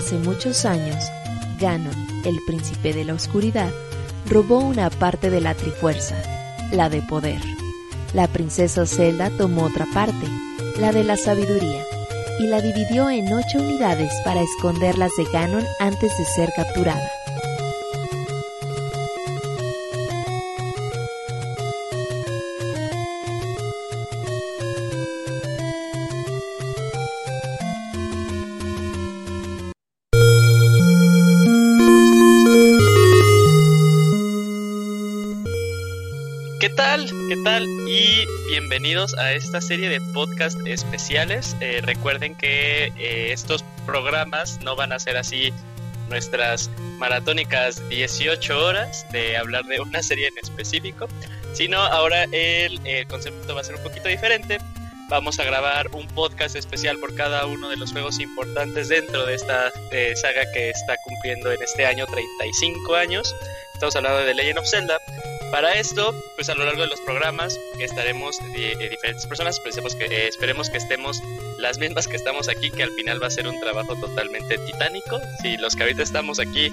Hace muchos años, Ganon, el príncipe de la oscuridad, robó una parte de la Trifuerza, la de poder. La princesa Zelda tomó otra parte, la de la sabiduría, y la dividió en ocho unidades para esconderlas de Ganon antes de ser capturada. Bienvenidos a esta serie de podcast especiales. Eh, recuerden que eh, estos programas no van a ser así nuestras maratónicas 18 horas de hablar de una serie en específico, sino ahora el, concepto va a ser un poquito diferente. Vamos a grabar un podcast especial por cada uno de los juegos importantes dentro de esta eh, saga que está cumpliendo en este año 35 años. Estamos hablando de Legend of Zelda. Para esto, pues a lo largo de los programas estaremos de, diferentes personas, esperemos que, eh, esperemos que estemos las mismas que estamos aquí, que al final va a ser un trabajo totalmente titánico. Si los que ahorita estamos aquí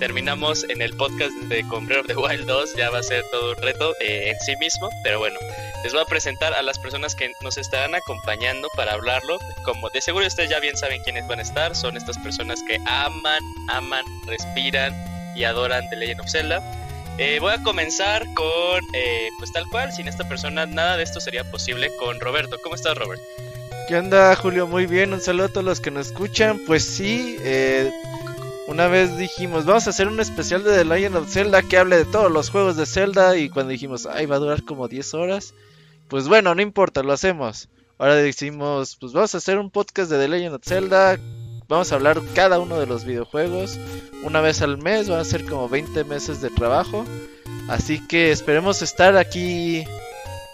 terminamos en el podcast de Con of the Wild 2, ya va a ser todo un reto eh, en sí mismo, pero bueno, les voy a presentar a las personas que nos estarán acompañando para hablarlo. Como de seguro ustedes ya bien saben quiénes van a estar, son estas personas que aman, aman, respiran y adoran The Legend of Zelda. Eh, voy a comenzar con, eh, pues tal cual, sin esta persona nada de esto sería posible, con Roberto. ¿Cómo estás, Robert? ¿Qué onda, Julio? Muy bien, un saludo a todos los que nos escuchan. Pues sí, eh, una vez dijimos, vamos a hacer un especial de The Legend of Zelda que hable de todos los juegos de Zelda. Y cuando dijimos, ay, va a durar como 10 horas, pues bueno, no importa, lo hacemos. Ahora decimos, pues vamos a hacer un podcast de The Legend of Zelda Vamos a hablar cada uno de los videojuegos una vez al mes, van a ser como 20 meses de trabajo. Así que esperemos estar aquí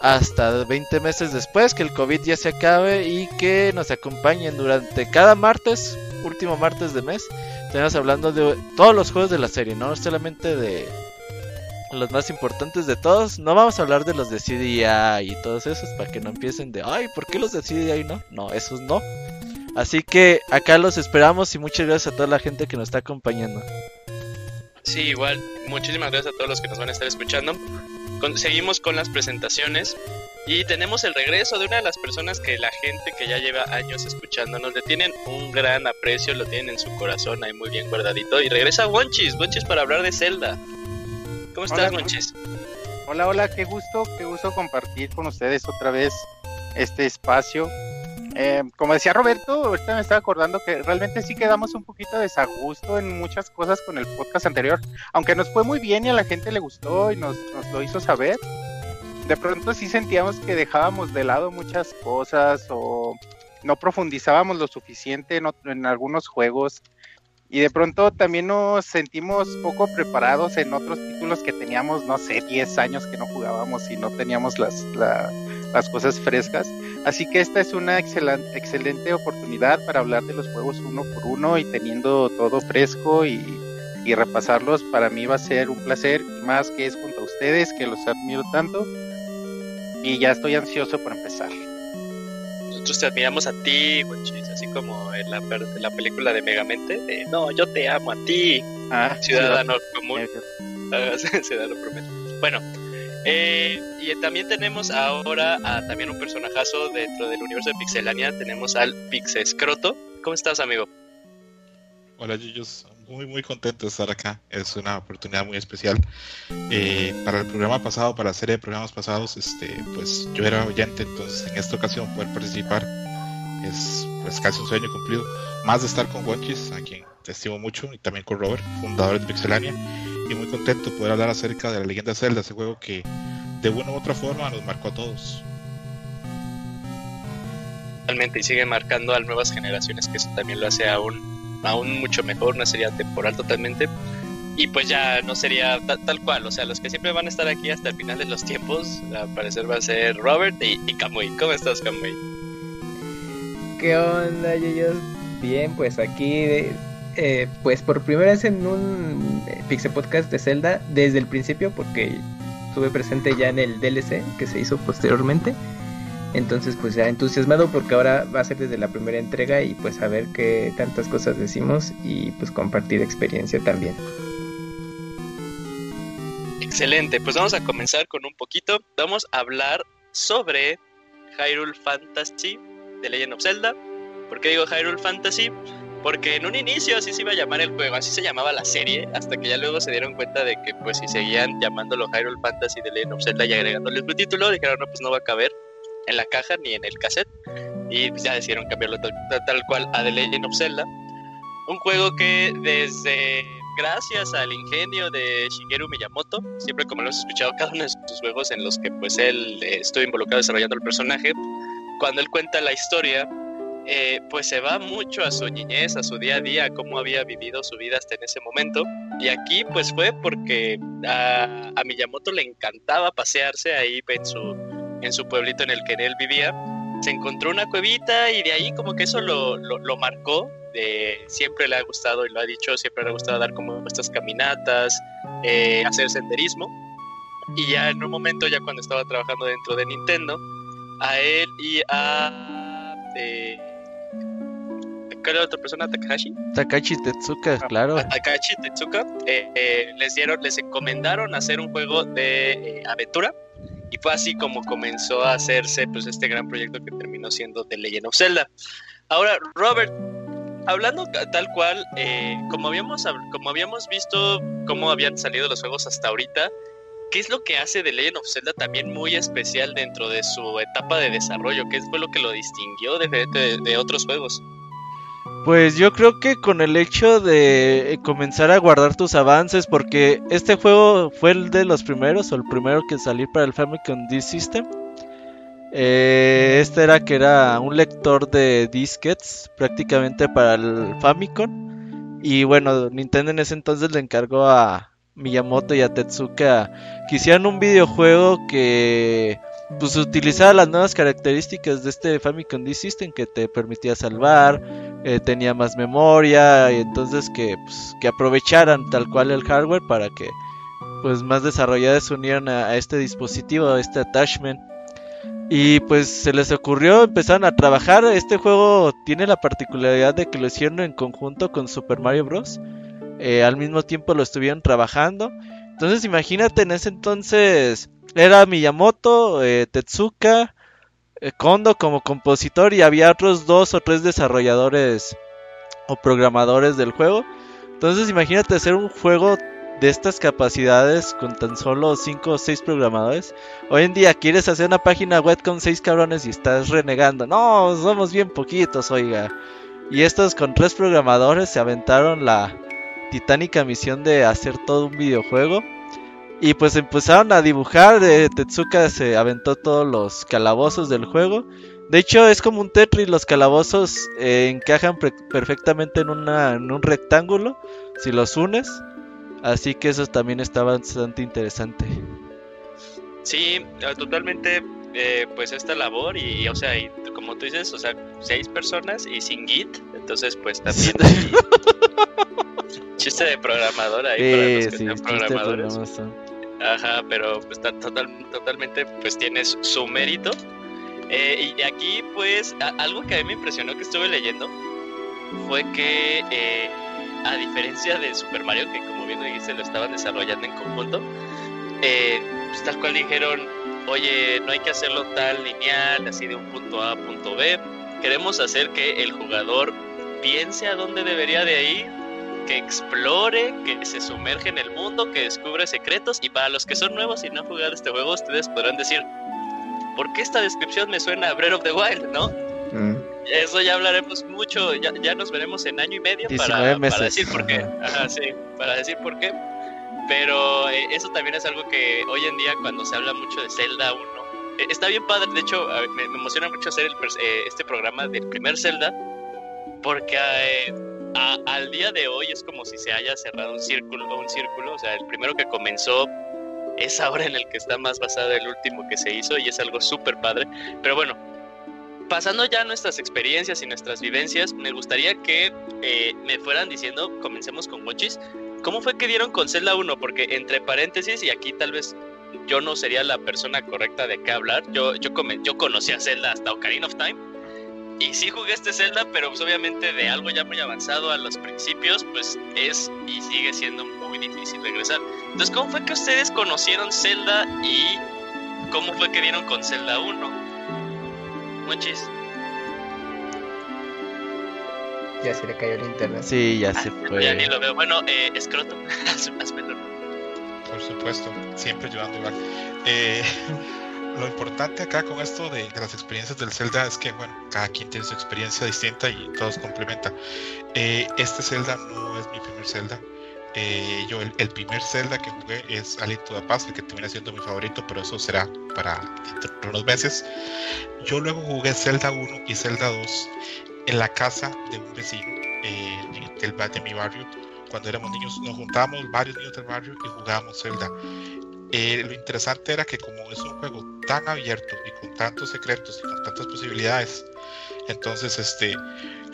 hasta 20 meses después, que el COVID ya se acabe y que nos acompañen durante cada martes, último martes de mes. Estamos hablando de todos los juegos de la serie, no solamente de los más importantes de todos. No vamos a hablar de los de CDI y todos esos para que no empiecen de, ay, ¿por qué los de CDI no? No, esos no. Así que acá los esperamos y muchas gracias a toda la gente que nos está acompañando. Sí, igual, muchísimas gracias a todos los que nos van a estar escuchando. seguimos con las presentaciones y tenemos el regreso de una de las personas que la gente que ya lleva años escuchándonos le tienen un gran aprecio, lo tienen en su corazón ahí muy bien guardadito. Y regresa Wonchis, Wonchis para hablar de Zelda. ¿Cómo estás, Wonchis? Hola, hola, qué gusto, qué gusto compartir con ustedes otra vez este espacio eh, como decía Roberto, ahorita me estaba acordando que realmente sí quedamos un poquito desagusto en muchas cosas con el podcast anterior, aunque nos fue muy bien y a la gente le gustó y nos, lo hizo saber. De pronto sí sentíamos que dejábamos de lado muchas cosas o no profundizábamos lo suficiente en, en algunos juegos y de pronto también nos sentimos poco preparados en otros títulos que teníamos, no sé, 10 años que no jugábamos y no teníamos las, las cosas frescas. Así que esta es una excelente, excelente oportunidad para hablar de los juegos uno por uno y teniendo todo fresco y, repasarlos. Para mí va a ser un placer y más que es junto a ustedes que los admiro tanto. Y ya estoy ansioso por empezar. Nosotros te admiramos a ti, así como en la, la película de Megamente. De, no, yo te amo a ti, ah, ciudadano común. ciudadano prometo. Bueno, eh, y también tenemos ahora a también un personajazo dentro del universo de Pixelania. Tenemos al Pixescroto. ¿Cómo estás, amigo? Hola, Yuyos. Muy, muy contento de estar acá. Es una oportunidad muy especial. Eh, para el programa pasado, para la serie de programas pasados, este, pues yo era oyente, entonces en esta ocasión poder participar es pues casi un sueño cumplido. Más de estar con Wonchis, a quien te estimo mucho, y también con Robert, fundador de Pixelania y muy contento de poder hablar acerca de la leyenda Zelda, ese juego que de una u otra forma nos marcó a todos. Y sigue marcando a nuevas generaciones, que eso también lo hace aún, aún mucho mejor, una serie temporal totalmente. Y pues ya no sería tal, cual, o sea, los que siempre van a estar aquí hasta el final de los tiempos, al parecer va a ser Robert y, y Kamui. ¿Cómo estás, Kamui? ¿Qué onda, yo Bien, pues aquí eh, pues por primera vez en un eh, Pixel Podcast de Zelda desde el principio, porque estuve presente ya en el DLC que se hizo posteriormente. Entonces pues ya entusiasmado porque ahora va a ser desde la primera entrega y pues a ver qué tantas cosas decimos y pues compartir experiencia también. Excelente, pues vamos a comenzar con un poquito. Vamos a hablar sobre Hyrule Fantasy de Legend of Zelda. ¿Por qué digo Hyrule Fantasy? Porque en un inicio así se iba a llamar el juego, así se llamaba la serie, hasta que ya luego se dieron cuenta de que pues si seguían llamándolo Hyrule Fantasy de Legend of Zelda y agregándole el título, dijeron no, pues no va a caber en la caja ni en el cassette. Y ya decidieron cambiarlo tal, cual a The Legend of Zelda. Un juego que desde gracias al ingenio de Shigeru Miyamoto, siempre como lo hemos escuchado cada uno de sus juegos en los que pues él eh, estuvo involucrado desarrollando el personaje, cuando él cuenta la historia, eh, pues se va mucho a su niñez, a su día a día, cómo había vivido su vida hasta en ese momento. Y aquí pues fue porque a, a Miyamoto le encantaba pasearse ahí en su, en su pueblito en el que él vivía. Se encontró una cuevita y de ahí como que eso lo, lo, lo marcó siempre le ha gustado y lo ha dicho, siempre le ha gustado dar como estas caminatas, eh, hacer senderismo. Y ya en un momento, ya cuando estaba trabajando dentro de Nintendo, a él y a... Eh, ¿Cuál era otra persona? ¿Takahashi? Takashi Tetsuka, claro. A Takashi Tetsuka eh, eh, les dieron, les encomendaron hacer un juego de eh, aventura y fue así como comenzó a hacerse pues este gran proyecto que terminó siendo The Legend of Zelda. Ahora, Robert, hablando tal cual, eh, como, habíamos, como habíamos visto cómo habían salido los juegos hasta ahorita, ¿qué es lo que hace de Legend of Zelda también muy especial dentro de su etapa de desarrollo? ¿Qué fue lo que lo distinguió de, de otros juegos? Pues yo creo que con el hecho de comenzar a guardar tus avances, porque este juego fue el de los primeros, o el primero que salió para el Famicom D System. Eh, este era que era un lector de disquets prácticamente para el Famicom. Y bueno, Nintendo en ese entonces le encargó a Miyamoto y a Tetsuka que hicieran un videojuego que pues utilizaba las nuevas características de este Famicom D System que te permitía salvar, eh, tenía más memoria y entonces que, pues, que aprovecharan tal cual el hardware para que pues más desarrolladores se unieran a, a este dispositivo, a este attachment. Y pues se les ocurrió, empezaron a trabajar. Este juego tiene la particularidad de que lo hicieron en conjunto con Super Mario Bros. Eh, al mismo tiempo lo estuvieron trabajando. Entonces imagínate, en ese entonces era Miyamoto, eh, Tetsuka, eh, Kondo como compositor y había otros dos o tres desarrolladores o programadores del juego. Entonces imagínate hacer un juego de estas capacidades con tan solo 5 o 6 programadores. Hoy en día quieres hacer una página web con 6 cabrones y estás renegando. No, somos bien poquitos, oiga. Y estos con 3 programadores se aventaron la titánica misión de hacer todo un videojuego. Y pues empezaron a dibujar. Eh, Tetsuka se aventó todos los calabozos del juego. De hecho, es como un Tetris. Los calabozos eh, encajan perfectamente en, una, en un rectángulo. Si los unes. Así que eso también está bastante interesante. Sí, totalmente, eh, pues esta labor y, o sea, y como tú dices, o sea, seis personas y sin Git, entonces pues también chiste de programador ahí para los que sí, sean programadores. Ajá, pero pues está total, totalmente pues tienes su mérito. Eh, y aquí pues algo que a mí me impresionó que estuve leyendo fue que eh, a diferencia de Super Mario, que como bien dijiste lo estaban desarrollando en conjunto, eh, pues tal cual dijeron, oye, no hay que hacerlo tal lineal, así de un punto A a punto B, queremos hacer que el jugador piense a dónde debería de ir, que explore, que se sumerge en el mundo, que descubre secretos, y para los que son nuevos y no han jugado este juego, ustedes podrán decir, ¿por qué esta descripción me suena a Breath of the Wild, no? Mm. Eso ya hablaremos mucho, ya, ya, nos veremos en año y medio para, para, decir por qué. Ajá, sí, para decir por qué. Pero eh, eso también es algo que hoy en día cuando se habla mucho de Zelda 1, eh, está bien padre, de hecho me, me, emociona mucho hacer el, eh, este programa del primer Zelda, porque a, al día de hoy es como si se haya cerrado un círculo, un círculo, o sea, el primero que comenzó es ahora en el que está más basado el último que se hizo y es algo súper padre. Pero bueno, pasando ya nuestras experiencias y nuestras vivencias, me gustaría que eh, me fueran diciendo, comencemos con Monchis, ¿cómo fue que dieron con Zelda 1? Porque entre paréntesis, y aquí tal vez yo no sería la persona correcta de qué hablar. Yo, yo, yo conocí a Zelda hasta Ocarina of Time. Y sí jugué este Zelda, pero pues obviamente de algo ya muy avanzado a los principios, pues es y sigue siendo muy difícil regresar. Entonces, ¿cómo fue que ustedes conocieron Zelda y cómo fue que dieron con Zelda 1? Muchis. Ya se le cayó el internet. Sí, ya se Ah, fue. Ya ni lo veo. Bueno, eh, Escroto. Por supuesto, siempre ayudando igual. Eh, lo importante acá con esto de, las experiencias del Zelda es que, bueno, cada quien tiene su experiencia distinta y todos complementan. Eh, este Zelda no es mi primer Zelda. Eh, yo el, primer Zelda que jugué es A Link to el que termina siendo mi favorito, pero eso será para dentro de unos meses. Yo luego jugué Zelda 1 y Zelda 2 en la casa de un vecino eh, del, de mi barrio. Cuando éramos niños nos juntábamos varios niños del barrio y jugábamos Zelda. Eh, lo interesante era que como es un juego tan abierto y con tantos secretos y con tantas posibilidades, entonces este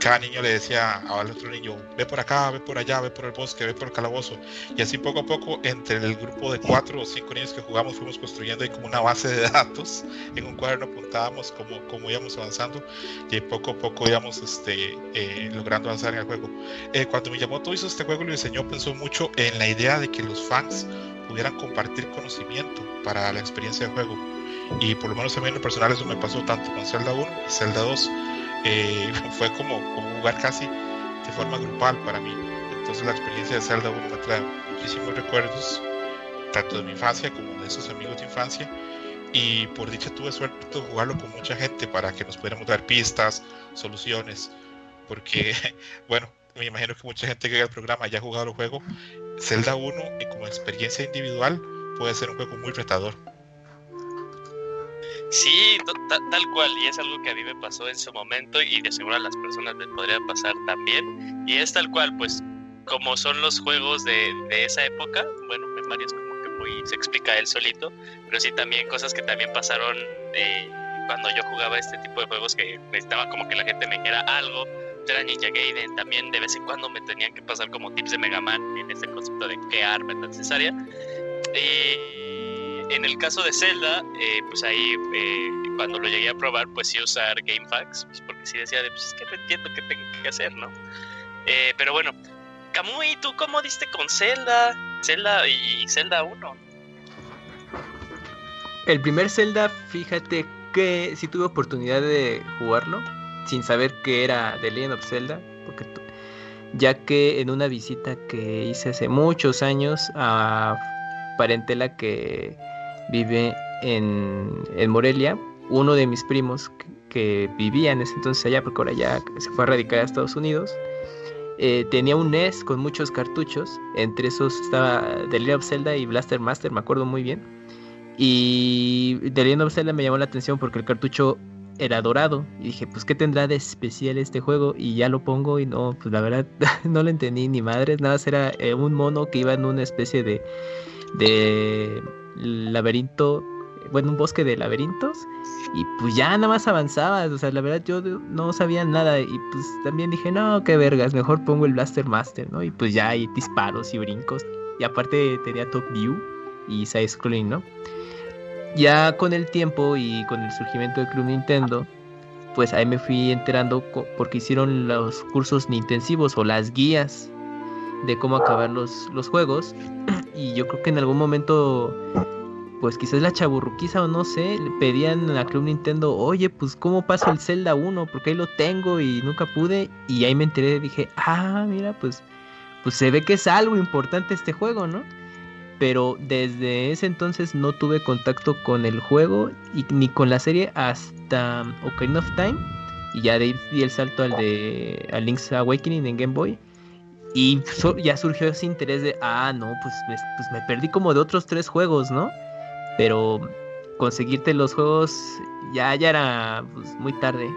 cada niño le decía al otro niño, ve por acá, ve por allá, ve por el bosque, ve por el calabozo. Y así poco a poco, entre el grupo de cuatro o cinco niños que jugamos, fuimos construyendo ahí como una base de datos. En un cuaderno apuntábamos cómo, cómo íbamos avanzando y poco a poco íbamos este, eh, logrando avanzar en el juego. Eh, cuando Miyamoto hizo este juego lo diseñó, pensó mucho en la idea de que los fans pudieran compartir conocimiento para la experiencia de juego. Y por lo menos a mí en lo personal eso me pasó tanto con Zelda 1 y Zelda 2 eh, fue como, como, jugar casi de forma grupal para mí. Entonces la experiencia de Zelda 1 me trae muchísimos recuerdos, tanto de mi infancia como de esos amigos de infancia. Y por dicha tuve suerte de jugarlo con mucha gente para que nos pudiéramos dar pistas, soluciones, porque, bueno, me imagino que mucha gente que ve el programa ya ha jugado el juego. Zelda 1 y como experiencia individual puede ser un juego muy retador. Sí, tal cual, y es algo que a mí me pasó en su momento y de seguro a las personas les podría pasar también. Y es tal cual, pues como son los juegos de, de esa época, bueno, Mario es como que muy, se explica él solito, pero sí también cosas que también pasaron eh, cuando yo jugaba este tipo de juegos que necesitaba como que la gente me dijera algo. Era Ninja Gaiden, también de vez en cuando me tenían que pasar como tips de Mega Man en este concepto de qué arma es necesaria. Y en el caso de Zelda, eh, pues ahí eh, cuando lo llegué a probar, pues sí usar GameFAQs, pues porque sí decía de, pues es que no entiendo qué tengo que hacer, ¿no? Eh, pero bueno, Kamui, ¿tú cómo diste con Zelda? Zelda y Zelda 1. El primer Zelda, fíjate que sí tuve oportunidad de jugarlo sin saber que era The Legend of Zelda, porque ya que en una visita que hice hace muchos años a parentela que vive en, en Morelia, uno de mis primos que, que, vivía en ese entonces allá, porque ahora ya se fue a radicar a Estados Unidos, eh, tenía un NES con muchos cartuchos, entre esos estaba The Legend of Zelda y Blaster Master, me acuerdo muy bien. Y The Legend of Zelda me llamó la atención porque el cartucho era dorado. Y dije, pues, ¿qué tendrá de especial este juego? Y ya lo pongo y no, pues la verdad no lo entendí ni madres. Nada era eh, un mono que iba en una especie de, de laberinto, bueno, un bosque de laberintos. Y pues ya nada más avanzaba. O sea, la verdad yo no sabía nada. Y pues también dije, no, qué vergas, mejor pongo el Blaster Master, ¿no? Y pues ya hay disparos y brincos. Y aparte tenía Top View y Side Scrolling, ¿no? Ya con el tiempo y con el surgimiento del Club Nintendo, pues ahí me fui enterando porque hicieron los cursos intensivos o las guías de cómo acabar los, los juegos. Y yo creo que en algún momento, pues quizás la chaburruquiza o no sé, le pedían a Club Nintendo, oye, pues cómo paso el Zelda 1, porque ahí lo tengo y nunca pude. Y ahí me enteré y dije, ah, mira, pues, pues se ve que es algo importante este juego, ¿no? Pero desde ese entonces no tuve contacto con el juego y ni con la serie hasta Ocarina of Time. Y ya di el salto al de Link's Awakening en Game Boy. Y ya surgió ese interés de ah no pues, pues, pues me perdí como de otros tres juegos no pero conseguirte los juegos ya ya era pues, muy tarde.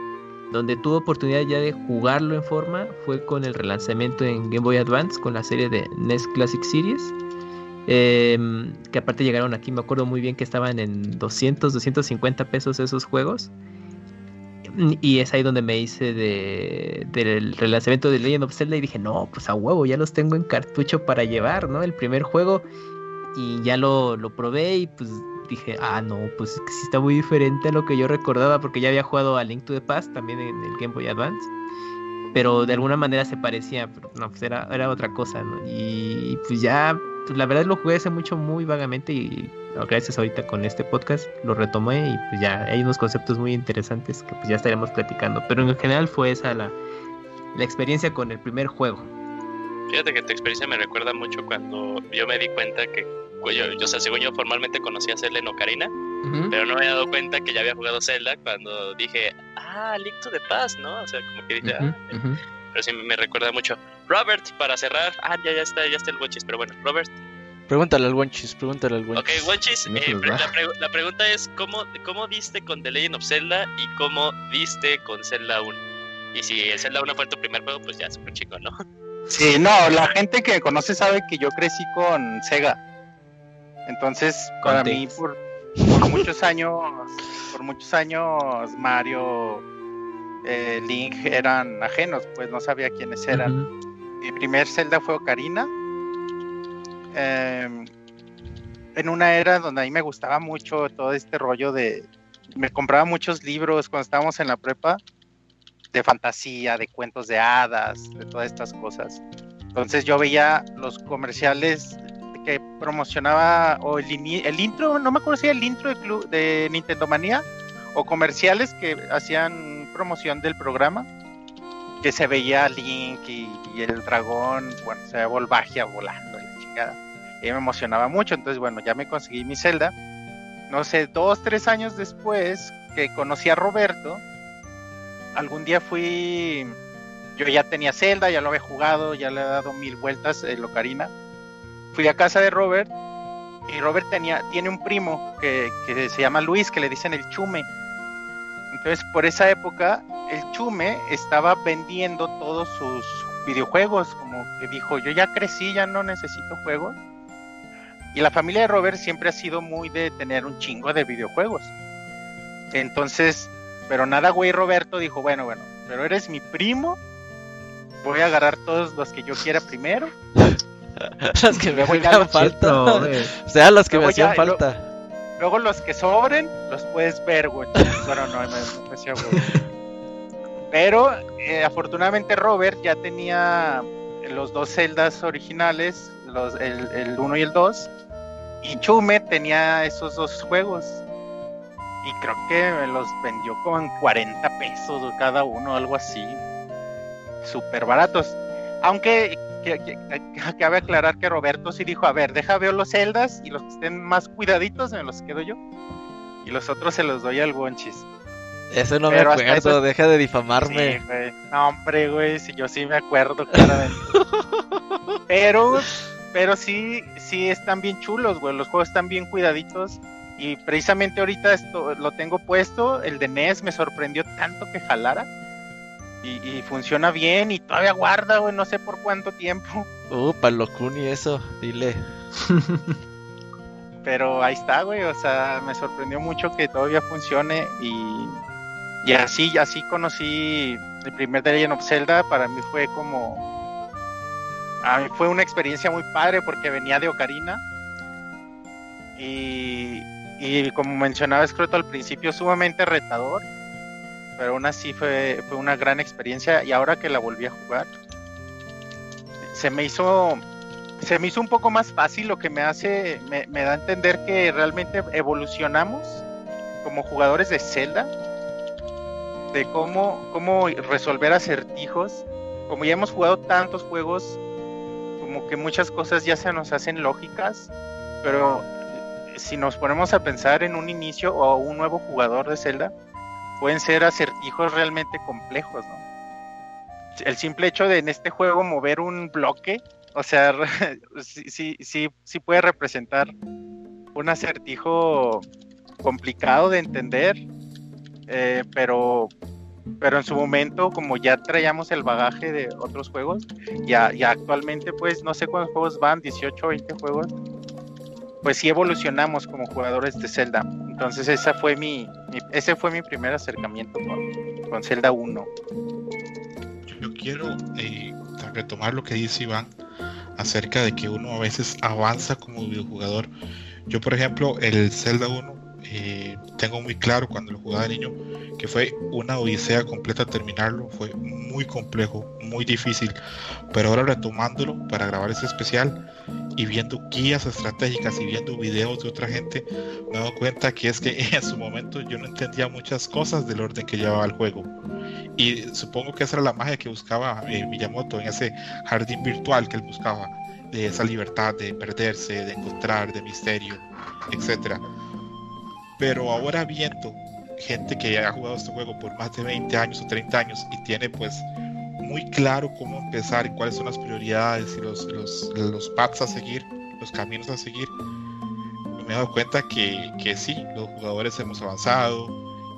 Donde tuve oportunidad ya de jugarlo en forma fue con el relanzamiento en Game Boy Advance con la serie de NES Classic Series eh, que aparte llegaron aquí, me acuerdo muy bien que estaban en 200, 250 pesos esos juegos. Y es ahí donde me hice de, del relanzamiento de Legend of Zelda y dije, no, pues a huevo, ya los tengo en cartucho para llevar, ¿no? El primer juego y ya lo, lo probé y pues dije, ah, no, pues es que sí está muy diferente a lo que yo recordaba, porque ya había jugado a Link to the Past también en el Game Boy Advance. Pero de alguna manera se parecía, pero no, pues era, era otra cosa, ¿no? Y pues ya, pues la verdad lo jugué hace mucho muy vagamente y gracias ahorita con este podcast lo retomé y pues ya hay unos conceptos muy interesantes que pues ya estaremos platicando. Pero en general fue esa la, la experiencia con el primer juego. Fíjate que tu experiencia me recuerda mucho cuando yo me di cuenta que yo, yo o sea, según yo formalmente conocía a Zelda pero no me había dado cuenta que ya había jugado Zelda cuando dije, ah, Link to the Past, ¿no? O sea, como que dije, ah, pero sí me recuerda mucho. Robert, para cerrar, ah, ya, ya está, ya está el Watchis, pero bueno, Robert. Pregúntale al Wanchis, pregúntale al Wanchis. Ok, Wanchis, eh, la, la, pregunta es, ¿cómo, ¿cómo diste con The Legend of Zelda y cómo diste con Zelda 1? Y si el Zelda 1 fue tu primer juego, pues ya, súper chico, ¿no? Sí, no, la gente que conoce sabe que yo crecí con Sega. Entonces, para mí, por, muchos años, por muchos años, Mario, eh, Link eran ajenos, pues no sabía quiénes eran. Mi primer Zelda fue Ocarina. Em, en una era donde a mí me gustaba mucho todo este rollo de... Me compraba muchos libros cuando estábamos en la prepa de fantasía, de cuentos de hadas, de todas estas cosas. Entonces yo veía los comerciales que promocionaba o el, el intro, no me acuerdo si era el intro de, de Nintendo Manía o comerciales que hacían promoción del programa, que se veía Link y, el dragón, bueno, se veía Volvagia volando la chingada. Y me emocionaba mucho, entonces bueno, ya me conseguí mi Zelda. No sé, dos, tres años después que conocí a Roberto, algún día fui, yo ya tenía Zelda, ya lo había jugado, ya le he dado mil vueltas el Ocarina. Fui a casa de Robert y Robert tenía, tiene un primo que, que se llama Luis, que le dicen el Chume. Entonces, por esa época, el Chume estaba vendiendo todos sus videojuegos, como que dijo, yo ya crecí, ya no necesito juegos. Y la familia de Robert siempre ha sido muy de tener un chingo de videojuegos. Entonces, pero nada, güey, Roberto dijo, bueno, bueno, pero eres mi primo, voy a agarrar todos los que yo quiera primero. los que me hacían falta. o sea, los que me hacían falta. Luego, los que sobren, los puedes ver, güey. Bueno, no, me, me, Pero eh, afortunadamente Robert ya tenía los dos celdas originales, los, el 1 y el 2. Y Chume tenía esos dos juegos y creo que me los vendió como en 40 pesos cada uno, algo así. Súper baratos. Aunque que, cabe aclarar que Roberto sí dijo, a ver, deja ver los celdas y los que estén más cuidaditos me los quedo yo. Y los otros se los doy al Bonchis. Eso no me acuerdo, deja de difamarme. Sí, No, hombre, güey, si yo sí me acuerdo claramente. pero, pero sí, sí están bien chulos, güey. Los juegos están bien cuidaditos. Y precisamente ahorita esto lo tengo puesto, el de NES me sorprendió tanto que jalara. Y, funciona bien y todavía guarda, güey, no sé por cuánto tiempo. Uh, y eso, dile. Pero ahí está, güey, o sea, me sorprendió mucho que todavía funcione y, y así, así conocí el primer The Legend of Zelda, para mí fue como... A mí fue una experiencia muy padre porque venía de Ocarina y, y como mencionaba Escroto al principio, sumamente retador, pero aún así fue, fue una gran experiencia y ahora que la volví a jugar, se me hizo se me hizo un poco más fácil, lo que me hace, me, da a entender que realmente evolucionamos como jugadores de Zelda, de cómo, cómo resolver acertijos. Como ya hemos jugado tantos juegos, como que muchas cosas ya se nos hacen lógicas, pero si nos ponemos a pensar en un inicio o un nuevo jugador de Zelda, pueden ser acertijos realmente complejos, ¿no? El simple hecho de en este juego mover un bloque, o sea, sí, sí, sí, puede representar un acertijo complicado de entender, eh, pero, pero en su momento, como ya traíamos el bagaje de otros juegos, ya, ya actualmente, pues no sé cuántos juegos van, 18 o 20 juegos, pues sí evolucionamos como jugadores de Zelda. Entonces esa fue mi, ese fue mi primer acercamiento con, con Zelda 1. Yo quiero eh, retomar lo que dice Iván acerca de que uno a veces avanza como videojugador Yo, por ejemplo, el Zelda 1 eh, tengo muy claro cuando lo jugaba de niño que fue una odisea completa terminarlo, fue muy complejo, muy difícil, pero ahora retomándolo para grabar ese especial y viendo guías estratégicas y viendo videos de otra gente, me doy cuenta que es que en su momento yo no entendía muchas cosas del orden que llevaba el juego. Y supongo que esa era la magia que buscaba eh, Miyamoto en ese jardín virtual que él buscaba, de esa libertad de perderse, de encontrar, de misterio, etcétera pero ahora viendo gente que ha jugado este juego por más de 20 años o 30 años y tiene pues muy claro cómo empezar y cuáles son las prioridades y los, los, los paths a seguir, los caminos a seguir, me he dado cuenta que, que sí, los jugadores hemos avanzado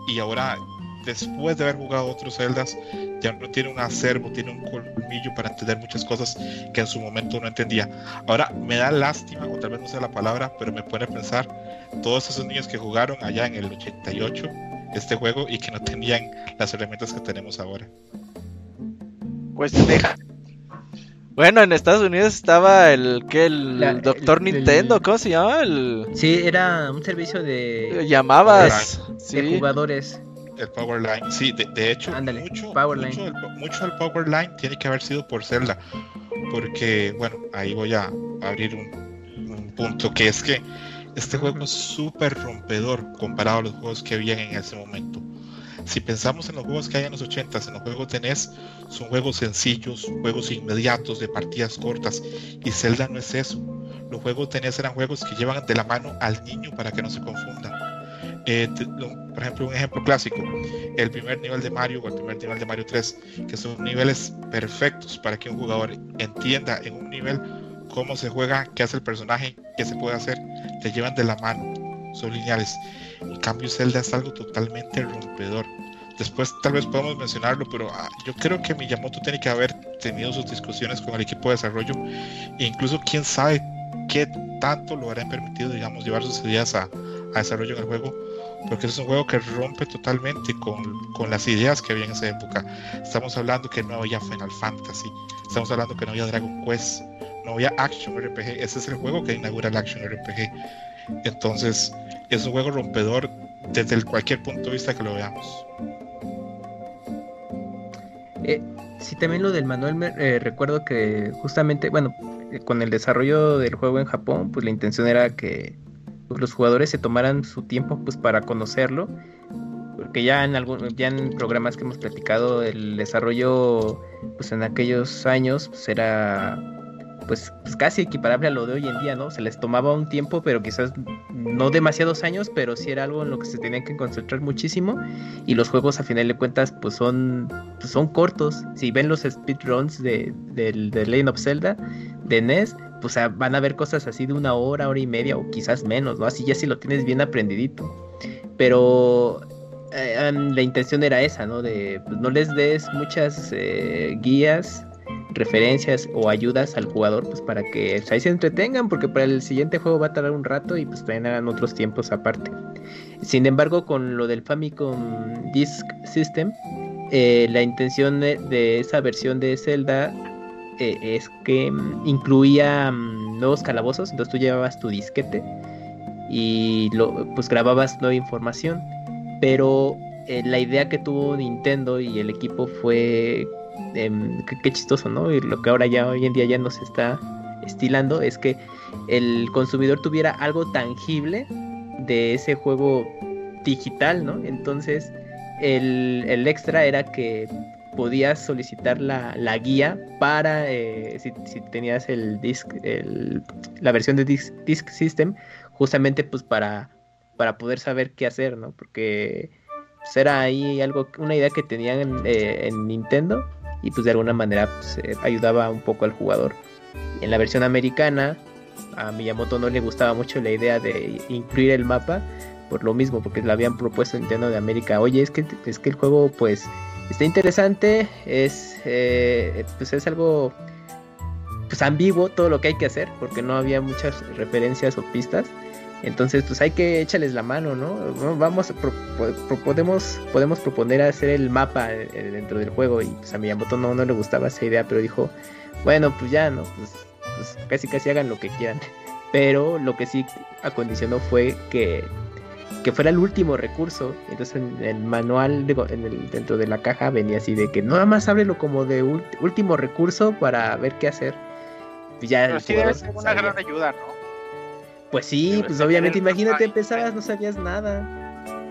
y ahora después de haber jugado otros celdas, ya no tiene un acervo, tiene un colmillo para entender muchas cosas que en su momento no entendía. Ahora me da lástima, o tal vez no sea la palabra, pero me pone a pensar todos esos niños que jugaron allá en el 88 este juego y que no tenían las herramientas que tenemos ahora. Pues deja. Bueno, en Estados Unidos estaba el que el Doctor Nintendo, ¿cómo se llama? El... Sí, era un servicio de llamabas de jugadores el Powerline. Sí, de, hecho, mucho, Mucho, del, Powerline tiene que haber sido por Zelda. Porque, bueno, ahí voy a abrir un, punto que es que este juego es súper rompedor comparado a los juegos que habían en ese momento. Si pensamos en los juegos que hay en los 80 en los juegos de NES, son juegos sencillos, juegos inmediatos, de partidas cortas, y Zelda no es eso. Los juegos de NES eran juegos que llevan de la mano al niño para que no se confunda eh, por ejemplo, un ejemplo clásico, el primer nivel de Mario o el primer nivel de Mario 3, que son niveles perfectos para que un jugador entienda en un nivel cómo se juega, qué hace el personaje, qué se puede hacer, te llevan de la mano, son lineales. En cambio, Zelda es algo totalmente rompedor. Después tal vez podemos mencionarlo, pero ah, yo creo que Miyamoto tiene que haber tenido sus discusiones con el equipo de desarrollo e incluso quién sabe qué tanto lo habrán permitido, digamos, llevar sus ideas a, a desarrollo en el juego porque es un juego que rompe totalmente con, las ideas que había en esa época. Estamos hablando que no había Final Fantasy, estamos hablando que no había Dragon Quest, no había Action RPG, ese es el juego que inaugura el Action RPG. Entonces, es un juego rompedor desde cualquier punto de vista que lo veamos. Eh, sí, también lo del manual, eh, recuerdo que justamente, bueno, eh, con el desarrollo del juego en Japón, pues la intención era que pues, los jugadores se tomaran su tiempo pues para conocerlo porque ya en algún, ya en programas que hemos platicado el desarrollo pues en aquellos años pues era pues, pues, casi equiparable a lo de hoy en día, ¿no? Se les tomaba un tiempo, pero quizás no demasiados años, pero sí era algo en lo que se tenían que concentrar muchísimo. Y los juegos, a final de cuentas, pues son, pues, son cortos. Si ven los speedruns de, de, de Legend of Zelda, de NES, pues van a ver cosas así de una hora, hora y media o quizás menos, ¿no? Así ya si lo tienes bien aprendidito. Pero eh, la intención era esa, ¿no? De pues, no les des muchas eh, guías, referencias o ayudas al jugador, pues para que ahí se entretengan, porque para el siguiente juego va a tardar un rato y pues también hagan otros tiempos aparte. Sin embargo, con lo del Famicom Disk System, eh, la intención de esa versión de Zelda eh, es que mm, incluía mm, nuevos calabozos, entonces tú llevabas tu disquete y pues grababas nueva información, pero eh, la idea que tuvo Nintendo y el equipo fue, em, qué, chistoso, ¿no? Y lo que ahora ya hoy en día ya nos está estilando es que el consumidor tuviera algo tangible de ese juego digital, ¿no? Entonces el, el extra era que podías solicitar la, guía para eh, si, tenías el disc, la versión de disc, System, justamente pues para, para poder saber qué hacer, ¿no? Porque pues, era ahí algo, una idea que tenían en, eh, Nintendo y pues de alguna manera pues, eh, ayudaba un poco al jugador. En la versión americana, a Miyamoto no le gustaba mucho la idea de incluir el mapa por lo mismo, porque le habían propuesto Nintendo de América, oye, es que, es que el juego pues está interesante, es, eh, pues es algo pues ambiguo todo lo que hay que hacer, porque no había muchas referencias o pistas. Entonces, pues hay que echarles la mano, ¿no? Vamos, podemos, podemos proponer hacer el mapa eh, dentro del juego y pues a Miyamoto no, no le gustaba esa idea, pero dijo, bueno, pues ya, ¿no? Pues, pues casi casi hagan lo que quieran. pero lo que sí acondicionó fue que, que fuera el último recurso. Entonces en el manual, digo, en el, dentro de la caja venía así de que nada más ábrelo como de ult- último recurso para ver qué hacer. Y ya Pero el sí debe ser una gran ayuda, ¿no? Pues sí, pues obviamente, imagínate, empezabas, no sabías nada.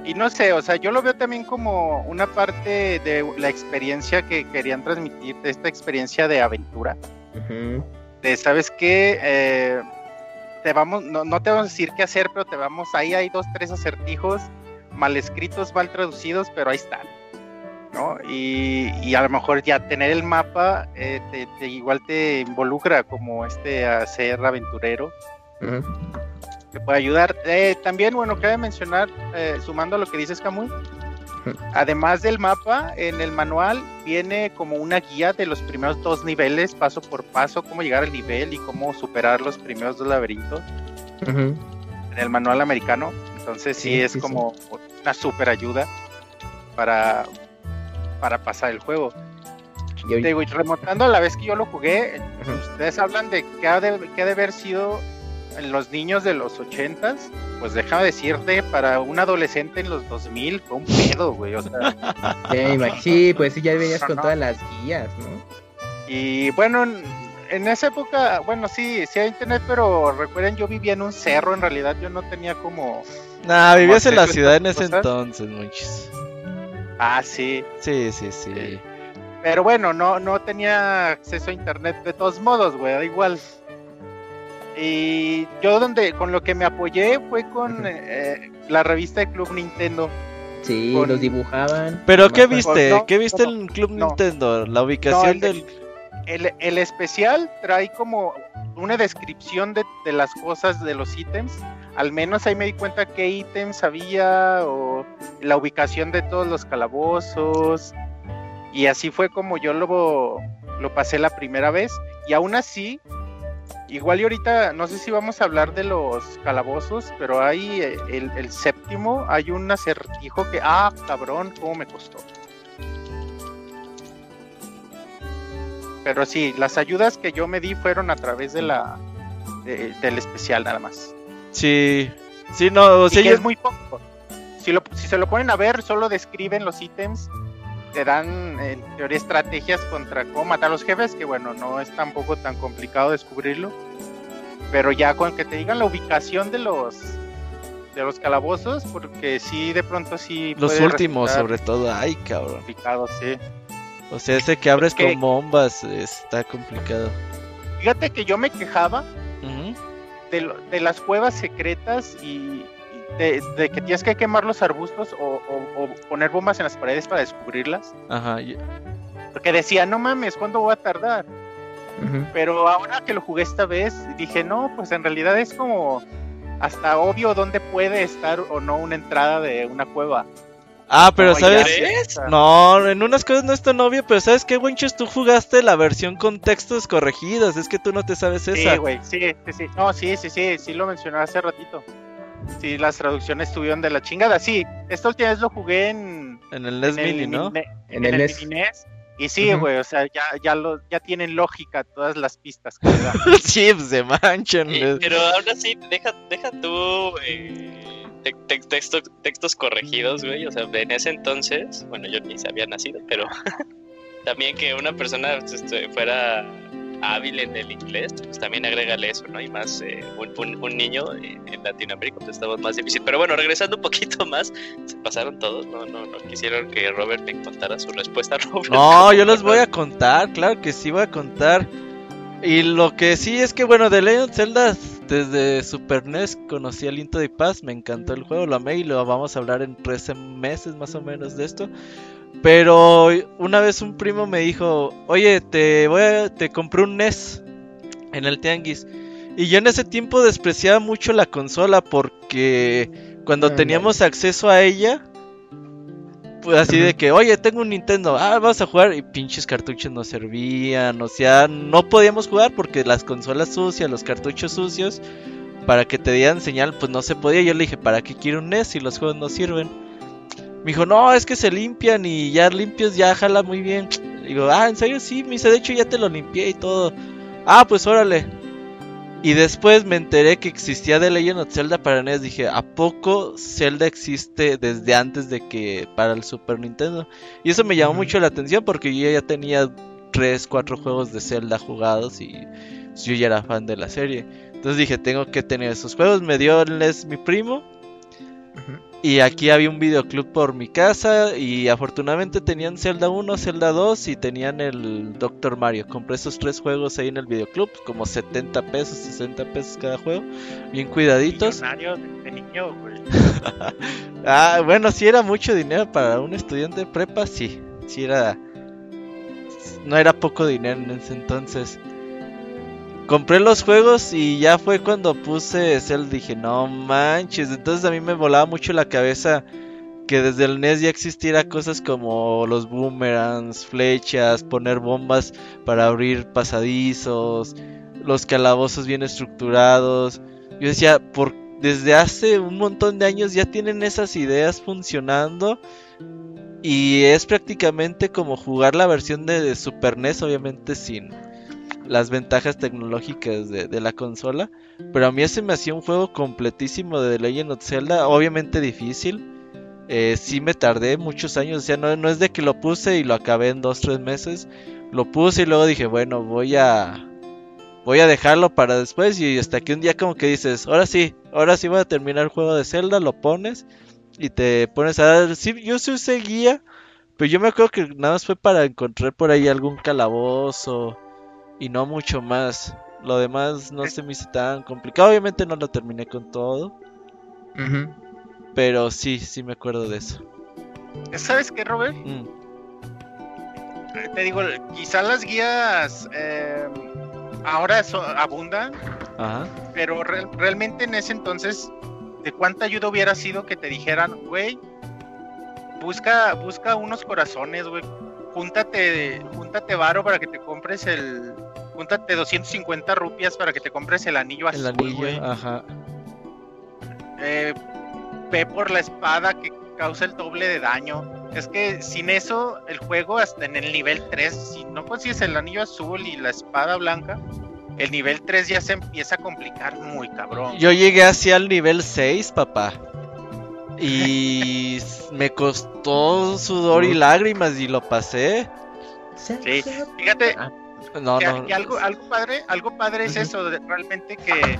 Y no sé, o sea, yo lo veo también como una parte de la experiencia que querían transmitir, de esta experiencia de aventura. Ujú. De, ¿sabes qué? Eh, te vamos, no, no te vamos a decir qué hacer, pero te vamos, ahí hay dos, tres acertijos mal escritos, mal traducidos, pero ahí están. ¿no? Y, y a lo mejor ya tener el mapa eh, te, te- igual te involucra como este a ser aventurero Ujú. te puede ayudar. Eh, también, bueno, cabe mencionar, eh, sumando a lo que dices, Camuy, además del mapa, en el manual viene como una guía de los primeros dos niveles, paso por paso, cómo llegar al nivel y cómo superar los primeros dos laberintos en el manual americano. Entonces sí, Sí, es sí, como una super ayuda para, para pasar el juego. Hoy- Digo, y remontando a la vez que yo lo jugué, ustedes hablan de que ha de, que ha de haber sido en los niños de los ochentas, pues déjame decirte, para un adolescente en los 2000 fue un pedo, güey, o sea, Sí, pues sí, ya venías No, con no. todas las guías, ¿no? y bueno, en, en esa época, bueno, sí, sí hay internet, pero recuerden, yo vivía en un cerro, en realidad yo no tenía como, Nah, vivías en la ciudad en ese cosas. entonces, muchis. ah, sí, Sí, sí, sí. pero bueno, no, no tenía acceso a internet de todos modos, güey, da igual. Y yo donde con lo que me apoyé fue con eh, la revista de Club Nintendo. Sí, Con- los dibujaban. ¿Pero qué viste? No, ¿Qué viste no, en Club no. Nintendo? La ubicación el de- del... El, el especial trae como una descripción de, de las cosas, de los ítems. Al menos ahí me di cuenta qué ítems había o la ubicación de todos los calabozos. Y así fue como yo lo, lo pasé la primera vez. Y aún así, igual y ahorita, no sé si vamos a hablar de los calabozos, pero hay eh, el, el séptimo, hay un acertijo que, ah, cabrón, cómo me costó. Pero sí, las ayudas que yo me di fueron a través de la de- del especial nada más. Sí. Sí, no, o Y sea, que yo... es muy poco. Si, lo- si se lo ponen a ver, solo describen los ítems, te dan en teoría estrategias contra cómo matar a los jefes, que bueno, no es tampoco tan complicado descubrirlo. Pero ya con que te digan la ubicación de los de los calabozos, porque sí de pronto sí Los últimos, sobre todo. Ay, cabrón. complicado, sí. O sea, ese que abres Porque- con bombas está complicado. Fíjate que yo me quejaba de, lo- de las cuevas secretas y de, de que tienes que quemar los arbustos o, o- o poner bombas en las paredes para descubrirlas. Ajá. Porque decía, no mames, ¿cuándo voy a tardar? Pero ahora que lo jugué esta vez, dije, no, pues en realidad es como hasta obvio dónde puede estar o no una entrada de una cueva. Ah, pero No, ¿sabes? No, en unas cosas no es tan obvio, pero ¿sabes qué, Winches? Tú jugaste la versión con textos corregidos, es que tú no te sabes esa. Sí, güey, sí, sí, sí. No, sí, sí, sí, sí lo mencioné hace ratito. Sí, las traducciones estuvieron de la chingada. Sí, esta última vez lo jugué en, en el NES en el Mini, ¿no? mini- En en el el NES. mini NES. Y sí, güey, o sea, ya, ya, lo, ya tienen lógica todas las pistas sí, pues se manchan. Pero aún así, deja, deja tú eh, te- te- texto- textos corregidos, güey. O sea, en ese entonces, bueno, yo ni se había nacido, pero también que una persona este, fuera hábil en el inglés, pues también agrégale eso, ¿no? Y más eh, un, un- un niño eh, en Latinoamérica, pues estaba más difícil. Pero bueno, regresando un poquito más, se pasaron todos, no, no, no quisieron que Robert me contara su respuesta. Robert, No, ¿cómo yo les voy a contar, claro que sí voy a contar. Y lo que sí es que, bueno, de Legend Zelda desde Super NES conocí a Linto de Paz, me encantó el juego, lo amé y lo vamos a hablar en 13 meses más o menos de esto. Pero una vez un primo me dijo, oye, te voy a, te compré un NES en el Tianguis. Y yo en ese tiempo despreciaba mucho la consola porque cuando teníamos acceso a ella, pues así de que, oye, tengo un Nintendo, ah, vamos a jugar. Y pinches cartuchos no servían, o sea, no podíamos jugar porque las consolas sucias, los cartuchos sucios, para que te dieran señal, pues no se podía. Yo le dije, ¿para qué quiero un NES si los juegos no sirven? Me dijo, no, es que se limpian y ya limpios ya jala muy bien. Digo, ah, ¿en serio? Sí, me dice, de hecho ya te lo limpié y todo. Ah, pues órale. Y después me enteré que existía The Legend of Zelda para NES. Dije, ¿a poco Zelda existe desde antes de que para el Super Nintendo? Y eso me llamó mucho la atención porque yo ya tenía 3, 4 juegos de Zelda jugados y yo ya era fan de la serie. Entonces dije, tengo que tener esos juegos. Me dio el NES mi primo. Y aquí había un videoclub por mi casa y afortunadamente tenían Zelda 1, Zelda 2 y tenían el Doctor Mario. Compré esos tres juegos ahí en el videoclub, como 70 pesos, 60 pesos cada juego, bien cuidaditos. De niño, güey. Ah, bueno, si era mucho dinero para un estudiante de prepa, sí, sí era... No era poco dinero en ese entonces. Compré los juegos y ya fue cuando puse Zelda, dije, no manches, entonces a mí me volaba mucho la cabeza que desde el NES ya existiera cosas como los boomerangs, flechas, poner bombas para abrir pasadizos, los calabozos bien estructurados. Yo decía, por desde hace un montón de años ya tienen esas ideas funcionando y es prácticamente como jugar la versión de Super NES, obviamente sin las ventajas tecnológicas de, la consola. Pero a mí ese me hacía un juego completísimo de The Legend of Zelda, obviamente difícil. Eh, sí me tardé muchos años, o sea, no, no es de que lo puse y lo acabé en dos, tres meses. Lo puse y luego dije, bueno, voy a... Voy a dejarlo para después y hasta que un día como que dices, ahora sí, ahora sí voy a terminar el juego de Zelda, lo pones y te pones a dar... Sí, yo sí usé guía, pero yo me acuerdo que nada más fue para encontrar por ahí algún calabozo y no mucho más. Lo demás no se me hizo tan complicado, obviamente no lo terminé con todo, pero sí, sí me acuerdo de eso. ¿Sabes qué, Robert? Mm, Eh, Te digo, quizá las guías eh, ahora so- abundan, Ajá. pero re- realmente en ese entonces, ¿de cuánta ayuda hubiera sido que te dijeran, güey, busca, busca unos corazones, güey, júntate, júntate varo para que te compres el, júntate 250 rupias para que te compres el anillo El azul, güey. anillo, ajá. Eh, ve por la espada que causa el doble de daño. Es que sin eso, el juego hasta en el nivel 3, si no consigues el anillo azul y la espada blanca, el nivel 3 ya se empieza a complicar muy cabrón. Yo llegué hacia el nivel 6, papá. Y me costó sudor y lágrimas y lo pasé. Sí, fíjate, Ah, No, que, no. que algo, algo padre, algo padre es eso, de- realmente que,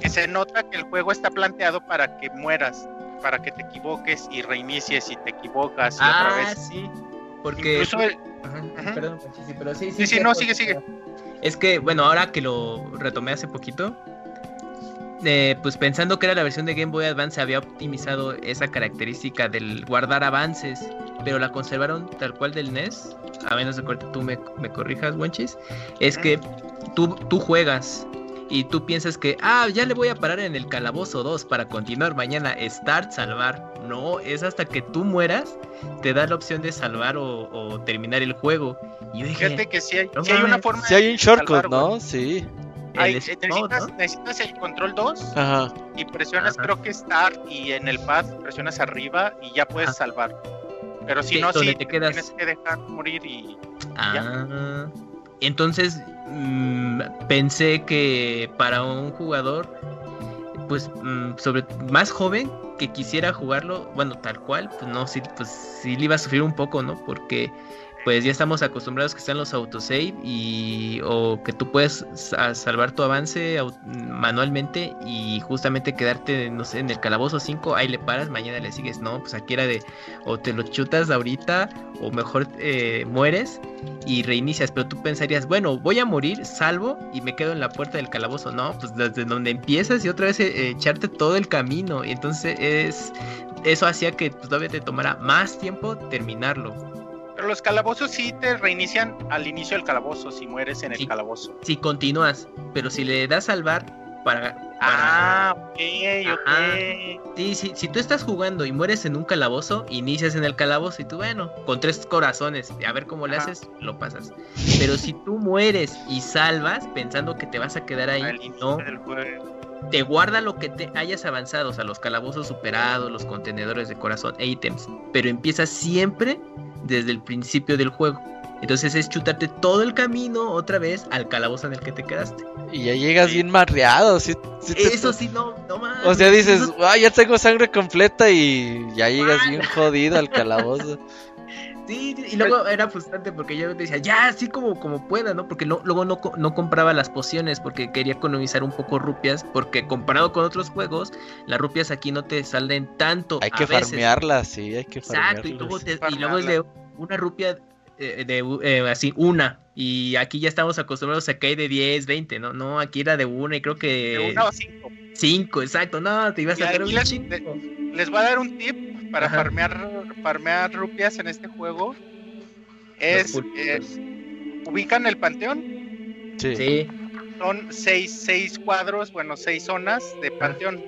que se nota que el juego está planteado para que mueras, para que te equivoques y reinicies y te equivocas y otra Ah, vez. sí. Porque. Incluso el- Ajá. Perdón, sí, pero sí, Sí, sí, cierto, no, sigue, sigue. Es que, bueno, ahora que lo retomé hace poquito, eh, pues pensando que era la versión de Game Boy Advance, había optimizado esa característica del guardar avances, pero la conservaron tal cual del NES, a menos de que tú me, me corrijas, Wenchis, es que tú, tú juegas y tú piensas que, ah, ya le voy a parar en el calabozo 2 para continuar mañana, start, salvar. No, es hasta que tú mueras, te da la opción de salvar o, o terminar el juego. Y yo dije, Fíjate que sí hay, No sí hay una forma Si hay un de shortcut, salvar. ¿no? Sí. Necesitas, ¿no? necesitas el control 2 Ajá. y presionas Ajá. creo que start y en el pad presionas arriba y ya puedes Ajá. salvar. Pero si Sí, no, donde sí, te quedas- tienes que dejar morir y Ah, entonces mm, pensé que para un jugador, pues mm, sobre más joven que quisiera jugarlo, bueno, tal cual, pues no, sí, pues sí le iba a sufrir un poco, ¿no? Porque pues ya estamos acostumbrados que están los autosave y o que tú puedes sa- salvar tu avance manualmente y justamente quedarte, no sé, en el calabozo 5, ahí le paras, mañana le sigues, no, pues aquí era de o te lo chutas ahorita o mejor eh, mueres y reinicias, pero tú pensarías, bueno, voy a morir, salvo y me quedo en la puerta del calabozo, no, pues desde donde empiezas y otra vez eh, echarte todo el camino, y entonces es eso hacía que pues, todavía te tomara más tiempo terminarlo. Pero los calabozos sí te reinician al inicio del calabozo si mueres en el Sí. calabozo. Si continúas, pero si le das salvar para... para- Ah, ok, ok. Sí, sí, si tú estás jugando y mueres en un calabozo, inicias en el calabozo y tú, bueno, con tres corazones, a ver cómo le Ajá. haces, lo pasas. Pero si tú mueres y salvas pensando que te vas a quedar ahí, Al no, del juego. te guarda lo que te hayas avanzado, o sea, los calabozos superados, los contenedores de corazón e ítems, pero empieza siempre desde el principio del juego. Entonces es chutarte todo el camino otra vez al calabozo en el que te quedaste. Y ya llegas bien marreado. ¿sí, sí te- Eso sí, no, no más. O sea, dices, ah, ya tengo sangre completa y ya llegas bien jodido al calabozo. Sí, y luego era frustrante porque yo decía, ya, así como, como pueda, ¿no? Porque no, luego no, co- no compraba las pociones porque quería economizar un poco rupias, porque comparado con otros juegos, las rupias aquí no te salen tanto. Hay a que veces. farmearlas, sí, hay que Exacto, y luego, farmearlas. te- y luego es de una rupia, eh, de eh, así, una. Y aquí ya estamos acostumbrados a que hay de 10, 20, ¿no? No, aquí era de una y creo que... De una o cinco. 5, exacto, no, te ibas Y a sacar aquí un les-. Les voy a dar un tip para Ajá. farmear, farmear rupias en este juego. Es, eh, ubican el panteón, Sí. Sí, son seis, seis cuadros, bueno, seis zonas de panteón.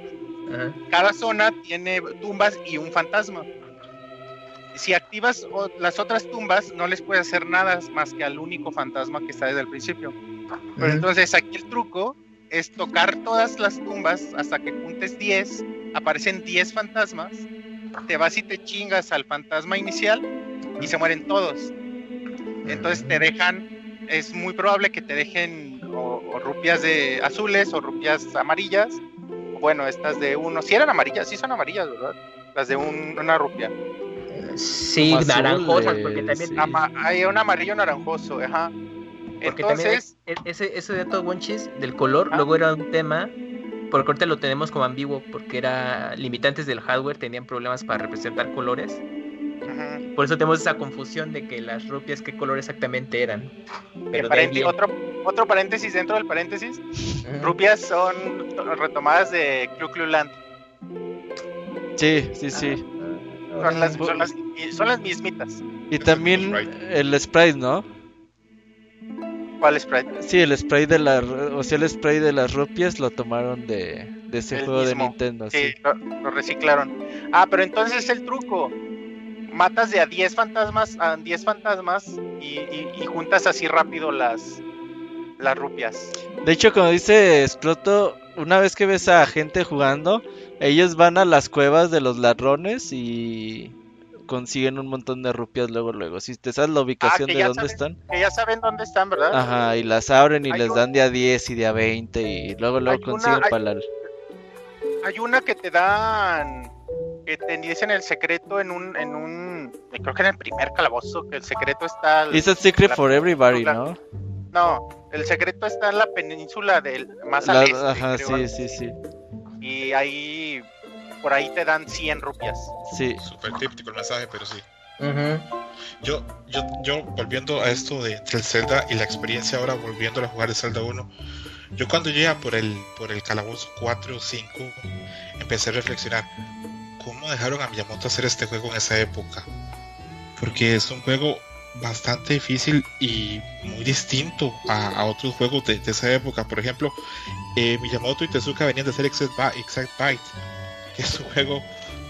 ajá. Cada zona tiene tumbas y un fantasma. Si activas o- las otras tumbas, no les puedes hacer nada más que al único fantasma que está desde el principio. Pero entonces aquí el truco es tocar todas las tumbas hasta que juntes 10, aparecen 10 fantasmas, te vas y te chingas al fantasma inicial y se mueren todos. Entonces te dejan, es muy probable que te dejen o, o rupias de azules o rupias amarillas. Bueno, estas de uno, si eran amarillas, sí son amarillas, ¿verdad? Las de un- una rupia. Sí, Como naranjosas, azules, porque también... sí. Ama- hay un amarillo naranjoso, ajá. Porque Entonces, también e- ese, ese dato, Wonchis, del color, Ah. luego era un tema, porque ahorita lo tenemos como ambiguo, porque era limitantes del hardware, tenían problemas para representar colores. Por eso tenemos esa confusión de que las rupias qué color exactamente eran. Pero paréntesis- otro, otro paréntesis dentro del paréntesis, rupias son to- retomadas de Clu Clu Land. Sí, sí, sí. Son las, son las, son las mismitas. Y también el spray, ¿no? ¿Cuál? Sí, el spray de la, o sea, el spray de las rupias lo tomaron de, de ese El juego de. Nintendo, Sí, sí. lo, lo reciclaron. Ah, pero entonces el truco. Matas de a 10 fantasmas a 10 fantasmas y, y- y juntas así rápido las, las rupias. De hecho, como dice Scroto, una vez que ves a gente jugando, ellos van a las cuevas de los ladrones y consiguen un montón de rupias luego, luego. Si te sabes la ubicación que de dónde saben. están, Que ya saben dónde están, ¿verdad? ajá, y las abren y Hay les un- dan de a 10 y de a 20 y luego, luego Hay una- consiguen hay- para la... Hay una que te dan que te dicen el secreto en un en un creo que en el primer calabozo que el secreto está It's a secret la for everybody. ¿no? no el secreto está en la península del más La- al este, ajá, creo, sí, sí, sí. y ahí por ahí te dan 100 rupias Sí, Súper críptico el mensaje, pero sí. Yo, yo, yo volviendo a esto de, del Zelda y la experiencia ahora volviendo a jugar el Zelda 1, yo cuando llega por el, por el calabozo 4 o 5, empecé a reflexionar, ¿cómo dejaron a Miyamoto hacer este juego en esa época? Porque es un juego bastante difícil y muy distinto a, a otros juegos de, de esa época. Por ejemplo, eh, Miyamoto y Tezuka venían de hacer Exact Byte, que es un juego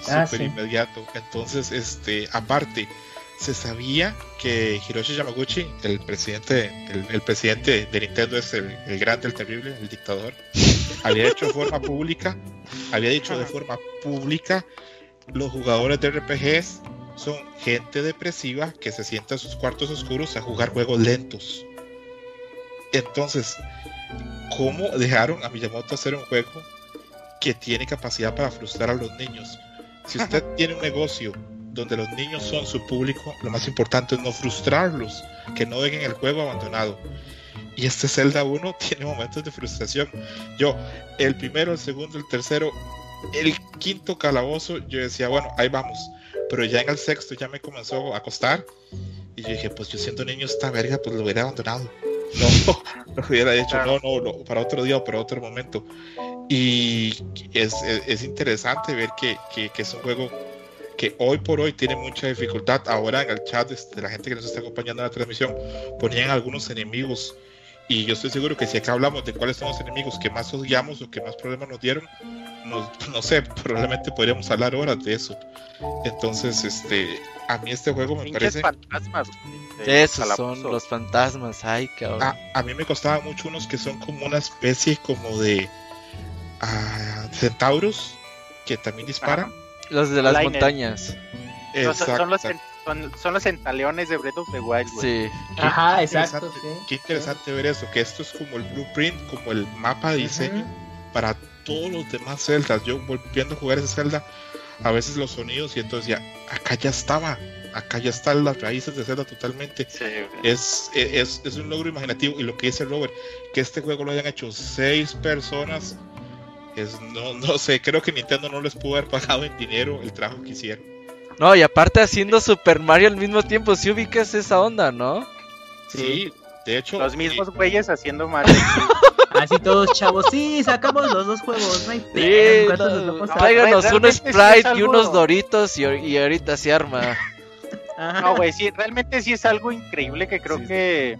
Ah, súper sí. inmediato. Entonces, este, aparte, se sabía que Hiroshi Yamaguchi, el presidente, el, el presidente de Nintendo es el, el grande, el terrible, el dictador, había hecho de forma pública, había dicho de forma pública, los jugadores de RPGs son gente depresiva que se sienta en sus cuartos oscuros a jugar juegos lentos. Entonces, ¿cómo dejaron a Miyamoto hacer un juego que tiene capacidad para frustrar a los niños? Si usted tiene un negocio donde los niños son su público, lo más importante es no frustrarlos, que no dejen el juego abandonado. Y este Zelda 1 tiene momentos de frustración. Yo, el primero, el segundo, el tercero, el quinto calabozo, yo decía, bueno, ahí vamos. Pero ya en el sexto ya me comenzó a costar. Y yo dije, pues yo siendo niño esta verga, pues lo hubiera abandonado. No, lo hubiera dicho, no, no, no, para otro día o para otro momento. Y es, es, es interesante ver que, que, que es un juego que hoy por hoy tiene mucha dificultad. Ahora en el chat este, de la gente que nos está acompañando en la transmisión ponían algunos enemigos. Y yo estoy seguro que si acá hablamos de cuáles son los enemigos que más odiamos o que más problemas nos dieron, nos- no sé, probablemente podríamos hablar horas de eso. Entonces, este, a mí este juego me parece... fantasmas esos son los fantasmas, ay, cabrón. A, a mí me costaba mucho unos que son como una especie como de ah, centauros que también disparan. Los de las Liner. montañas. No, son, son los, Exacto. Son, son los entaleones de Breath of the Wild, güey. Sí. Qué Ajá, interesante, exacto. sí. Qué interesante ver eso, que esto es como el blueprint, como el mapa de diseño para todos los demás celdas. Yo volviendo a jugar ese celda, a veces los sonidos y entonces ya, acá ya estaba, acá ya están las raíces de Zelda totalmente. Sí. Es, es, es un logro imaginativo y lo que dice Robert, que este juego lo hayan hecho seis personas, es, no, no sé, creo que Nintendo no les pudo haber pagado en dinero el trabajo que hicieron. No, y aparte haciendo Super Mario al mismo tiempo, si ubicas esa onda, ¿no? Sí, de hecho, Los mismos güeyes haciendo Mario. Así todos chavos, sí, sacamos los dos juegos, no hay Sí, ¿cuántos no, nos vamos a- tráiganos un sí es Sprite y unos Doritos y, y ahorita se arma. Ajá. No, güey, sí, realmente sí es algo increíble que creo Sí. que,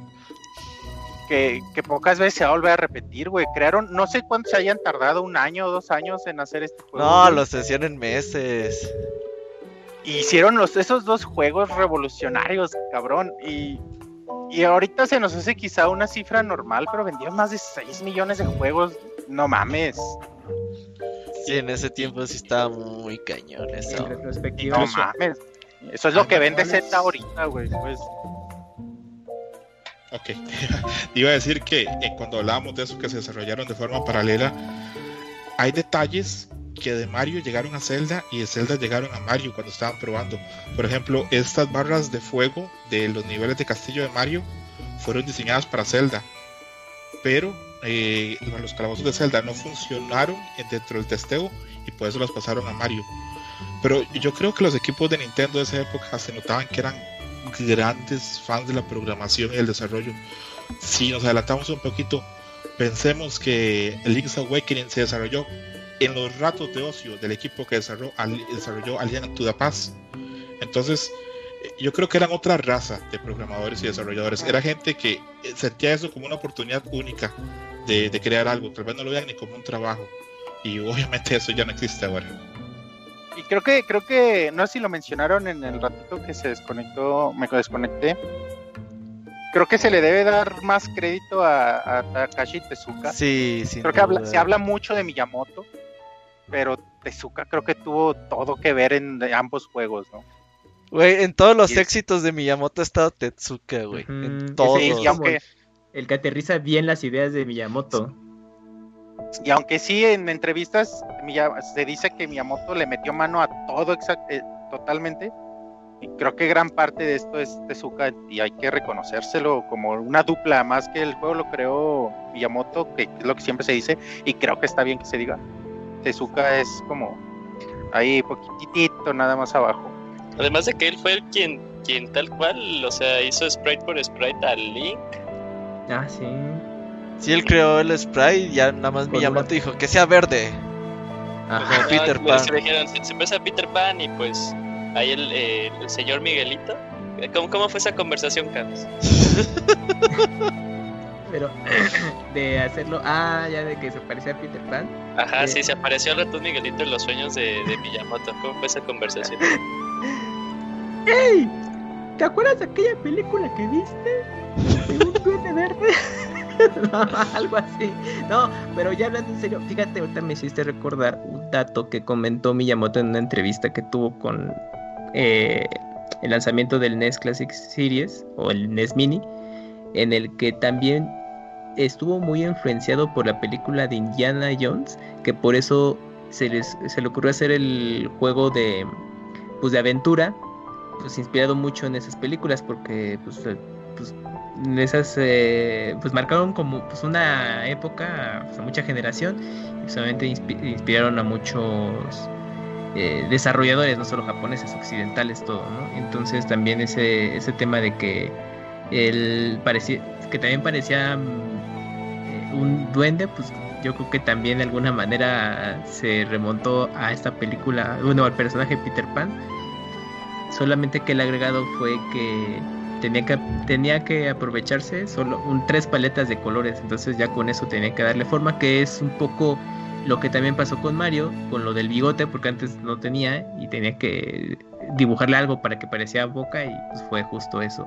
que que pocas veces se va a volver a repetir, güey. Crearon, no sé cuánto se hayan tardado, un año o dos años en hacer este juego. No, los hacían en meses. Y hicieron los, esos dos juegos revolucionarios, cabrón. Y, y ahorita se nos hace quizá una cifra normal, pero vendieron más de 6 millones de juegos. No mames. Sí, en ese tiempo sí estaba muy cañón eso. En retrospectiva. No mames. Eso es lo que vende. Z ahorita, güey. Pues, Ok, iba a decir que eh, cuando hablábamos de eso que se desarrollaron de forma paralela, hay detalles que de Mario llegaron a Zelda y de Zelda llegaron a Mario cuando estaban probando. Por ejemplo, estas barras de fuego de los niveles de castillo de Mario fueron diseñadas para Zelda, pero eh, los calabozos de Zelda no funcionaron en- dentro del testeo y por eso los pasaron a Mario. Pero yo creo que los equipos de Nintendo de esa época se notaban que eran grandes fans de la programación y el desarrollo. Si nos adelantamos un poquito, pensemos que Link's Awakening se desarrolló en los ratos de ocio del equipo que desarrolló, al- desarrolló Alien to the Past. Entonces, yo creo que eran otra raza de programadores y desarrolladores. Era gente que eh, sentía eso como una oportunidad única de, de crear algo. Tal vez no lo vean ni como un trabajo. Y obviamente eso ya no existe ahora. y creo que, creo que, no sé si lo mencionaron en el ratito que se desconectó, me desconecté. Creo que se le debe dar más crédito a, a Takashi Tezuka. Sí, sí. Creo que habla- se habla mucho de Miyamoto, pero Tezuka creo que tuvo todo que ver en ambos juegos, ¿no? Güey, en todos los éxitos de Miyamoto ha estado Tetsuka, güey. Ujú, En ese todos. Sí, y aunque, El que aterriza bien las ideas de Miyamoto. y aunque sí en entrevistas se dice que Miyamoto le metió mano a todo exact- eh, totalmente, y creo que gran parte de esto es Tezuka y hay que reconocérselo como una dupla, más que el juego lo creó Miyamoto, que es lo que siempre se dice, y creo que está bien que se diga. Tezuka es como ahí poquitito nada más abajo. Además de que él fue el quien, quien tal cual, o sea, hizo sprite por sprite al Link. Ah, sí. Sí, él creó el sprite y ya nada más Miyamoto una- dijo que sea verde. Ajá. Peter Ah, Pan. Se dijeron, se, se empieza Peter Pan y pues ahí el, eh, el señor Miguelito. ¿Cómo, ¿Cómo fue esa conversación, Carlos? Pero de hacerlo. Ah, ya de que se parecía a Peter Pan. Ajá, Sí. sí, se apareció al ratón Miguelito en los sueños de, de Miyamoto. ¿Cómo fue esa conversación? ¡Ey! ¿Te acuerdas de aquella película que viste? De un duende verde. No, algo así. No, pero ya hablando en serio, fíjate, ahorita me hiciste recordar un dato que comentó Miyamoto en una entrevista que tuvo con eh, el lanzamiento del NES Classic Series o el NES Mini, en el que también estuvo muy influenciado por la película de Indiana Jones, que por eso se, les, se le ocurrió hacer el juego de, pues, de aventura, pues inspirado mucho en esas películas, porque pues, eh, pues esas eh, pues marcaron como pues una época, pues, a mucha generación, y solamente inspiraron a muchos eh, desarrolladores, no solo japoneses, occidentales, todo, ¿no? Entonces también ese, ese tema de que él parecía, que también parecía un duende, pues yo creo que también de alguna manera se remontó a esta película, bueno, al personaje Peter Pan. Solamente que el agregado fue que tenía que tenía que aprovecharse solo un tres paletas de colores, entonces ya con eso tenía que darle forma, que es un poco lo que también pasó con Mario, con lo del bigote, porque antes no tenía y tenía que dibujarle algo para que parecía boca y pues fue justo eso.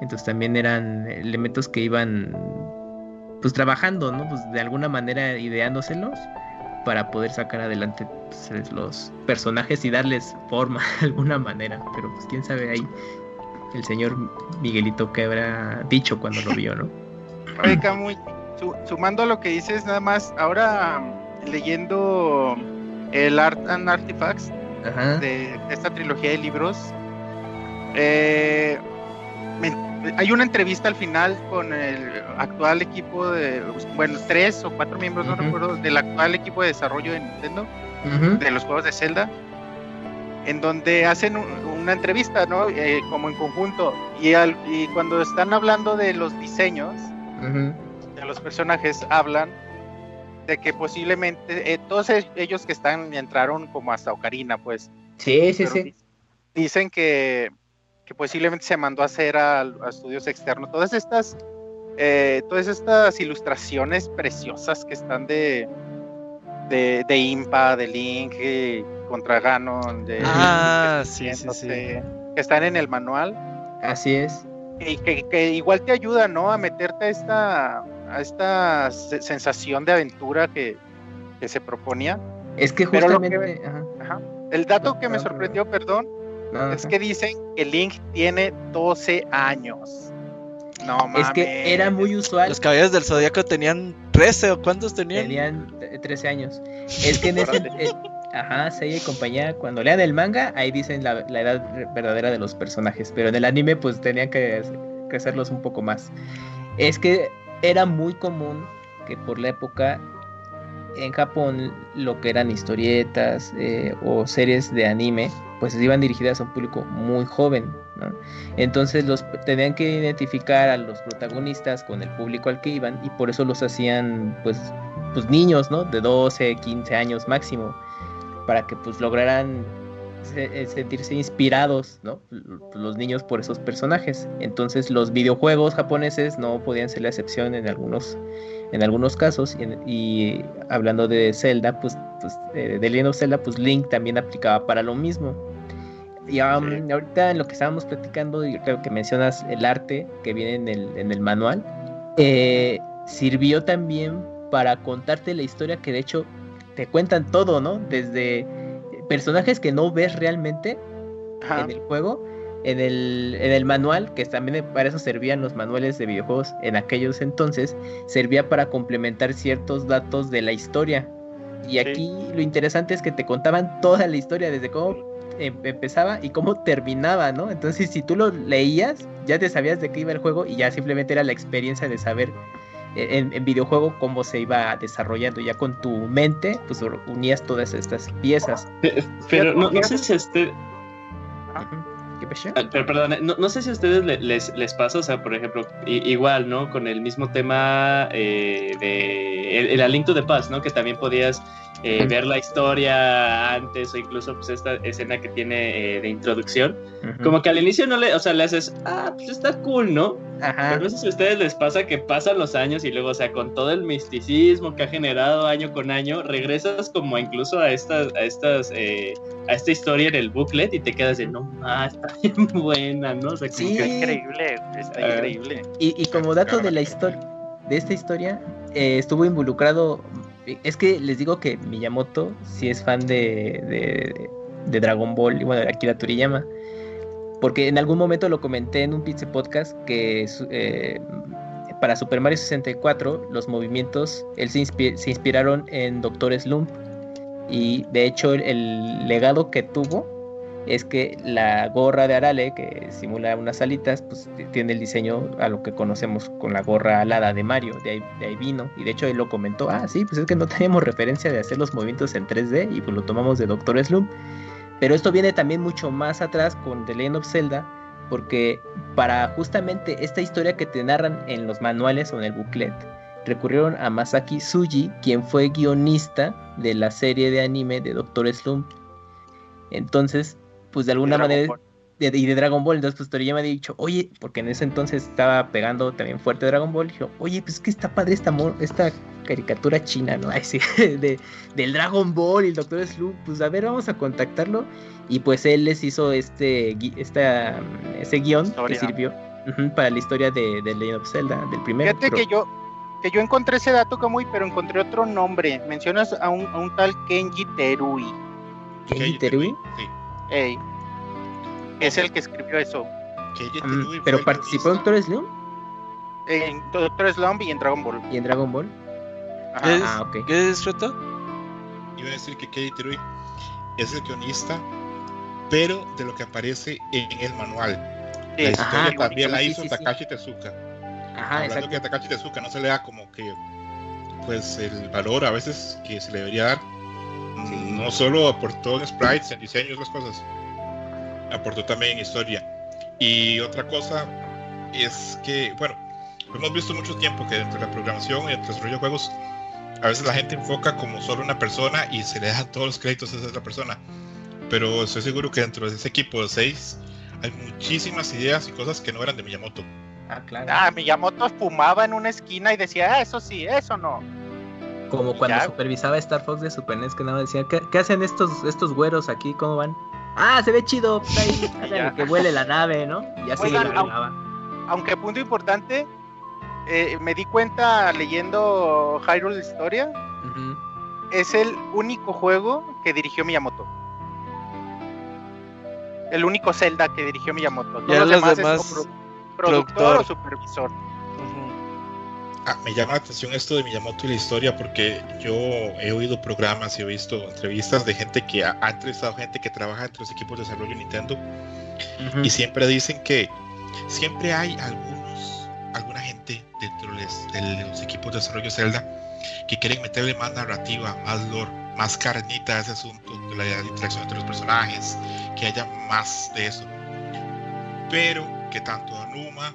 Entonces también eran elementos que iban pues trabajando, ¿no? Pues de alguna manera ideándoselos para poder sacar adelante pues, los personajes y darles forma de alguna manera. Pero pues quién sabe ahí el señor Miguelito que habrá dicho cuando lo vio, ¿no? Oye, Camuy, sumando a lo que dices, nada más, ahora leyendo el Art and Artifacts De, esta trilogía de libros, eh, hay una entrevista al final con el actual equipo de, bueno, tres o cuatro miembros, no recuerdo, del actual equipo de desarrollo de Nintendo, de los juegos de Zelda, en donde hacen una entrevista, ¿no? Eh, como en conjunto. Y, al, y cuando están hablando de los diseños, de los personajes, hablan de que posiblemente eh, todos e-, ellos que están entraron como hasta Ocarina, pues. Sí, sí, sí. Dicen que que posiblemente se mandó a hacer a, estudios externos. Todas estas, eh, todas estas ilustraciones preciosas que están de, de, de Impa, de Link, eh, contra Ganon, de, ah, sí, sí, sí. que están en el manual. Así es. Y que, igual te ayuda, ¿no? A meterte a esta, a esta sensación de aventura que, que se proponía. Es que justamente... El dato que me sorprendió, perdón, es que dicen que Link tiene 12 años. No mames. Es que era muy usual. Los caballeros del zodiaco tenían 13 o cuántos tenían? Tenían 13 años. Es que en ese. Eh, ajá, Seiya y compañía, cuando lean el manga, ahí dicen la, edad verdadera de los personajes. Pero en el anime, pues tenían que crecerlos un poco más. Es que era muy común que por la época en Japón lo que eran historietas eh, o series de anime pues iban dirigidas a un público muy joven, ¿no? Entonces los tenían que identificar a los protagonistas con el público al que iban y por eso los hacían pues, pues niños, ¿no? De 12, 15 años máximo, para que pues lograran eh, sentirse inspirados, ¿no? Los niños por esos personajes. Entonces los videojuegos japoneses no podían ser la excepción en algunos en algunos casos, y, hablando de Zelda, pues, pues de Legend of Zelda, pues Link también aplicaba para lo mismo. Y um, ahorita en lo que estábamos platicando, yo creo que mencionas el arte que viene en el, en el manual, eh, sirvió también para contarte la historia que de hecho te cuentan todo, ¿no? Desde personajes que no ves realmente en el juego en el, en el manual, que también para eso servían los manuales de videojuegos en aquellos entonces, servía para complementar ciertos datos de la historia. Y aquí lo interesante es que te contaban toda la historia, desde cómo em, empezaba y cómo terminaba, ¿no? Entonces, si tú lo leías, ya te sabías de qué iba el juego y ya simplemente era la experiencia de saber e, en, videojuego cómo se iba desarrollando. Ya con tu mente, pues unías todas estas piezas. Pero, no, sé si este... pero perdón, no, sé si a ustedes les, les pasa, o sea, por ejemplo, igual, ¿no? Con el mismo tema eh, de el, el, Link to the Past, ¿no? Que también podías eh, ver la historia antes o incluso pues esta escena que tiene eh, de introducción, como que al inicio no le, o sea, le haces, ah, pues está cool, ¿no? Pero no sé si a ustedes les pasa que pasan los años y luego, o sea, con todo el misticismo que ha generado año con año, regresas como incluso a estas, a estas, eh, a esta historia en el booklet y te quedas de, no, más, está bien buena, ¿no? O sea, sí. increíble, está ah. increíble. Y, y como dato de la historia, de esta historia, estuvo involucrado es que les digo que Miyamoto sí es fan de, de, Dragon Ball y bueno, de Akira Toriyama. Porque en algún momento lo comenté en un Pizza Podcast que eh, para Super Mario 64 los movimientos, él se, se inspiraron en Doctor Slump. Y de hecho el legado que tuvo es que la gorra de Arale, que simula unas alitas, pues tiene el diseño a lo que conocemos con la gorra alada de Mario, de ahí, de ahí vino. Y de hecho él lo comentó, ah, sí, pues es que no teníamos referencia de hacer los movimientos en 3D y pues lo tomamos de Doctor Slump. Pero esto viene también mucho más atrás con The Legend of Zelda, porque para justamente esta historia que te narran en los manuales o en el booklet, recurrieron a Masaki Tsuji, quien fue guionista de la serie de anime de Doctor Slump. Entonces, pues de alguna manera, y de Dragon Ball, entonces pues Toriyama ha dicho, oye, porque en ese entonces estaba pegando también fuerte Dragon Ball, dijo, oye, pues es que está padre esta, esta caricatura china, ¿no? Ay, sí, de, del Dragon Ball y el Doctor Slump, pues a ver, vamos a contactarlo, y pues él les hizo este, esta, ese guion que sirvió para la historia de, de Legend of Zelda, del primero. Fíjate que yo, que yo encontré ese dato como pero encontré otro nombre. Mencionas a un, a un tal Kenji Terui. ¿Kenji Terui? Sí. Ey, es el que escribió eso. Mm, ¿Pero participó en. Doctor Slump En Doctor Slump y en Dragon Ball. y en Dragon Ball? Ajá. ¿Es- Ah, ok. ¿Qué es, Reto? Iba a decir que Kenji Terui es el guionista, pero de lo que aparece en el manual. Sí, La Ajá, historia también la hizo sí, sí. Takashi Tezuka. Ajá, Hablando exacto. que a Takashi Tezuka no se le da como que pues el valor a veces que se le debería dar. No solo aportó en sprites, en diseños, las cosas, aportó también en historia. Y otra cosa es que, bueno, hemos visto mucho tiempo que dentro de la programación y del desarrollo de juegos, a veces la gente enfoca como solo una persona y se le dejan todos los créditos a esa otra persona. Pero estoy seguro que dentro de ese equipo de seis hay muchísimas ideas y cosas que no eran de Miyamoto. Ah, claro. Ah, Miyamoto fumaba en una esquina y decía, ah, eso sí, eso no. Como cuando ya. supervisaba Star Fox de Super NES que nada más decía, ¿qué, qué hacen estos, estos güeros aquí? ¿Cómo van? Ah, se ve chido, pues ahí, que vuele la nave, ¿no? Y así Oigan, lo. Aunque punto importante, eh, me di cuenta leyendo Hyrule Historia, es el único juego que dirigió Miyamoto. El único Zelda que dirigió Miyamoto. Todos Ya los los demás, demás, es productor productor. o supervisor. Ah, me llama la atención esto de Miyamoto y la historia porque yo he oído programas y he visto entrevistas de gente que ha, ha entrevistado gente que trabaja entre los equipos de desarrollo de Nintendo Ujú. y siempre dicen que siempre hay algunos, alguna gente dentro de los, equipos de desarrollo de Zelda que quieren meterle más narrativa, más lore, más carnita a ese asunto de la interacción entre los personajes, que haya más de eso. Pero que tanto Anuma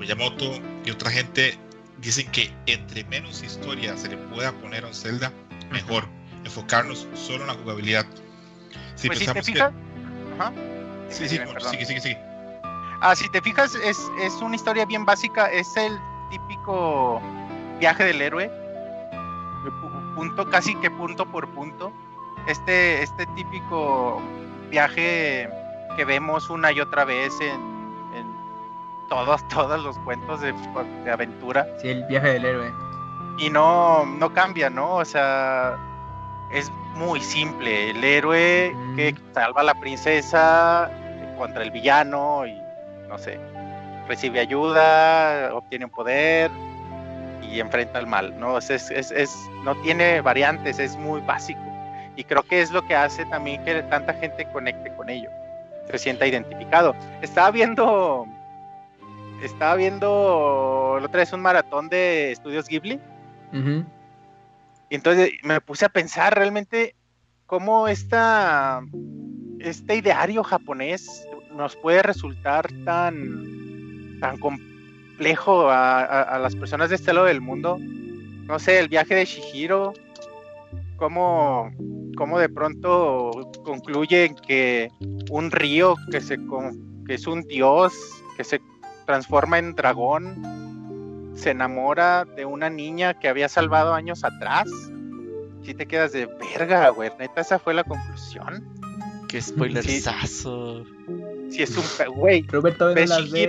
Miyamoto y otra gente dicen que entre menos historia se le pueda poner a un Zelda, mejor. Enfocarnos solo en la jugabilidad. Si pues si te pensamos que- fijas... Ajá. Sí, sí, dime, bueno, perdón. sigue, sigue, sigue. Ah, si te fijas, es, es una historia bien básica. Es el típico viaje del héroe. Punto, casi que punto por punto. Este, este típico viaje que vemos una y otra vez en todos, todos los cuentos de, de aventura. Sí, el viaje del héroe. Y no, no cambia, ¿no? O sea, es muy simple. El héroe Mm. que salva a la princesa contra el villano y no sé, recibe ayuda, obtiene un poder y enfrenta al mal, ¿no? Es, es, es- no tiene variantes, es muy básico. Y creo que es lo que hace también que tanta gente conecte con ello, se sienta identificado. Estaba viendo, estaba viendo la otra vez un maratón de estudios Ghibli. Y entonces me puse a pensar realmente cómo esta, este ideario japonés nos puede resultar tan, tan complejo a, a- a las personas de este lado del mundo. No sé, el viaje de Shihiro, cómo, cómo de pronto concluye que un río que, se, que es un dios, que se transforma en dragón, se enamora de una niña que había salvado años atrás. Si te quedas de verga, güey. Neta, esa fue la conclusión. Qué spoilerzazo. Si es un güey. Roberto ve las ve.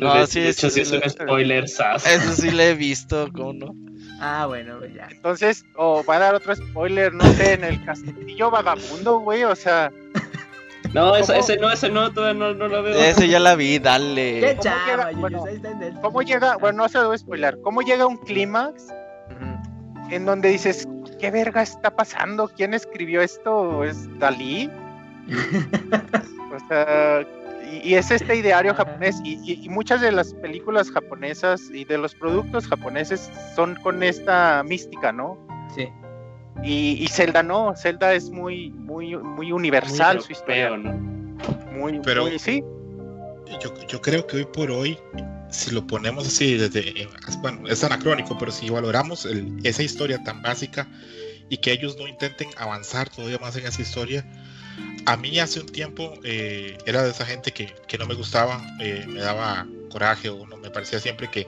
No, sí, hecho, sí, es un sí. spoiler, sas. Eso sí le he visto, ¿cómo no? Ah, bueno, ya. Entonces, o va a dar otro spoiler, no sé, en el castillo vagabundo, güey. O sea, No, ese, ¿Cómo? ese no, ese no, todavía no, no lo veo. Ese ya la vi, Qué dale. chava, llega? Bueno, ahí está en el- ¿cómo llega? Bueno, no se lo voy a spoiler. ¿Cómo llega un clímax en donde dices, ¿qué verga está pasando? ¿Quién escribió esto? ¿Es Dalí? O sea, y, y es este ideario japonés y, y- y muchas de las películas japonesas y de los productos japoneses son con esta mística, ¿no? Sí. Y, y Zelda no, Zelda es muy, muy, muy universal su historia. Europeo, ¿no? Muy, Pero- muy- sí, Yo, yo creo que hoy por hoy, si lo ponemos así, desde, eh, bueno, es anacrónico, pero si valoramos el- esa historia tan básica y que ellos no intenten avanzar todavía más en esa historia, a mí hace un tiempo eh, era de esa gente que, que no me gustaba, eh, me daba coraje o no me parecía siempre que,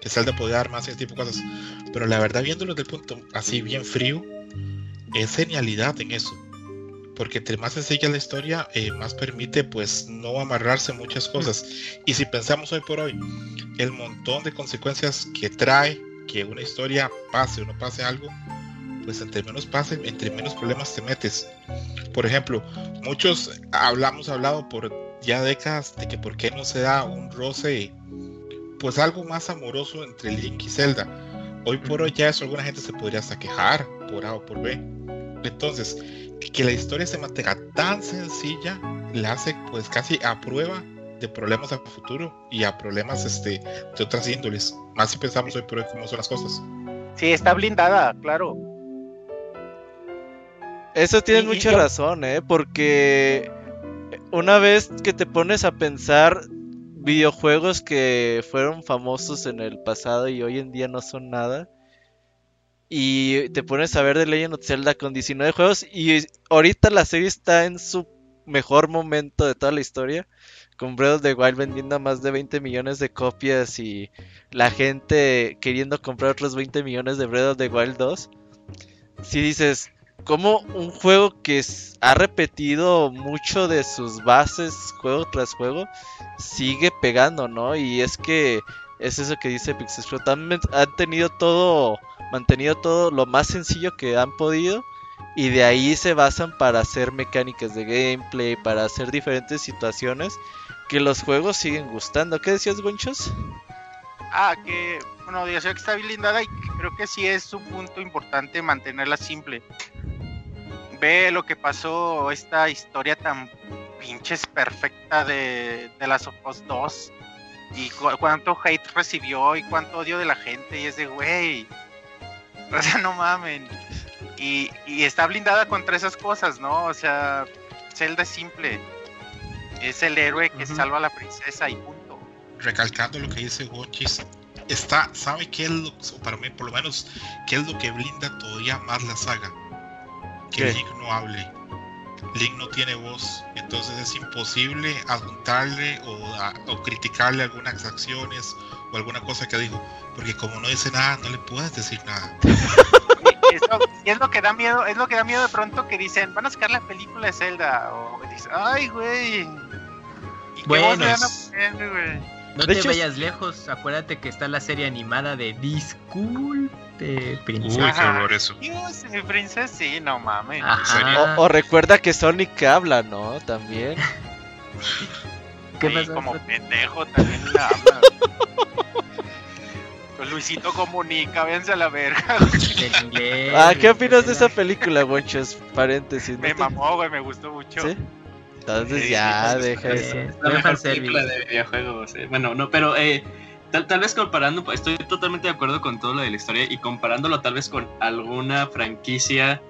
que Zelda podía dar más ese tipo de cosas. Pero la verdad, viéndolo desde el punto así bien frío, es genialidad en eso. porque entre más sencilla la historia, eh, más permite pues no amarrarse muchas cosas. Y si pensamos hoy por hoy, el montón de consecuencias que trae que una historia pase o no pase algo, pues entre menos pase, entre menos problemas te metes. Por ejemplo, muchos hablamos, hablado por ya décadas de que por qué no se da un roce, pues algo más amoroso entre Link y Zelda. Hoy por hoy ya eso alguna gente se podría hasta quejar por A o por B. Entonces, que la historia se mantenga tan sencilla la hace pues casi a prueba de problemas a futuro y a problemas este, de otras índoles. Más si pensamos hoy por hoy cómo son las cosas. Sí, está blindada, claro. Eso tienes Y- y mucha yo- razón, ¿eh? Porque una vez que te pones a pensar videojuegos que fueron famosos en el pasado y hoy en día no son nada, y te pones a ver The Legend of Zelda con 19 juegos, y ahorita la serie está en su mejor momento de toda la historia, con Breath of the Wild vendiendo más de 20 millones de copias y la gente queriendo comprar otros 20 millones de Breath of the Wild 2. Si dices, como un juego que ha repetido mucho de sus bases juego tras juego sigue pegando, ¿no? Y es que es eso que dice Pixelshot. Han, han tenido todo, mantenido todo lo más sencillo que han podido y de ahí se basan para hacer mecánicas de gameplay, para hacer diferentes situaciones que los juegos siguen gustando. ¿Qué decías, Gonchos? Ah, que, bueno, sé que está blindada y que creo que sí es un punto importante mantenerla simple. Ve lo que pasó, esta historia tan pinches perfecta de, de las of Us 2 y cu- cuánto hate recibió y cuánto odio de la gente y es de, güey, o sea, no mamen. Y, y está blindada contra esas cosas, ¿no? O sea, Zelda es simple. Es el héroe que salva a la princesa y punto. recalcando lo que dice Gonchis, está, ¿sabe qué es lo, para mí por lo menos, qué es lo que blinda todavía más la saga? Que ¿Qué? Link no hable. Link no tiene voz, entonces es imposible adjuntarle o, a- o criticarle algunas acciones o alguna cosa que dijo, porque como no dice nada, no le puedes decir nada. Y es, lo, y es lo que da miedo, es lo que da miedo de pronto que dicen, van a sacar la película de Zelda, o dices, ay güey. ¿Y qué Bueno, es- güey? No De te hecho, vayas lejos, acuérdate que está la serie animada de Disculpe, Uy, princesa. qué Ajá. horror eso. Dios, mi princesa, sí, no mames. O, o recuerda que Sonic habla, ¿no? También. ¿Qué Sí, pasó? como pendejo también la. Pues Luisito comunica, véanse a la verga. Ah, ¿qué opinas de esa película, Gonchos? Paréntesis. ¿no Me mamó, güey, me gustó mucho. ¿Sí? Entonces Sí, ya, sí, deja eso. La buen mejor película de videojuegos. eh. Bueno, no, pero eh, tal, tal vez comparando, pues, estoy totalmente de acuerdo con todo lo de la historia y comparándolo tal vez con alguna franquicia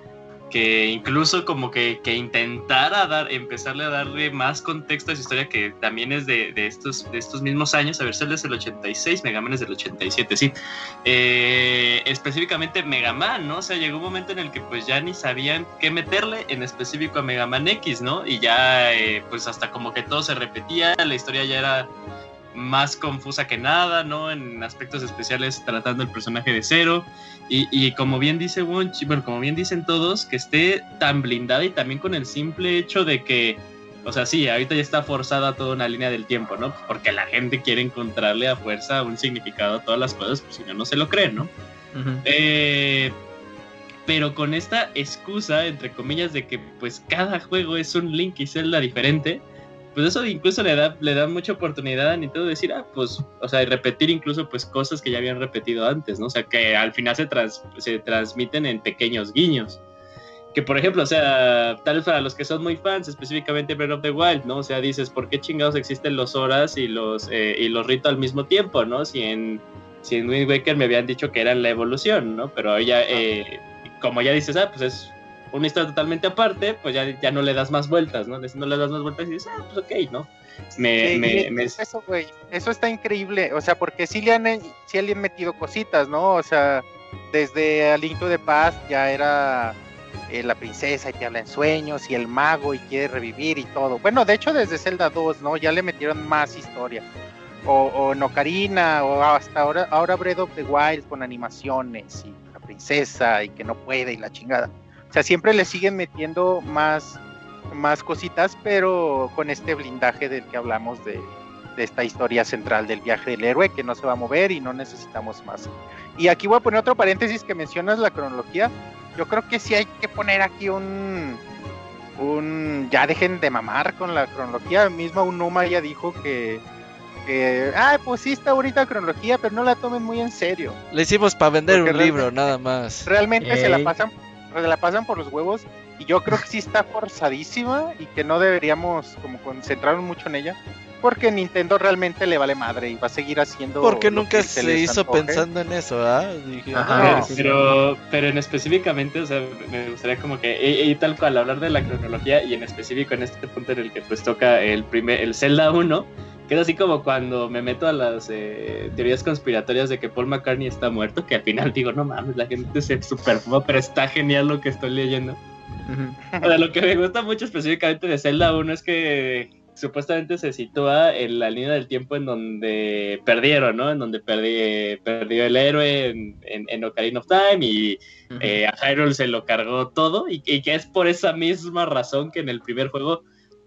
que incluso como que, que intentara dar, empezarle a darle más contexto a esa historia que también es de, de estos, de estos mismos años, a ver, es del 86, Mega Man es del 87, sí. Eh, específicamente Mega Man, ¿no? O sea, llegó un momento en el que pues ya ni sabían qué meterle en específico a Mega Man X, ¿no? Y ya eh, pues hasta como que todo se repetía, la historia ya era más confusa que nada, ¿no? En aspectos especiales tratando el personaje de cero. Y, y como bien dice Wonchi, bueno, como bien dicen todos, que esté tan blindada y también con el simple hecho de que, o sea, sí, ahorita ya está forzada toda una línea del tiempo, ¿no? Porque la gente quiere encontrarle a fuerza un significado a todas las cosas, pues si no, no se lo creen, ¿no? Eh, pero con esta excusa, entre comillas, de que pues cada juego es un Link y Zelda diferente, pues eso incluso le da, le da mucha oportunidad a Nintendo de decir, ah, pues, o sea, y repetir incluso pues cosas que ya habían repetido antes, ¿no? O sea, que al final se, trans- se transmiten en pequeños guiños. Que por ejemplo, o sea, tal vez para los que son muy fans, específicamente Breath of the Wild, ¿no? O sea, dices, ¿por qué chingados existen los horas y los, eh, y los ritos al mismo tiempo, ¿no? Si en, si en Wind Waker me habían dicho que eran la evolución, ¿no? Pero ya, eh, como ya dices, ah, pues es una historia totalmente aparte, pues ya, ya no le das más vueltas, ¿no? No le das más vueltas y dices, ah, pues ok, ¿no? Me, Sí, me, Eso, güey, eso está increíble, o sea, porque sí le han, sí le han metido cositas, ¿no? O sea, desde A Link to the Past ya era eh, la princesa y que habla en sueños y el mago y quiere revivir y todo. Bueno, de hecho desde Zelda 2, ¿no? Ya le metieron más historia. O, o en Ocarina, o hasta ahora, ahora Breath of the Wild con animaciones y la princesa y que no puede y la chingada. O sea, siempre le siguen metiendo más más cositas, pero con este blindaje del que hablamos de, de esta historia central del viaje del héroe que no se va a mover y no necesitamos más. Y aquí voy a poner otro paréntesis que mencionas la cronología. Yo creo que sí hay que poner aquí un un ya dejen de mamar con la cronología. Misma Unuma ya dijo que que ah, pues sí está ahorita cronología, pero no la tomen muy en serio. Le hicimos para vender Porque un libro, nada más. Realmente se la pasan se la pasan por los huevos y yo creo que sí está forzadísima y que no deberíamos como concentrarnos mucho en ella porque Nintendo realmente le vale madre y va a seguir haciendo Porque lo nunca que se, les hizo antoje. pensando en eso, ¿ah? Dije, Ajá. no, sí, pero, pero en específicamente, o sea, me gustaría como que, y, y tal cual, hablar de la cronología y en específico en este punto en el que pues toca el primer, el Zelda 1, que es así como cuando me meto a las eh, teorías conspiratorias de que Paul McCartney está muerto, que al final digo, no mames, la gente se superfuma, pero está genial lo que estoy leyendo. O sea, lo que me gusta mucho específicamente de Zelda 1 es que supuestamente se sitúa en la línea del tiempo en donde perdieron, ¿no? En donde perdí- perdió el héroe en, en, en Ocarina of Time y eh, a Hyrule se lo cargó todo y, y que es por esa misma razón que en el primer juego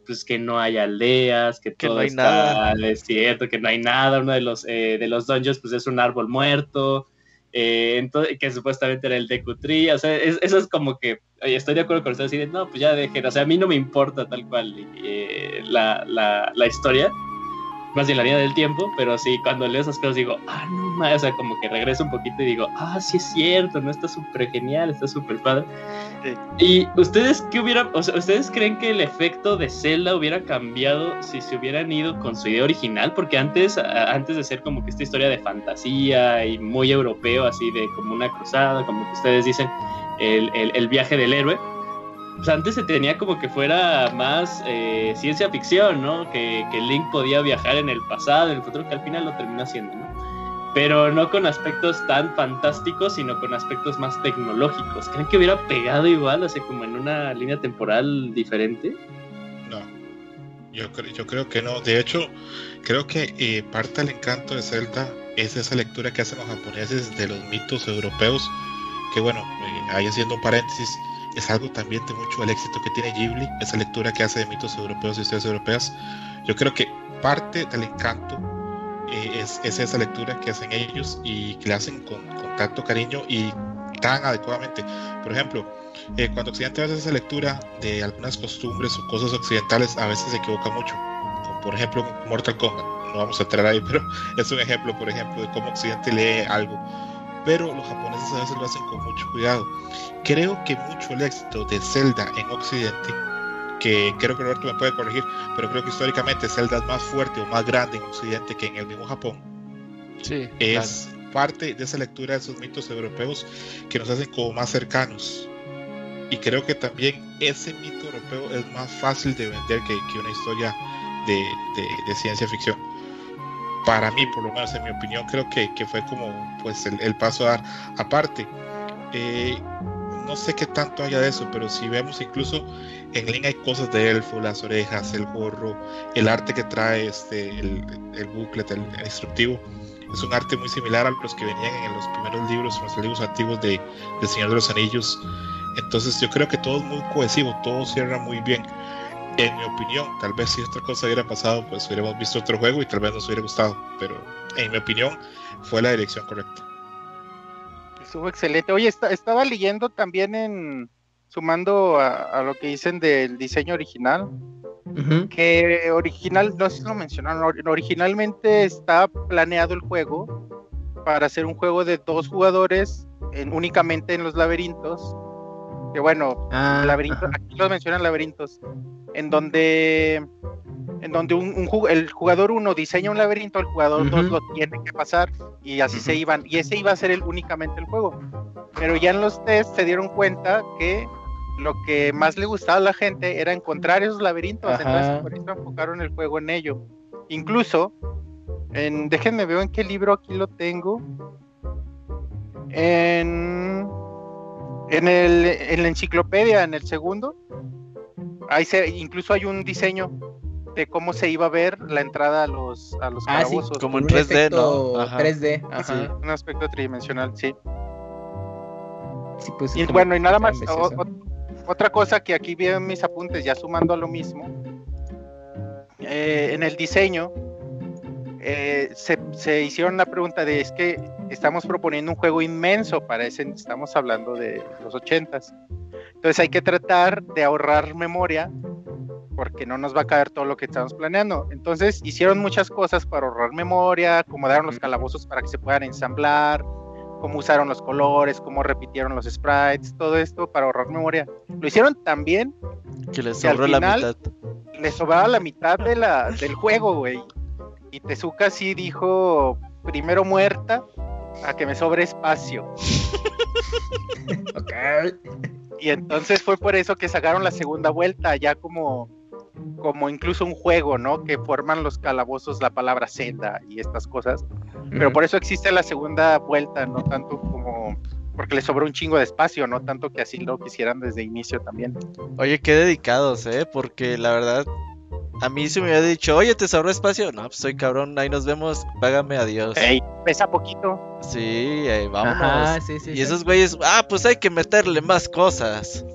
pues que no hay aldeas, que, Que todo no hay está nada. desierto, que no hay nada, uno de los eh, de los dungeons pues es un árbol muerto, eh, entonces, que supuestamente era el Deku Tree, o sea, es- eso es como que, oye, estoy de acuerdo con ustedes, así de, no, pues ya dejen, o sea, a mí no me importa tal cual eh, la, la, la historia, más bien la línea del tiempo, pero sí, cuando leo esas cosas digo, ah, no mames, o sea, como que regreso un poquito y digo, ah, sí es cierto, no está súper genial, está súper padre. Sí. ¿Y ustedes qué hubieran, o sea, ustedes creen que el efecto de Zelda hubiera cambiado si se hubieran ido con su idea original? Porque antes, antes de ser como que esta historia de fantasía y muy europeo, así de como una cruzada, como que ustedes dicen, el, el- el viaje del héroe, antes se tenía como que fuera más eh, ciencia ficción, ¿no? Que, que Link podía viajar en el pasado, en el futuro, que al final lo terminó haciendo, ¿no? Pero no con aspectos tan fantásticos, sino con aspectos más tecnológicos. ¿Creen que hubiera pegado igual, o sea, como en una línea temporal diferente? No, yo, cre- yo creo que no. De hecho, creo que eh, parte del encanto de Zelda es esa lectura que hacen los japoneses de los mitos europeos. Que bueno, eh, ahí haciendo un paréntesis, es algo también de mucho el éxito que tiene Ghibli, esa lectura que hace de mitos europeos y historias europeas. Yo creo que parte del encanto eh, es, es esa lectura que hacen ellos y que le hacen con, tanto cariño y tan adecuadamente. Por ejemplo, eh, cuando Occidente hace esa lectura de algunas costumbres o cosas occidentales, a veces se equivoca mucho. Por ejemplo Mortal Kombat. No vamos a entrar ahí, pero es un ejemplo, por ejemplo, de cómo Occidente lee algo. Pero los japoneses a veces lo hacen con mucho cuidado. Creo que mucho el éxito de Zelda en Occidente, que creo que Roberto me puede corregir, pero creo que históricamente Zelda es más fuerte o más grande en Occidente que en el mismo Japón Sí, es parte de esa lectura de esos mitos europeos que nos hacen como más cercanos. Y creo que también ese mito europeo es más fácil de vender que, que una historia de, de- de ciencia ficción. Para mí, por lo menos en mi opinión, creo que, que fue como pues el, paso a dar. Aparte, eh, no sé qué tanto haya de eso, pero si vemos incluso en Link hay cosas de elfo, las orejas, el gorro, el arte que trae este, el, el booklet, el, el instructivo, es un arte muy similar a los que venían en los primeros libros, los libros antiguos de, de Señor de los Anillos. Entonces yo creo que todo es muy cohesivo, todo cierra muy bien. En mi opinión, tal vez si otra cosa hubiera pasado, pues hubiéramos visto otro juego y tal vez nos hubiera gustado, pero en mi opinión fue la dirección correcta. Estuvo excelente. Oye, esta- estaba leyendo también en sumando a, a lo que dicen del diseño original, que original, no sé si lo mencionaron, or- originalmente está planeado el juego para hacer un juego de dos jugadores en- únicamente en los laberintos. Que bueno, Ah, aquí los mencionan laberintos, en donde en donde un, el jugador uno diseña un laberinto, el jugador dos Ujú. lo tiene que pasar y así se iban, y ese iba a ser el, únicamente el juego. Pero ya en los test se dieron cuenta que lo que más le gustaba a la gente era encontrar esos laberintos, Ajá. entonces por eso enfocaron el juego en ello. Incluso, en, déjenme ver en qué libro aquí lo tengo. En, en, el, en la enciclopedia, en el segundo, ahí se, incluso hay un diseño de cómo se iba a ver la entrada a los, a los Ah, sí, como en un 3D, efecto ¿no? Ajá. 3D, ajá. Sí. Un aspecto tridimensional, sí. Sí, pues, Y bueno, y nada más, o- o- otra cosa que aquí vi en mis apuntes, ya sumando a lo mismo, eh, en el diseño eh, se, se hicieron la pregunta de es que estamos proponiendo un juego inmenso para ese, estamos hablando de los ochentas. Entonces hay que tratar de ahorrar memoria porque no nos va a caer todo lo que estamos planeando. Entonces hicieron muchas cosas para ahorrar memoria, acomodaron los calabozos para que se puedan ensamblar, cómo usaron los colores, cómo repitieron los sprites, todo esto para ahorrar memoria. Lo hicieron también Que les Que al sobró la mitad. le sobraba la mitad de la, del juego, güey. Y Tezuka sí dijo, primero muerta, a que me sobre espacio. Ok. Y entonces fue por eso que sacaron la segunda vuelta, ya como, como incluso un juego, ¿no? Que forman los calabozos la palabra Zelda y estas cosas. Pero por eso existe la segunda vuelta, no tanto como... Porque le sobró un chingo de espacio, no tanto que así lo quisieran desde inicio también. Oye, qué dedicados, ¿eh? Porque la verdad, a mí se me había dicho, oye, ¿te sobró espacio? No, pues soy cabrón, ahí nos vemos, págame adiós. Ey, pesa poquito. Sí, eh, vámonos. Ajá, sí, sí. y sí. esos güeyes, ah, pues hay que meterle más cosas.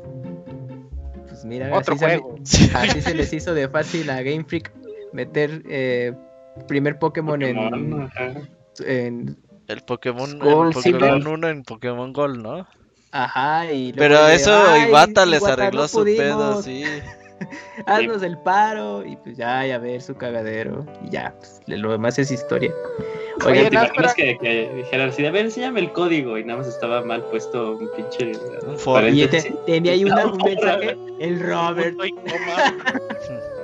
Pues mira, Otro así, se- juego. así se les hizo de fácil a Game Freak meter eh, primer Pokémon en, Pokémon, ajá. en- El Pokémon, Gold, el Pokémon Silver. 1 en Pokémon Gold, ¿no? Ajá, y luego Pero de, eso "Ay, Iwata les Iwata, arregló no su pedo, sí. Haznos el paro, y pues ya, ya ver su cagadero, y ya, pues, lo demás es historia. Oye, Oigan, ¿Te imaginas que, que dijeran así, a ver, enséñame el código y nada más estaba mal puesto un pinche... Un for. y te, te envía ahí una- un mensaje, el Robert. Y.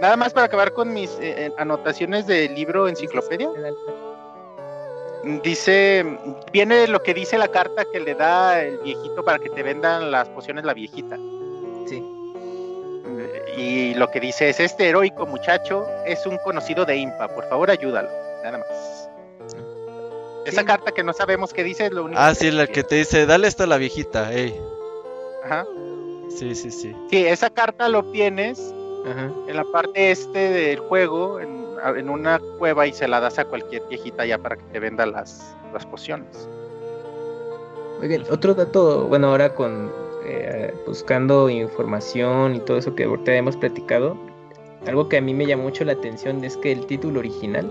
Nada más para acabar con mis eh, eh, anotaciones del libro enciclopedia. Dice, viene lo que dice la carta que le da el viejito para que te vendan las pociones la viejita. Sí. Eh, Y lo que dice es, este heroico muchacho es un conocido de Impa, por favor ayúdalo. Nada más. Esa carta que no sabemos qué dice es lo único. Ah, sí, la que te dice, dale esto a la viejita, ey. Ajá. Sí, sí, sí. Sí, esa carta lo obtienes Ajá. en la parte este del juego, en, en una cueva y se la das a cualquier viejita ya para que te venda las, las pociones. Oigan, otro dato, bueno, ahora con eh, buscando información y todo eso que ahorita hemos platicado, algo que a mí me llamó mucho la atención es que el título original,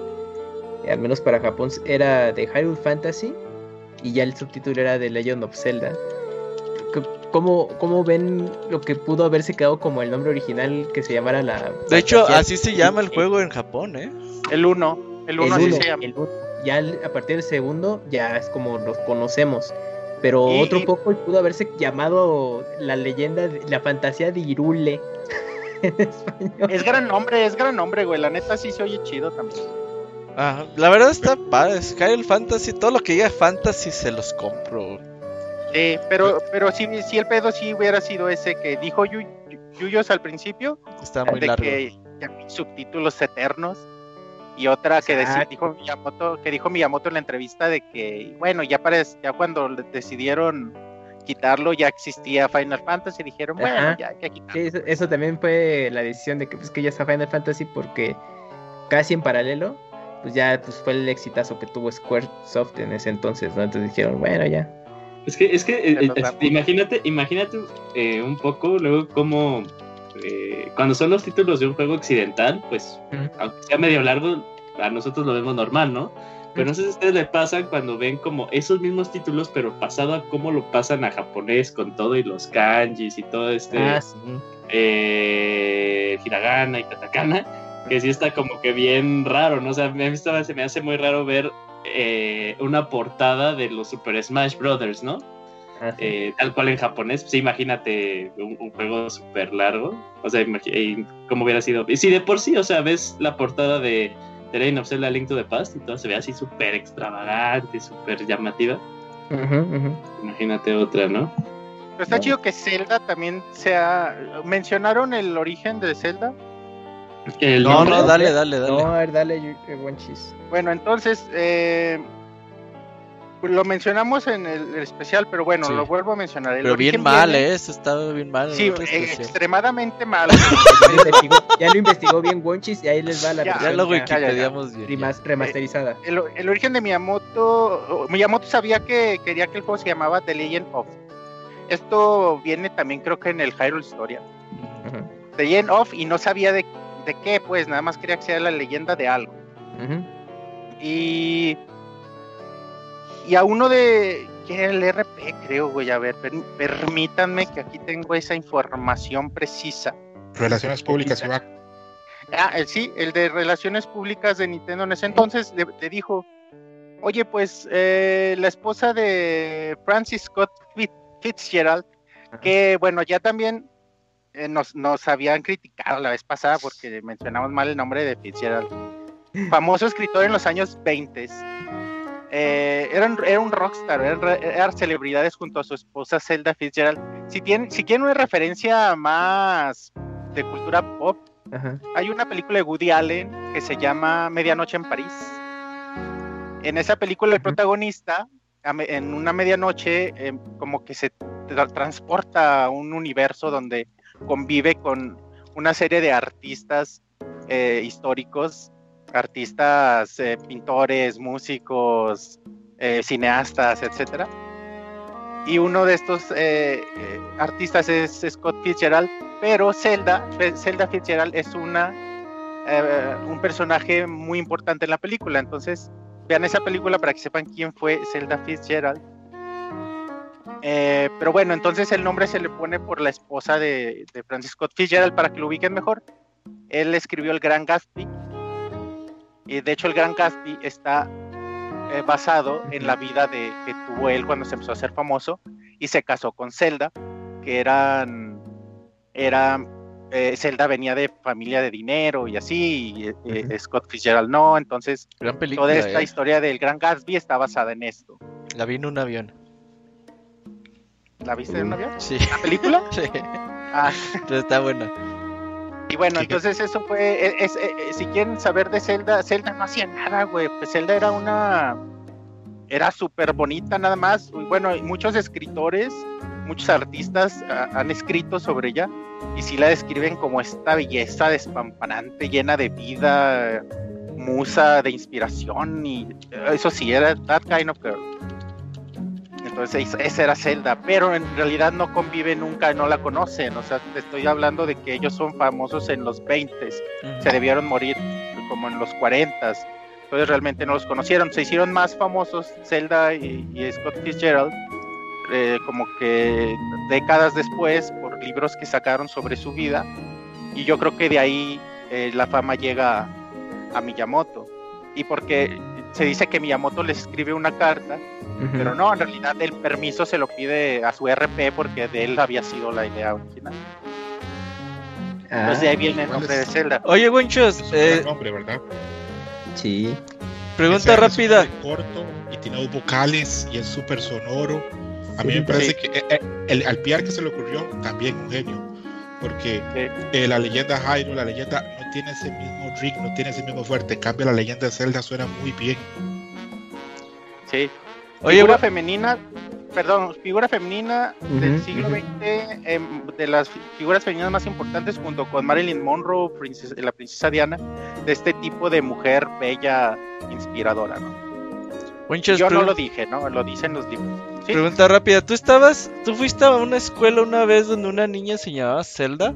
eh, al menos para Japón, era de Hyrule Fantasy y ya el subtítulo era de Legend of Zelda. ¿Cómo, ¿Cómo ven lo que pudo haberse quedado como el nombre original que se llamara la... De hecho, así se llama el juego en Japón, ¿eh? El 1, el 1 El así uno, se llama. el uno. Ya el- a partir del segundo ya es como los conocemos. Pero Y- otro y- poco pudo haberse llamado la leyenda, de- la fantasía de Irule. en español. Es gran nombre, es gran nombre, güey. La neta sí se oye chido también. Ah, la verdad está padre. Skyrim Fantasy, todo lo que diga Fantasy se los compro. Sí, pero, pero sí, sí el pedo sí hubiera sido ese que dijo Yu- Yu- Yuyos al principio, Está muy de largo. que ya subtítulos eternos. Y otra que Exacto. dijo Miyamoto, que dijo Miyamoto en la entrevista de que, bueno, ya parece, ya cuando decidieron quitarlo ya existía Final Fantasy, dijeron, bueno, Ajá. ya hay que quitarlo. Eso también fue la decisión de que pues que ya está Final Fantasy porque casi en paralelo, pues ya pues fue el exitazo que tuvo Squaresoft en ese entonces, ¿no? Entonces dijeron, bueno, ya. Es que, es que eh, eh, damos. imagínate, imagínate eh, un poco luego como eh, cuando son los títulos de un juego occidental, pues aunque sea medio largo, a nosotros lo vemos normal, ¿no? Pero no sé si a ustedes le pasan cuando ven como esos mismos títulos, pero pasado a cómo lo pasan a japonés con todo y los kanjis y todo este Ah, sí. eh, hiragana y katakana, que sí está como que bien raro, ¿no? O sea, a mí se me hace muy raro ver eh, una portada de los Super Smash Brothers, ¿no? Ah, sí. Eh, tal cual en japonés, pues imagínate un, un juego súper largo, o sea, cómo hubiera sido. Y si de por sí, o sea, ves la portada de The Legend of Zelda Link to the Past y todo se ve así súper extravagante, súper llamativa, imagínate otra, ¿no? Pero está chido que Zelda también sea... ¿Mencionaron el origen de Zelda? El No, nombre- no, dale, dale, dale. No, a ver, dale, Yu- eh. Bueno, entonces, eh, lo mencionamos en el, el especial, pero bueno, Sí. lo vuelvo a mencionar. El Pero bien mal, viene- ¿eh? Eso estaba bien mal. Sí, eh, extremadamente mal. Ya lo investigó, bien Wonchis y ahí les va la Ya, Ya lo ya ya, ya. wikipediamos bien. remasterizada. el, el origen de Miyamoto, Miyamoto sabía que quería que el juego se llamaba The Legend of. Esto viene también creo que en el Hyrule Historia. The Legend of y no sabía de, de qué, pues nada más quería que sea la leyenda de algo. Y y a uno de que era el RP, creo, güey, a ver, per- permítanme que aquí tengo esa información precisa. Relaciones públicas, Iván. Ah, el, sí, el de Relaciones Públicas de Nintendo en ese entonces le, le dijo, oye, pues eh, la esposa de Francis Scott Fit- Fitzgerald, que bueno, ya también eh, nos, nos habían criticado la vez pasada porque mencionamos mal el nombre de Fitzgerald. Famoso escritor en los años 20. Eh, era, un- era un rockstar, eran, celebridades junto a su esposa Zelda Fitzgerald. Si, tienen, si quieren una referencia más de cultura pop, Ajá. hay una película de Woody Allen que se llama Medianoche en París. En esa película el protagonista, en una medianoche, eh, como que se tra- transporta a un universo donde convive con una serie de artistas eh, históricos, artistas, eh, pintores, músicos, eh, cineastas, etcétera. Y uno de estos artistas es Scott Fitzgerald, pero Zelda, Zelda Fitzgerald es una un personaje muy importante en la película. Entonces, vean esa película para que sepan quién fue Zelda Fitzgerald. Eh, pero bueno, entonces el nombre se le pone por la esposa de, de Francis Scott Fitzgerald para que lo ubiquen mejor. Él escribió El Gran Gatsby. Y de hecho, El Gran Gatsby está eh, basado en la vida de, que tuvo él cuando se empezó a hacer famoso y se casó con Zelda, que eran, eran eh, Zelda venía de familia de dinero y así, y, Ujú. Scott Fitzgerald no, entonces película. toda esta ¿eh? historia del Gran Gatsby está basada en esto. La vi en un avión. ¿La viste en un avión? Sí. ¿La película? sí. Ah, Pero está buena. y bueno, entonces eso fue, es- es- eh, si quieren saber de Zelda, Zelda no hacía nada, güey, pues Zelda era una, era súper bonita nada más, y bueno, muchos escritores, muchos artistas ah, han escrito sobre ella, y sí la describen como esta belleza despampanante, llena de vida, musa de inspiración, y eh, eso sí, era that kind of girl. Entonces esa era Zelda, pero en realidad no convive nunca, no la conocen, o sea, te estoy hablando de que ellos son famosos en los 20 se debieron morir como en los 40 entonces realmente no los conocieron, se hicieron más famosos Zelda y, y Scott Fitzgerald eh, como que décadas después por libros que sacaron sobre su vida. Y yo creo que de ahí eh, la fama llega a, a Miyamoto. Y porque se dice que Miyamoto les escribe una carta Pero no, en realidad el permiso se lo pide a su RP porque de él había sido la idea original. Ah, Entonces de ahí viene el ¿cuál nombre es? de Zelda. Oye, Es un eh, gran nombre, ¿verdad? sí. pregunta rápida. corto y tiene dos vocales y es súper sonoro. A mí Sí, me parece sí. que eh, eh, el, al Pierre que se le ocurrió también un genio. Porque Sí. eh, la leyenda Hyrule, la leyenda no tiene ese mismo rig, no tiene ese mismo fuerte. En cambio, la leyenda de Zelda suena muy bien. Sí. Oye, figura femenina, perdón, figura femenina del siglo. XX, em, de las fi- figuras femeninas más importantes junto con Marilyn Monroe, princesa- la princesa Diana, de este tipo de mujer bella, inspiradora, ¿no? Yo no lo dije, ¿no? Lo dicen los libros. Sí, pregunta rápida. ¿Tú estabas, tú fuiste a una escuela una vez donde una niña se llamaba Zelda?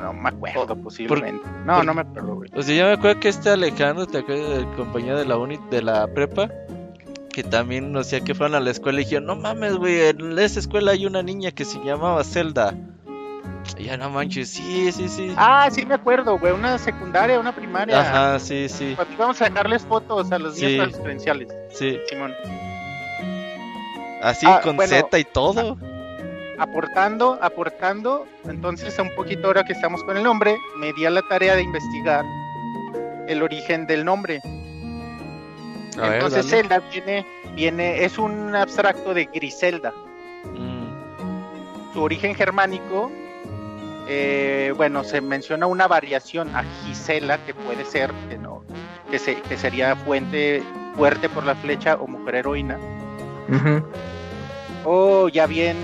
no me acuerdo, posiblemente. No, por- no me acuerdo, güey. O sea, yo me acuerdo que este Alejandro, ¿te acuerdas del compañero de la uni, de la prepa? Que también, o sea, que fueron a la escuela y dijeron, no mames, güey, en esa escuela hay una niña que se llamaba Zelda. Y ya no manches, sí, sí, sí. Ah, sí me acuerdo, güey, una secundaria, una primaria. Ajá, sí, sí, Pues Vamos a dejarles fotos a los niños Sí. credenciales, sí. Simón. Así Ah, con bueno. Z y todo. aportando, aportando, entonces un poquito ahora que estamos con el nombre, me di a la tarea de investigar el origen del nombre. A entonces. Zelda viene, viene, es un abstracto de Griselda. Mm, Su origen germánico, eh, bueno, se menciona una variación a Gisela, que puede ser, que no, que, se, que sería fuente fuerte por la flecha o mujer heroína. O ya bien,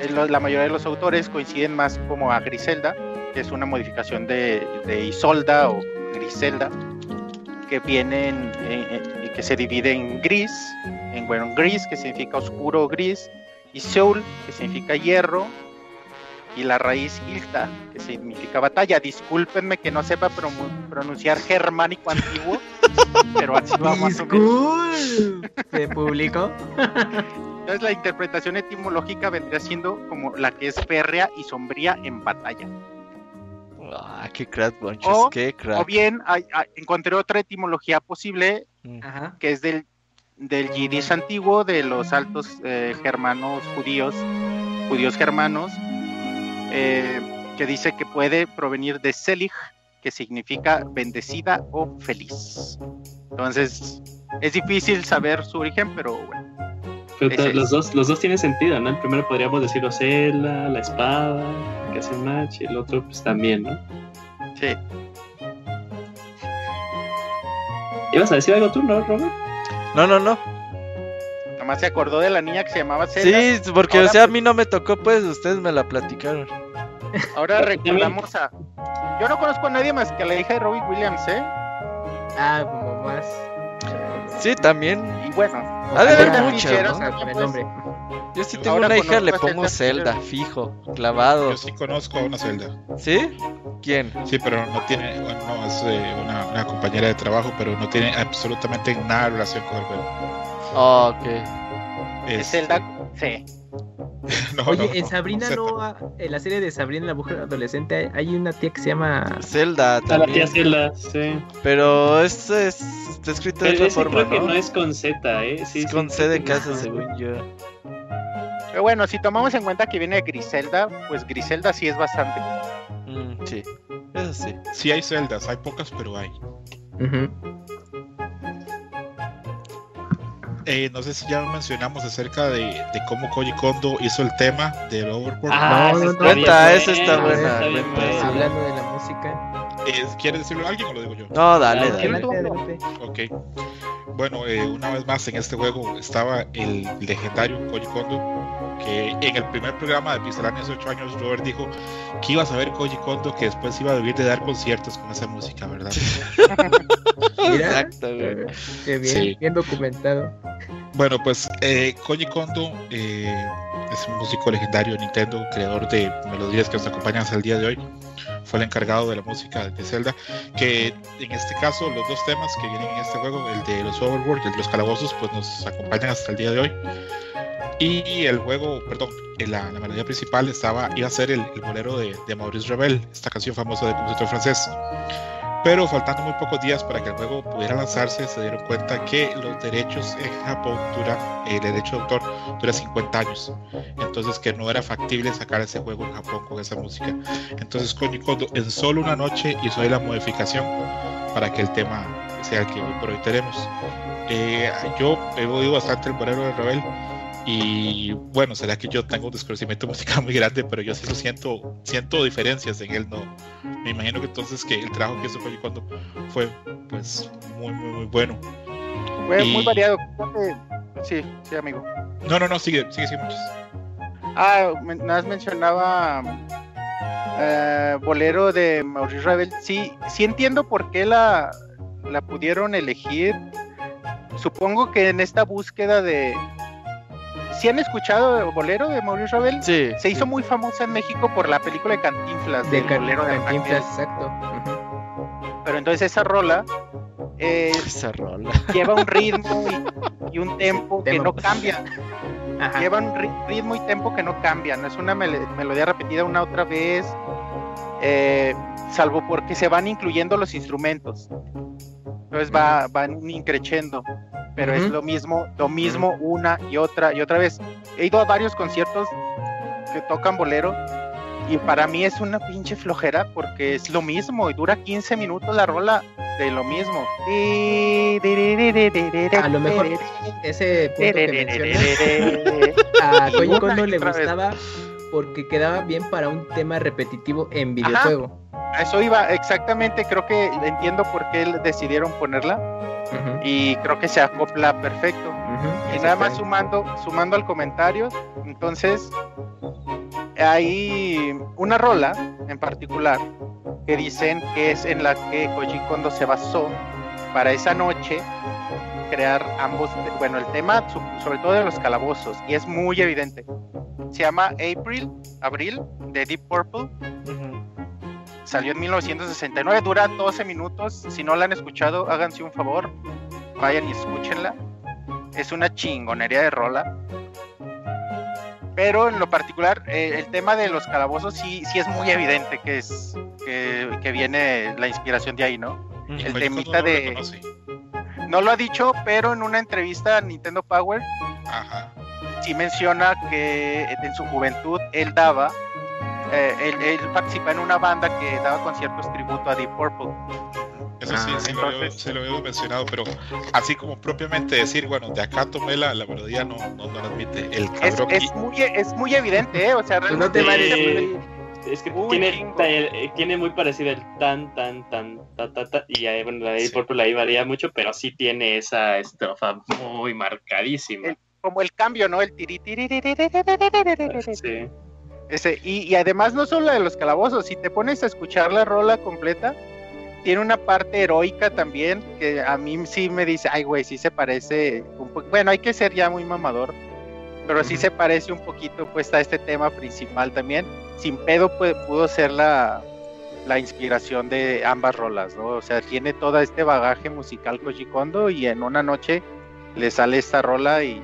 eh, lo- la mayoría de los autores coinciden más como a Griselda, que es una modificación de, de Isolda o Griselda, que viene en, en- en- que se divide en gris, en bueno, gris, que significa oscuro gris, y Soul, que significa hierro, y la raíz Hilta, que significa batalla. Discúlpenme que no sepa pronunciar germánico antiguo, pero así va más o menos. Se publicó. Entonces la interpretación etimológica vendría siendo como la que es férrea y sombría en batalla. Ah, qué crack, Bonches, O- qué O crack. bien hay- hay- encontré otra etimología posible Mm. Ajá. que es del, del yiddish antiguo de los altos eh, germanos judíos, judíos germanos, eh, que dice que puede provenir de Selig, que significa bendecida o feliz. Entonces es difícil saber su origen, pero bueno. Pero Ese los dos, los dos tienen sentido, ¿no? El primero podríamos decirlo Zelda, la espada, que hace match, y el otro pues también, ¿no? Sí. ¿Ibas a decir algo tú, no, Robert? No, no, no. Nomás se acordó de la niña que se llamaba Zelda. Sí, porque Ahora, o sea, a pues- mí no me tocó, pues ustedes me la platicaron. Ahora recordamos a. Yo no conozco a nadie más que a la hija de Robbie Williams, ¿eh? Ah, como más. Sí, también. Bueno, Ha de haber Ficheros, ¿no? El pues, nombre. Yo sí tengo Ahora una hija, le pongo Zelda Zelda, fijo, clavado. Yo sí conozco a una Zelda. ¿Sí? ¿Quién? Sí, pero no tiene, bueno, no, es eh, una, una compañera de trabajo, pero no tiene absolutamente nada de relación con el juego. Oh, ok. es Este, Zelda. Sí. no, Oye, no, en Sabrina no, ha- en la serie de Sabrina la mujer adolescente hay una tía que se llama Zelda A la tía también. Zelda, sí. Pero es, es está escrito de otra forma, creo que ¿no? no es con Z, ¿eh? Sí, Es con sí, C de casa, según yo. Pero bueno, si tomamos en cuenta que viene de Griselda, pues Griselda sí es bastante. Mm, sí, eso sí. Sí hay celdas, hay pocas, pero hay. Ujú. Eh, no sé si ya mencionamos acerca de, de cómo Koji Kondo hizo el tema del Overworld. Ah, No, no, no. esa está buena, hablando de la música Eh, ¿Quiere decirlo alguien o lo digo yo? No, dale, dale. adelante Ok. Bueno, eh, una vez más en este juego estaba el legendario Koji Kondo, que en el primer programa de Pixelania hace 8 años Robert dijo que iba a saber Koji Kondo que después iba a vivir de dar conciertos con esa música, ¿verdad? Mira. Exacto, güey. Qué bien, Sí. bien documentado. Bueno, pues eh, Koji Kondo eh, es un músico legendario de Nintendo, creador de melodías que nos acompañan hasta el día de hoy. Fue el encargado de la música de Zelda, que en este caso los dos temas que vienen en este juego, el de los Overworld y el de los calabozos, pues nos acompañan hasta el día de hoy. Y el juego, perdón, la, la melodía principal estaba, iba a ser el, el bolero de, de Maurice Rebel, esta canción famosa de compositor francés. Pero faltando muy pocos días para que el juego pudiera lanzarse, se dieron cuenta que los derechos en Japón duran, el derecho de autor dura 50 años. Entonces que no era factible sacar ese juego en Japón con esa música. Entonces Koji Kondo en solo una noche hizo ahí la modificación para que el tema sea el que hoy por hoy tenemos. Eh, yo he oído bastante el bolero de Rebel y bueno, será que yo tengo un desconocimiento musical muy grande, pero yo sí lo siento, siento diferencias en él, no. Me imagino que entonces que el trabajo que hizo Koji Kondo fue pues muy muy muy bueno. Fue Y- muy variado. Sí, sí, amigo. No, no, no, sigue, sigue, sigue muchas. Ah, nada más mencionaba eh, Bolero de Maurice Rebel. Sí, sí entiendo por qué la, la pudieron elegir. Supongo que en esta búsqueda de... ¿Sí han escuchado el Bolero de Maurice Rebel? Sí. Se hizo muy famosa en México por la película de Cantinflas, De del Bolero de Cantinflas, exacto. Pero entonces esa rola eh, Esa rola. lleva un ritmo y, y un tempo que Tema. no cambia. Ajá. lleva un ri- ritmo y tempo que no cambia, no es una mel- melodía repetida una otra vez, eh, salvo porque se van incluyendo los instrumentos. Entonces va, van increciendo, pero es lo mismo, lo mismo una y otra y otra vez. He ido a varios conciertos que tocan bolero y para mí es una pinche flojera porque es lo mismo y dura 15 minutos la rola de lo mismo. A lo mejor ese punto que mencionas a Kondo y le vez. Porque quedaba bien para un tema repetitivo en videojuego. Eso iba, exactamente, creo que entiendo por qué decidieron ponerla y creo que se acopla perfecto. Y nada más sumando, sumando al comentario, entonces hay una rola en particular que dicen que es en la que Koji Kondo se basó para esa noche crear ambos, bueno, el tema so- sobre todo de los calabozos y es muy evidente. Se llama April, Abril de Deep Purple. Salió en 1969, dura 12 minutos. Si no la han escuchado, háganse un favor, vayan y escúchenla. Es una chingonería de rola. Pero en lo particular, eh, el tema de los calabozos sí, sí es muy evidente que es que, que viene la inspiración de ahí, ¿no? El temita de- reconoce. No lo ha dicho, pero en una entrevista a Nintendo Power Ajá. sí menciona que en su juventud él daba, eh, él, él participa en una banda que daba conciertos tributo a Deep Purple. Eso sí, Ah, sí, lo, sí lo veo mencionado, pero así como propiamente decir, bueno, de acá tomé la, la melodía, no, no, no lo admite. El Es, cabrón. es muy, es muy evidente, ¿eh? O sea, Pues no te realmente- Es que Un tiene, ta- eh, tiene muy parecido el tan, tan, tan, ta, ta, ta, y ahí, bueno, la de Sí. Purple ahí varía mucho, pero sí tiene esa estrofa muy marcadísima. El- como el cambio, ¿no? El tiri, tiri, tiri. Sí. Ese, y, y además no solo la de los calabozos, si te pones a escuchar la rola completa, tiene una parte heroica también que a mí sí me dice, ay güey, sí se parece, un bueno, hay que ser ya muy mamador, pero sí se parece un poquito pues a este tema principal también. Sin pedo pudo ser la, la inspiración de ambas rolas, ¿no? O sea, tiene todo este bagaje musical Koji Kondo y en una noche le sale esta rola y,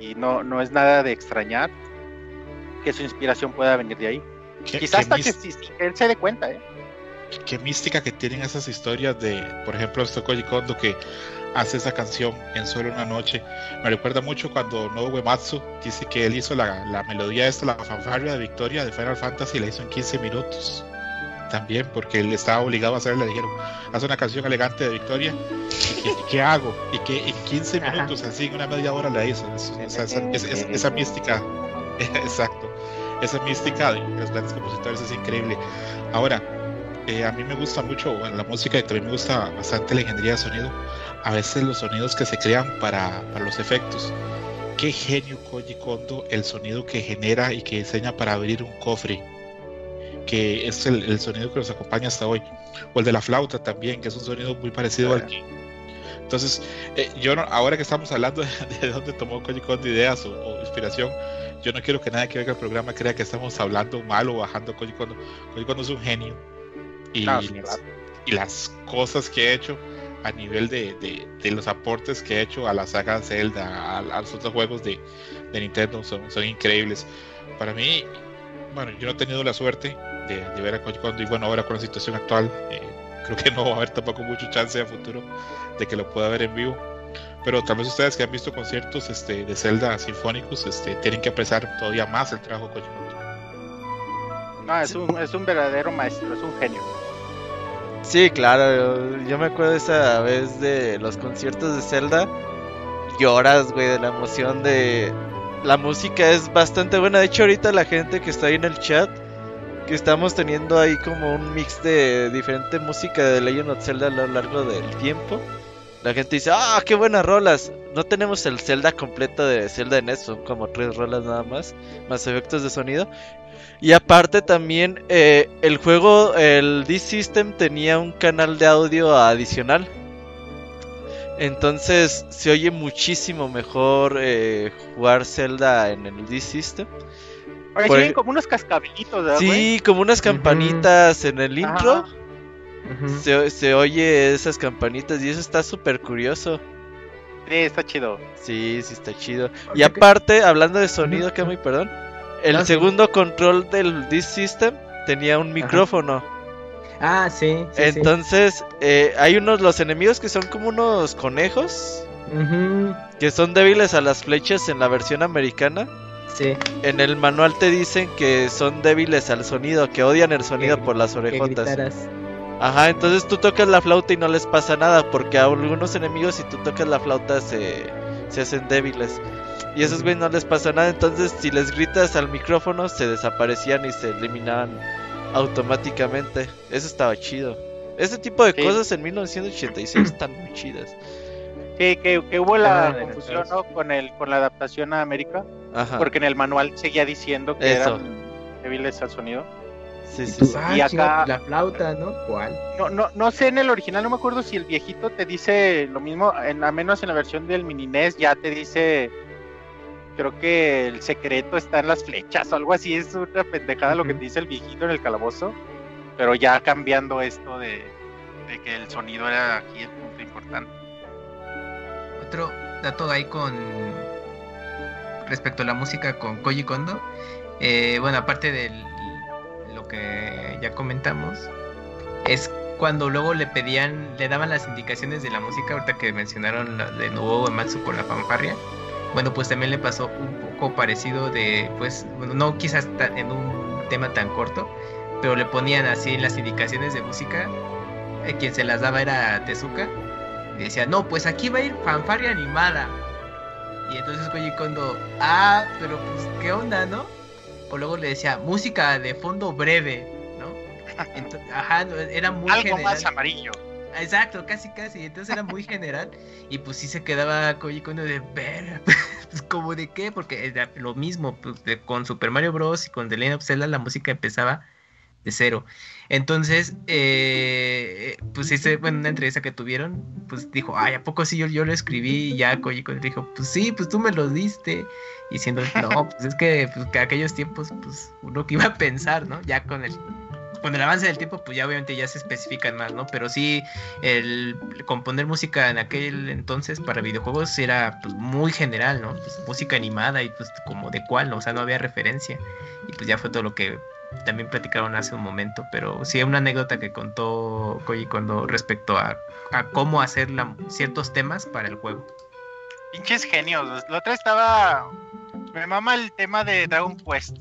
y no, no es nada de extrañar que su inspiración pueda venir de ahí. ¿Qué, Quizás hasta que él se dé cuenta, ¿eh? qué mística que tienen esas historias de, por ejemplo, esto Koji Kondo que hace esa canción en solo una noche. Me recuerda mucho cuando Nobuo Uematsu dice que él hizo la, la melodía esta, la fanfarria de Victoria de Final Fantasy, la hizo en 15 minutos. También, porque él estaba obligado a hacerla, le dijeron, haz una canción elegante de Victoria, ¿y qué, qué hago? Y que en 15 Ajá. minutos, así en una media hora la hizo. Es- esa, es- es- esa mística, exacto, esa mística de los grandes compositores es increíble. Ahora, eh, a mí me gusta mucho bueno, la música y también me gusta bastante la ingeniería de sonido. A veces los sonidos que se crean para, para los efectos. Qué genio Koji Kondo el sonido que genera y que diseña para abrir un cofre. Que es el, el sonido que nos acompaña hasta hoy. O el de la flauta también, que es un sonido muy parecido al que. Entonces, eh, yo no- ahora que estamos hablando de, de dónde tomó Koji Kondo ideas o, o inspiración, yo no quiero que nadie que oiga el programa crea que estamos hablando mal o bajando Koji Kondo. Koji Kondo es un genio. Y, las, y las cosas que he hecho a nivel de, de- de los aportes que he hecho a la saga Zelda, a, a los otros juegos de, de Nintendo, son, son increíbles. Para mí, bueno, yo no he tenido la suerte de, de ver a Koji Kondo y bueno, ahora con la situación actual, eh, creo que no va a haber tampoco mucho chance a futuro de que lo pueda ver en vivo. Pero tal vez ustedes que han visto conciertos este, de Zelda sinfónicos este, tienen que apreciar todavía más el trabajo de Koji Kondo. No, es un, es un verdadero maestro, es un genio. Sí, claro, yo, me acuerdo esa vez de los conciertos de Zelda. Lloras, güey, de la emoción de... La música es bastante buena. De hecho, ahorita la gente que está ahí en el chat, que estamos teniendo ahí como un mix de diferente música de Legend of Zelda a lo largo del tiempo. La gente dice, ah, qué buenas rolas. No tenemos el Zelda completo de Zelda NES, son como tres rolas nada más, más efectos de sonido. Y aparte también eh, el juego, el D-System tenía un canal de audio adicional. Entonces se oye muchísimo mejor eh, jugar Zelda en el D-System. Oye, Por tienen como unos cascabelitos, ¿verdad? Sí, como unas campanitas en el intro. Se, se oye esas campanitas y eso está súper curioso. Sí, está chido. Sí, sí está chido. Y aparte, hablando de sonido, que muy perdón, el sí. segundo control del D-System tenía un micrófono. Ah, sí. sí, sí. Entonces, eh, hay unos, los enemigos que son como unos conejos, que son débiles a las flechas en la versión americana. Sí. En el manual te dicen que son débiles al sonido, que odian el sonido Que- por las orejotas. Ajá, entonces tú tocas la flauta y no les pasa nada, porque a algunos enemigos si tú tocas la flauta se, se hacen débiles. Y a esos güeyes no les pasa nada, entonces si les gritas al micrófono se desaparecían y se eliminaban automáticamente. Eso estaba chido. Ese tipo de Sí. cosas en 1986 están muy chidas. Que, que, que hubo la Ah, confusión ¿no? con, el, con la adaptación a América, Ajá. porque en el manual seguía diciendo que Eso. eran débiles al sonido. Sí, Y sí, sí. ah, Y acá- la flauta, ¿no? ¿Cuál? No, no, no sé en el original, no me acuerdo si el viejito te dice lo mismo, en, a menos en la versión del mini NES ya te dice, creo que el secreto está en las flechas o algo así, es una pendejada lo que te dice el viejito en el calabozo, pero ya cambiando esto de, de que el sonido era aquí el punto importante. Otro dato ahí con respecto a la música con Koji Kondo. eh, bueno, aparte de lo que ya comentamos, es cuando luego le pedían, le daban las indicaciones de la música, ahorita que mencionaron la de nuevo Matsu con la fanfarria. Bueno, pues también le pasó un poco parecido de, pues, bueno, no quizás en un tema tan corto, pero le ponían así las indicaciones de música. eh, quien se las daba era Tezuka. Y decía, no, pues aquí va a ir fanfarria animada. Y entonces Koji Kondo, ah, pero pues, ¿qué onda, no? O luego le decía, música de fondo breve, ¿no? Ajá, era muy Algo general. más amarillo. Exacto, casi, casi. Entonces era muy general. Y pues sí se quedaba Koji Kondo de ver. Pues como de qué, porque lo mismo pues, con Super Mario Bros. y con The Legend of Zelda la música empezaba de cero. Entonces, eh, pues ese, bueno, una entrevista que tuvieron, pues dijo, ay, ¿a poco sí yo, lo escribí? Y ya Koji Kondo dijo, pues sí, pues tú me lo diste. Y diciendo, no, pues es que, pues, que aquellos tiempos, pues uno que iba a pensar, ¿no? Ya con el, con el avance del tiempo, pues ya obviamente ya se especifican más, ¿no? Pero sí, el componer música en aquel entonces para videojuegos era pues muy general, ¿no? Pues música animada y pues como de cuál, ¿no? O sea, no había referencia. Y pues ya fue todo lo que también platicaron hace un momento, pero sí una anécdota que contó Koji cuando respecto a, a cómo hacer ciertos temas para el juego. Pinches genios. La otra estaba. Me mama el tema de Dragon Quest.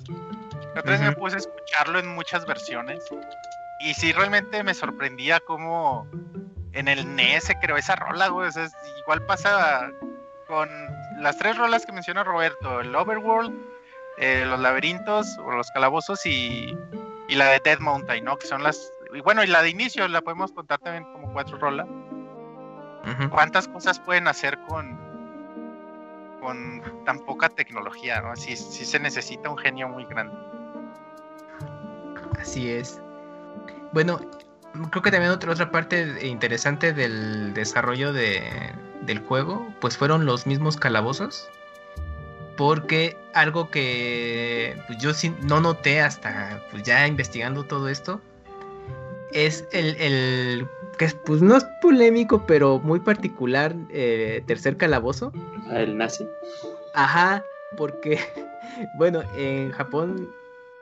La otra vez me Ujú. puse a escucharlo en muchas versiones. Y sí, realmente me sorprendía cómo en el NES se creó esa rola, güey. O sea, es- igual pasa con las tres rolas que menciona Roberto: el Overworld, eh, los laberintos o los calabozos y, y la de Dead Mountain, ¿no? Que son las. Y bueno, y la de inicio la podemos contar también como cuatro rolas Ujú. cuántas cosas pueden hacer con con tan poca tecnología, ¿no? Sí, sí se necesita un genio muy grande. Así es. Bueno, creo que también otra, otra parte interesante del desarrollo de, del juego, pues fueron los mismos calabozos. Porque algo que pues, yo no noté hasta pues, ya investigando todo esto, es el, el que es, pues no es polémico, pero muy particular eh, tercer calabozo. El nazi. Ajá, porque, bueno, en Japón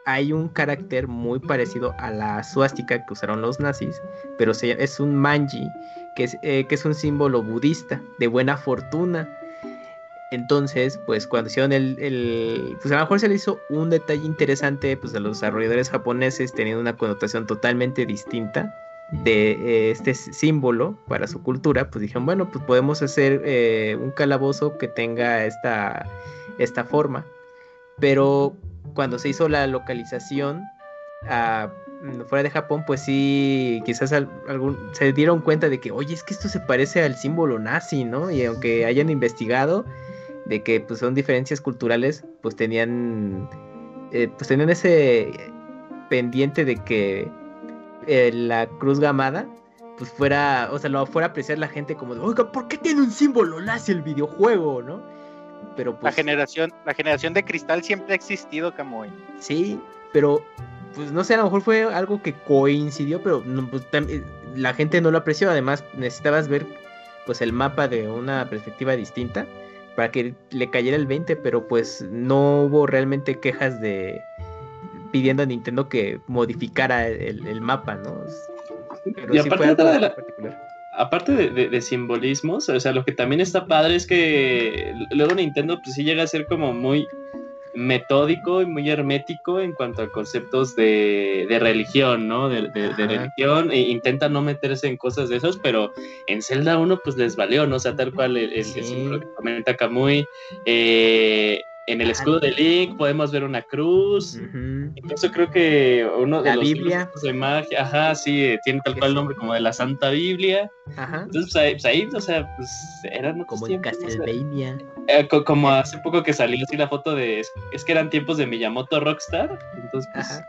hay un carácter muy parecido a la suástica que usaron los nazis, pero se- es un manji, que es, eh, un símbolo budista de buena fortuna. Entonces, pues cuando hicieron el, Pues a lo mejor se le hizo un detalle interesante, pues a los desarrolladores japoneses teniendo una connotación totalmente distinta de eh, este símbolo para su cultura, pues dijeron, bueno, pues podemos hacer eh, un calabozo que tenga esta, esta forma. Pero cuando se hizo la localización ah, mm, fuera de Japón, pues sí, quizás al- algún, se dieron cuenta de que, oye, es que esto se parece al símbolo nazi, ¿no? Y aunque hayan investigado de que pues son diferencias culturales, pues tenían, eh, pues tenían ese pendiente de que eh, la cruz gamada pues fuera, o sea, lo fuera a apreciar la gente como de, oiga, ¿por qué tiene un símbolo nazi el videojuego, no? Pero La pues generación, la generación de cristal siempre ha existido, Camoy. sí, pero pues no sé, a lo mejor fue algo que coincidió, pero no, pues, eh, la gente no lo apreció, además necesitabas ver pues el mapa de una perspectiva distinta para que le cayera el 20, pero pues no hubo realmente quejas de pidiendo a Nintendo que modificara el, el mapa, ¿no? Pero Y sí aparte fue algo de la- particular. Aparte de, de- de simbolismos, o sea, lo que también está padre es que luego Nintendo pues sí llega a ser como muy metódico y muy hermético en cuanto a conceptos de, de religión, ¿no? De, religión, e intenta no meterse en cosas de esos, pero en Zelda 1 pues les valió, ¿no? O sea, tal cual el, el- el Sí. símbolo que comenta Kamui, eh, en el escudo de Link podemos ver una cruz. Ujú. Incluso creo que uno de La los Biblia. de magia, ajá, sí, eh, tiene tal cual el nombre como de la Santa Biblia. Ajá. Entonces, pues ahí, pues ahí, o sea, pues eran otros Como en tiempos, o sea, Castlevania. eh, co- como hace poco que salió así la foto de. Es, es que eran tiempos de Miyamoto Rockstar. Entonces, pues, Ajá.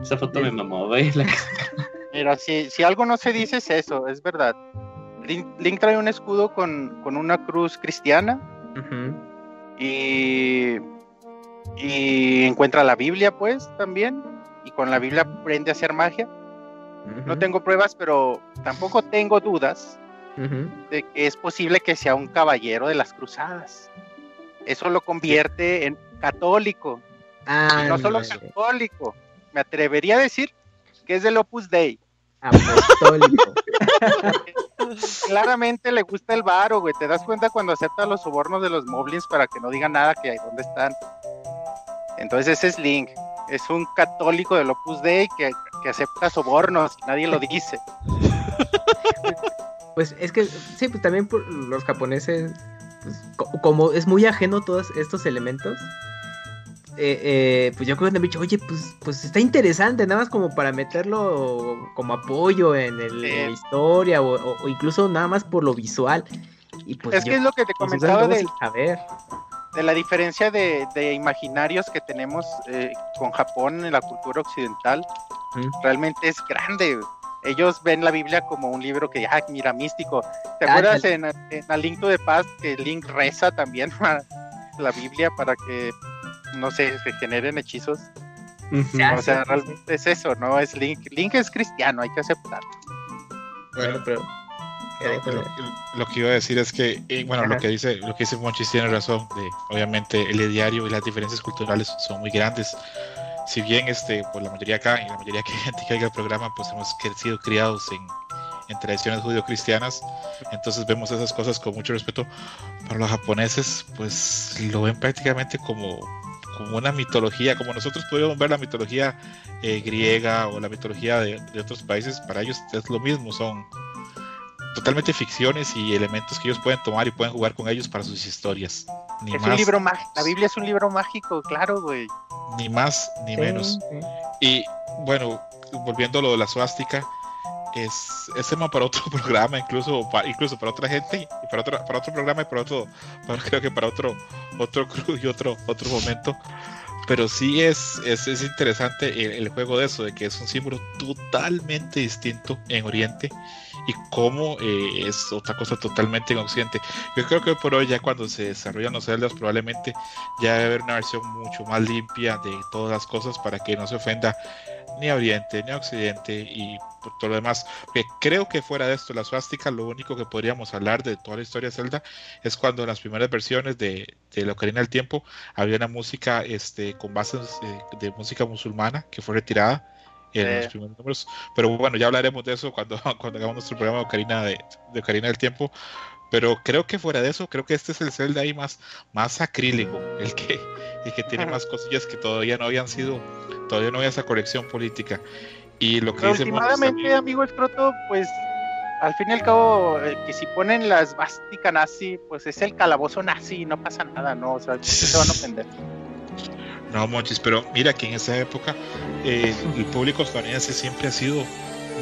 esa foto me mamó, güey. la- Mira, si, si algo no se dice es eso, es verdad. Link, Link trae un escudo con, con una cruz cristiana Ujú. Y, y encuentra la Biblia, pues, también. Y con la Biblia aprende a hacer magia. No tengo pruebas, pero tampoco tengo dudas de que es posible que sea un caballero de las cruzadas. Eso lo convierte en católico. Ah, Y no solo católico, me atrevería a decir que es del Opus Dei. Apostólico. Claramente le gusta el varo, güey. Te das cuenta cuando acepta los sobornos de los Moblins para que no digan nada que dónde están. Entonces ese es Link. Es un católico del Opus Dei que, que acepta sobornos y nadie lo dice. Pues es que, sí, pues también por los japoneses, pues, co- como es muy ajeno todos estos elementos, eh, eh, pues yo creo que han dicho, oye, pues, pues está interesante, nada más como para meterlo como apoyo en, el- en la Sí. historia o, o- o incluso nada más por lo visual. Y pues es yo, que es lo que te pues, comentaba saber. de la diferencia de, de imaginarios que tenemos eh, con Japón en la cultura occidental. Realmente es grande. Ellos ven la Biblia como un libro que, ah, mira, místico. ¿Te Ah, acuerdas en, en A Link to the Past que Link reza también la Biblia para que, no sé, se generen hechizos? O sea, realmente es eso, ¿no? Es Link. Link es cristiano, hay que aceptarlo. Bueno, pero... Lo, lo- lo que iba a decir es que, eh, bueno, lo que dice, lo que dice Monchis tiene razón. De, obviamente, el diario y las diferencias culturales son muy grandes. Si bien, este, pues la mayoría acá y la mayoría que gente que oiga el programa, pues hemos sido criados en, en tradiciones judío-cristianas, entonces vemos esas cosas con mucho respeto. Para los japoneses, pues lo ven prácticamente como, como una mitología, como nosotros podríamos ver la mitología eh, griega o la mitología de, de otros países, para ellos es lo mismo, son totalmente ficciones y elementos que ellos pueden tomar y pueden jugar con ellos para sus historias. Ni es más, un libro mágico. La Biblia es un libro mágico, claro, güey. ni más ni Sí, menos. sí. Y bueno, volviendo a lo de la suástica, es, es tema para otro programa, incluso para, incluso para otra gente, y para otro, para otro programa y para otro, para- creo que para otro, otro y otro, otro momento. Pero sí es, es, es interesante el, juego de eso, de que es un símbolo totalmente distinto en Oriente y cómo eh, es otra cosa totalmente en Occidente. Yo creo que por hoy ya cuando se desarrollan los celdas probablemente ya debe haber una versión mucho más limpia de todas las cosas para que no se ofenda ni a Oriente ni a Occidente y por todo lo demás. Porque creo que fuera de esto, la suástica, lo único que podríamos hablar de toda la historia de Zelda es cuando en las primeras versiones de, de la Ocarina del Tiempo había una música este, con bases eh, de música musulmana que fue retirada en Eh. los primeros números. Pero bueno, ya hablaremos de eso cuando, cuando hagamos nuestro programa de Ocarina, de, de Ocarina del Tiempo. Pero creo que fuera de eso, creo que este es el Zelda ahí más, más acrílico, el que, el que tiene más cosillas que todavía no habían sido, todavía no había esa colección política. Y lo que Pero dice últimamente, también- amigo Escroto, pues al fin y al cabo, eh, que si ponen la esvástica nazi, pues es el calabozo nazi y no pasa nada, ¿no? O sea, ¿por qué se van a ofender? No, Monchis, pero mira que en esa época eh, el público estadounidense siempre ha sido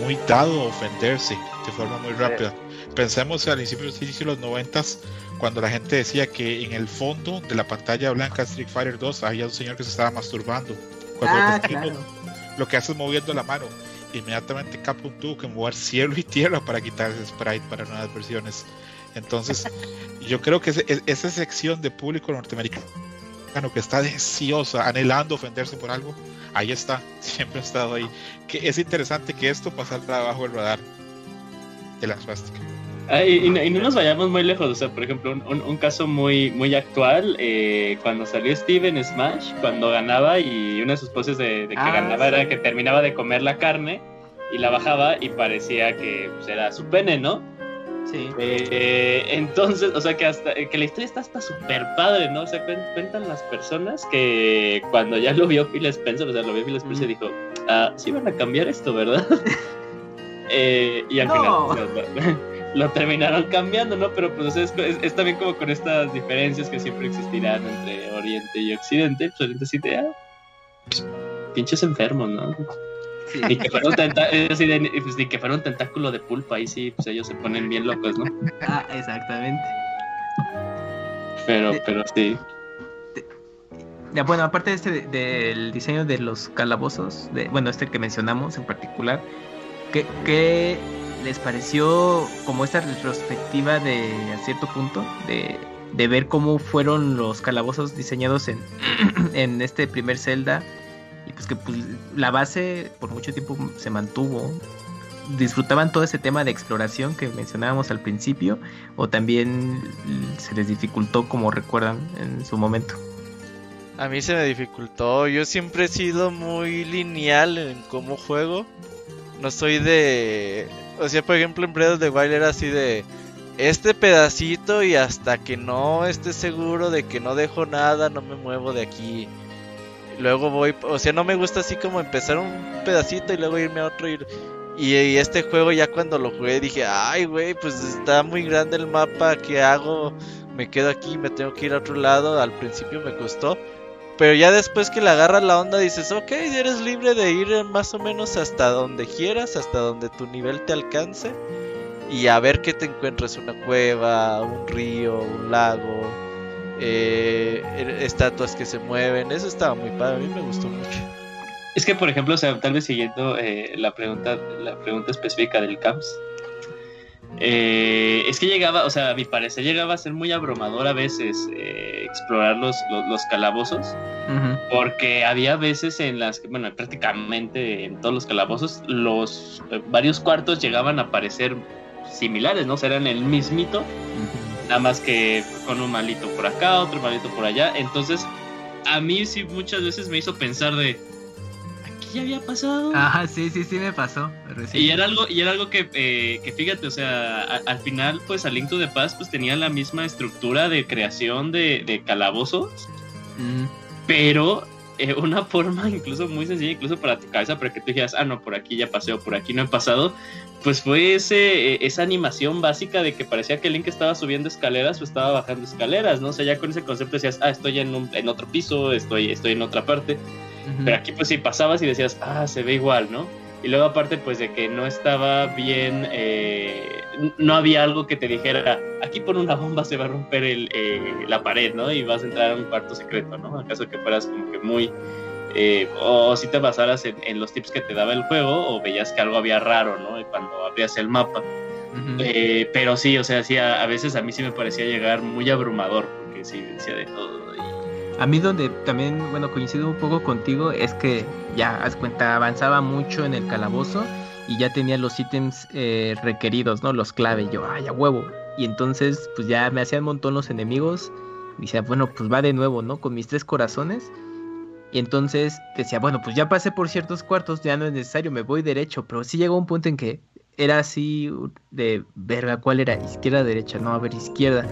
muy dado a ofenderse de forma muy rápida. Pensemos al inicio, inicio de los noventas, cuando la gente decía que en el fondo de la pantalla blanca de Street Fighter 2 había un señor que se estaba masturbando. Cuando Ah, claro. Lo que haces moviendo la mano. Inmediatamente Capcom tuvo que mover cielo y tierra para quitar ese sprite para nuevas versiones. Entonces, yo creo que ese- es- esa sección de público norteamericano que está deseosa, anhelando ofenderse por algo, ahí está, siempre ha estado ahí. Que es interesante que esto pasara bajo el radar de la suástica. Ah, y, y no, y no nos vayamos muy lejos, o sea, por ejemplo, un, un- un caso muy, muy actual, eh, cuando salió Steve en Smash, cuando ganaba y una de sus poses de, de que Ah, ganaba sí. era que terminaba de comer la carne y la bajaba y parecía que pues, era su pene, ¿no? Sí. Eh, entonces, o sea, que hasta que la historia está hasta súper padre, ¿no? O sea, cuen- cuentan las personas que cuando ya lo vio Phil Spencer, o sea, lo vio Phil Spencer y dijo, ah, sí van a cambiar esto, ¿verdad? Eh, y al No. final, lo terminaron cambiando, ¿no? Pero pues es, es, también como con estas diferencias que siempre existirán entre Oriente y Occidente. Pues Oriente sí te pues, pinches enfermos, ¿no? Ni que fuera un pues, que fuera un tentáculo de pulpa, ahí sí, pues ellos se ponen bien locos, ¿no? Ah, exactamente. Pero, pero sí. bueno, aparte de este del diseño de los calabozos, de, bueno, este que mencionamos en particular, ¿qué, ¿qué, les pareció como esta retrospectiva de a cierto punto de, de ver cómo fueron los calabozos diseñados en, en este primer Zelda? y pues que pues, la base por mucho tiempo se mantuvo. ¿Disfrutaban todo ese tema de exploración que mencionábamos al principio o también se les dificultó como recuerdan en su momento? A mí se me dificultó, yo siempre he sido muy lineal en cómo juego. No soy de... O sea, por ejemplo, en Breath of the Wild era así de este pedacito y hasta que no esté seguro de que no dejo nada, no me muevo de aquí luego voy, o sea, no me gusta así como empezar un pedacito y luego irme a otro y, y, este juego ya cuando lo jugué dije, ay, güey, pues está muy grande el mapa, ¿qué hago? Me quedo aquí, me tengo que ir a otro lado, al principio me costó, pero ya después que le agarras la onda dices, ok, eres libre de ir más o menos hasta donde quieras, hasta donde tu nivel te alcance y a ver qué te encuentras, una cueva, un río, un lago eh, er, estatuas que se mueven. Eso estaba muy padre, a mí me gustó mucho. Es que, por ejemplo, sea, tal vez siguiendo eh, la pregunta la pregunta específica del CAMS, eh, es que llegaba, o sea, a mi parecer llegaba a ser muy abrumador a veces eh, explorar los, los, calabozos, porque había veces en las que, bueno, prácticamente en todos los calabozos, los varios cuartos llegaban a parecer similares, ¿no? O sea, eran el mismito, nada más que con un malito por acá, otro malito por allá. Entonces, a mí sí muchas veces me hizo pensar de, ya había pasado. Ajá, sí, sí, sí me pasó. Y era algo, y era algo que, eh, que fíjate, o sea, al final, pues, A Link to the Past, pues tenía la misma estructura de creación de, de calabozos, mm. pero eh, una forma incluso muy sencilla, incluso para tu cabeza, para que tú dijeras, ah, no, por aquí ya pasé o por aquí no he pasado, pues fue ese, e, esa animación básica de que parecía que Link estaba subiendo escaleras o estaba bajando escaleras, ¿no? O sea, ya con ese concepto decías, ah, estoy en, un, en otro piso, estoy, estoy en otra parte. Pero aquí pues sí pasabas y decías, ah, se ve igual, ¿no? Y luego aparte pues de que no estaba bien, eh, no había algo que te dijera, aquí por una bomba se va a romper el, eh, la pared, ¿no? Y vas a entrar a un cuarto secreto, ¿no? Acaso que fueras como que muy eh, o si te basaras en, los tips que te daba el juego, o veías que algo había raro, ¿no? Cuando abrías el mapa. Eh, pero sí, o sea, sí, a, veces a mí sí me parecía llegar muy abrumador, porque sí decía de todo. A mí donde también, bueno, coincido un poco contigo, es que ya, haz cuenta, avanzaba mucho en el calabozo y ya tenía los ítems eh, requeridos, ¿no? Los clave, yo, ay, a huevo. Y entonces, pues ya me hacían un montón los enemigos. Y decía, bueno, pues va de nuevo, ¿no? Con mis tres corazones y entonces decía, bueno, pues ya pasé por ciertos cuartos, ya no es necesario, me voy derecho. Pero sí llegó un punto en que era así de verga, ¿cuál era? Izquierda, derecha, no, a ver, izquierda.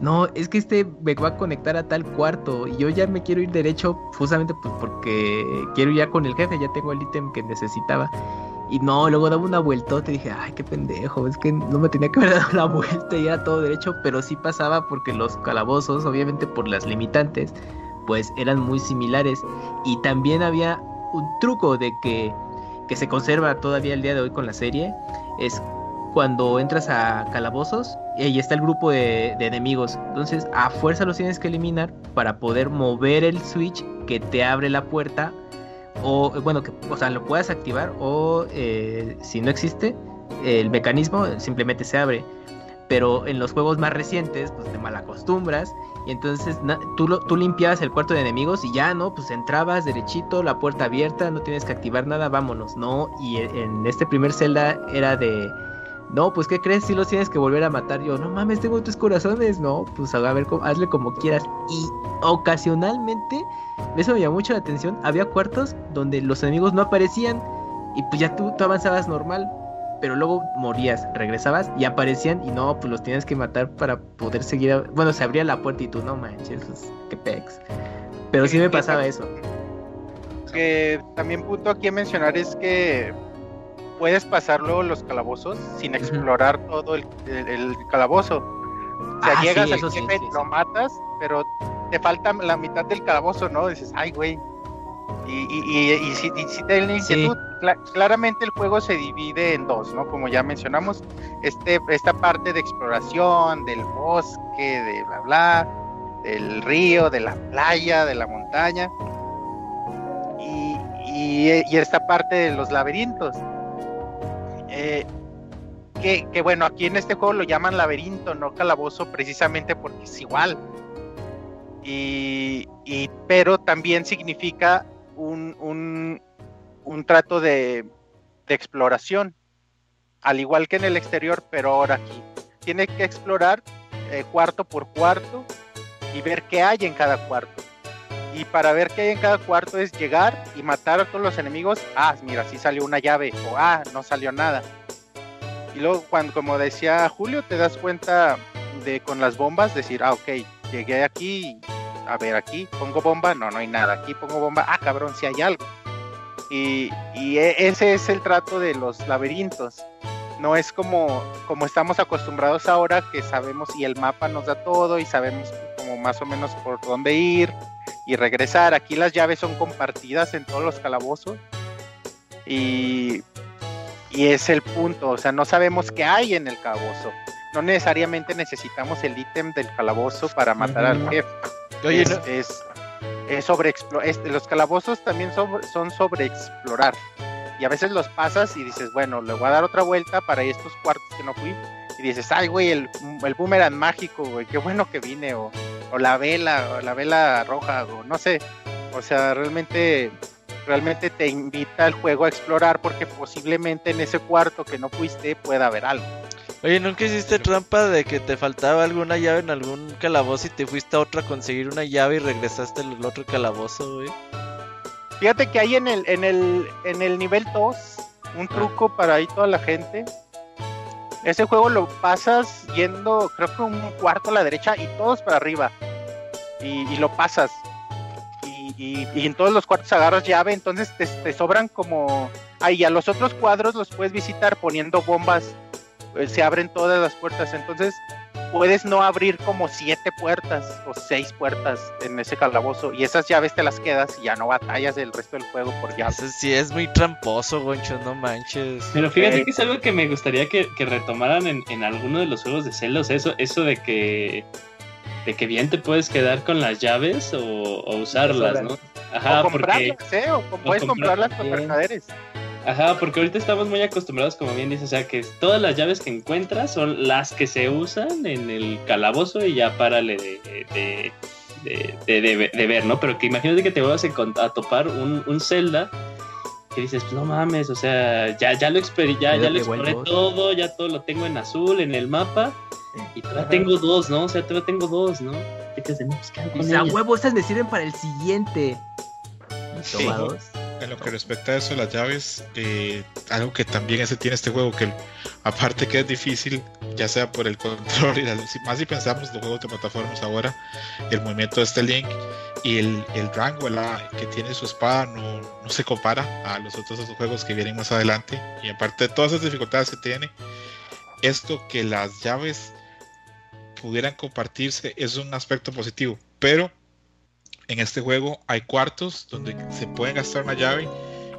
No, es que este me va a conectar a tal cuarto y yo ya me quiero ir derecho justamente pues porque quiero ir ya con el jefe, ya tengo el ítem que necesitaba. Y no, luego daba una vueltota y dije, ay, qué pendejo, es que no me tenía que haber dado la vuelta y era todo derecho, pero sí pasaba porque los calabozos, obviamente por las limitantes, pues eran muy similares. Y también había un truco de que, que se conserva todavía el día de hoy con la serie. Es cuando entras a calabozos y está el grupo de, enemigos. Entonces a fuerza los tienes que eliminar para poder mover el switch que te abre la puerta. O bueno, que o sea, lo puedas activar o eh, si no existe el mecanismo simplemente se abre. Pero en los juegos más recientes pues te malacostumbras y entonces tú, tú limpiabas el cuarto de enemigos y ya, ¿no? Pues entrabas derechito, la puerta abierta, no tienes que activar nada, vámonos, ¿no? Y en este primer celda era de... No, pues ¿qué crees? Si los tienes que volver a matar. Yo, no mames, tengo tus corazones. No, pues a ver, hazle como quieras. Y ocasionalmente, eso me llamó mucho la atención, había cuartos donde los enemigos no aparecían y pues ya tú, tú avanzabas normal pero luego morías, regresabas y aparecían y no, pues los tienes que matar para poder seguir. Bueno, se abría la puerta y tú, no manches, pues, qué pex. Pero sí me pasaba eso. Que también punto aquí a mencionar es que puedes pasar luego los calabozos sin explorar todo el, el- el calabozo. O sea, Ah, llegas sí, al sí, jefe, sí, lo matas, pero te falta la mitad del calabozo, ¿no? Dices, ay, güey. Y, y, y, y si, te da la inquietud, cla- claramente el juego se divide en dos, ¿no? Como ya mencionamos, este, esta parte de exploración, del bosque, de bla, bla, del río, de la playa, de la montaña. Y esta parte de los laberintos. Eh, que, bueno, aquí en este juego lo llaman laberinto, no calabozo, precisamente porque es igual. Y, y- pero también significa un, un, un trato de, de exploración, al igual que en el exterior, pero ahora aquí. Tiene que explorar eh, cuarto por cuarto y ver qué hay en cada cuarto. Y para ver qué hay en cada cuarto es llegar y matar a todos los enemigos. Ah, mira, sí salió una llave. O ah, no salió nada. Y luego, cuando, como decía Julio, te das cuenta de con las bombas, decir, ah, ok, llegué aquí, a ver aquí, pongo bomba, no, no hay nada. Aquí pongo bomba, ah, cabrón, si hay algo. Y, y e- ese es el trato de los laberintos. No es como, como estamos acostumbrados ahora, que sabemos y el mapa nos da todo y sabemos como más o menos por dónde ir y regresar. Aquí las llaves son compartidas en todos los calabozos. Y, y es el punto, o sea, no sabemos qué hay en el calabozo. No necesariamente necesitamos el ítem del calabozo para matar al jefe. Oye, es, no- es, es sobre este, los calabozos también sobre- son sobre explorar. Y a veces los pasas y dices, bueno, le voy a dar otra vuelta para estos cuartos que no fui. Y dices, ay, güey, el, el boomerang mágico, güey, qué bueno que vine. O, o la vela, o la vela roja, o no sé. O sea, realmente, realmente te invita el juego a explorar porque posiblemente en ese cuarto que no fuiste pueda haber algo. Oye, ¿nunca hiciste trampa de que te faltaba alguna llave en algún calabozo y te fuiste a otro a conseguir una llave y regresaste al otro calabozo, güey? Fíjate que hay en el, en el, en el nivel 2 un truco para ahí toda la gente. Ese juego lo pasas yendo, creo que un cuarto a la derecha y todos para arriba. Y, y lo pasas. Y, y- y en todos los cuartos agarras llave, entonces te, te sobran como... Ahí a los otros cuadros los puedes visitar poniendo bombas. eh, se abren todas las puertas. Entonces puedes no abrir como siete puertas o seis puertas en ese calabozo y esas llaves te las quedas y ya no batallas el resto del juego por llaves. Eso sí es muy tramposo, goncho, no manches. Pero fíjate Ok. que es algo que me gustaría que, que retomaran en, en alguno de los juegos de sea, eso, eso de que de que bien te puedes quedar con las llaves o, o usarlas, ¿no? Ajá, o porque, comprarlas, ¿eh? O puedes comprarlas, comprarlas con sí. mercaderes. Ajá, porque ahorita estamos muy acostumbrados, como bien dices, o sea, que todas las llaves que encuentras son las que se usan en el calabozo y ya párale de, de, de, de- de- de ver, ¿no? Pero que imagínate que te vuelvas a, topar un, un Zelda que dices, pues no mames, o sea, ya, ya lo, exper ya, Ya lo exploré todo, ya todo lo tengo en azul, en el mapa, y todavía tengo dos, ¿no? O sea, todavía tengo dos, ¿no? Te quedas de, no, pues, ¿qué hago con Dice, a ellas?". huevo, estas me sirven para el siguiente. Sí. toma dos. En lo que respecta a eso, las llaves, eh, algo que también ese tiene este juego, que aparte que es difícil, ya sea por el control y la, más si pensamos los juegos de plataformas ahora, el movimiento de este Link y el, el rango que tiene su espada no, no se compara a los otros juegos que vienen más adelante. Y aparte de todas esas dificultades que tiene, esto que las llaves pudieran compartirse es un aspecto positivo, pero en este juego hay cuartos donde se pueden gastar una llave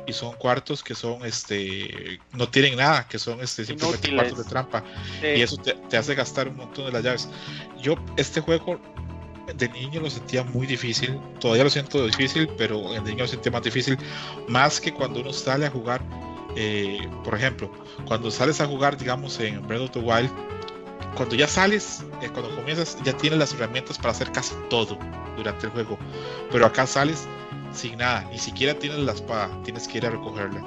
y son cuartos que son este no tienen nada, que son este simplemente Inútiles. cuartos de trampa Sí. y eso te, te hace gastar un montón de las llaves. Yo este juego de niño lo sentía muy difícil, todavía lo siento difícil, pero de niño lo sentía más difícil, más que cuando uno sale a jugar, eh, por ejemplo, cuando sales a jugar, digamos, en Breath of the Wild, cuando ya sales, eh, cuando comienzas, ya tienes las herramientas para hacer casi todo durante el juego, pero acá sales sin nada, ni siquiera tienes la espada, tienes que ir a recogerla.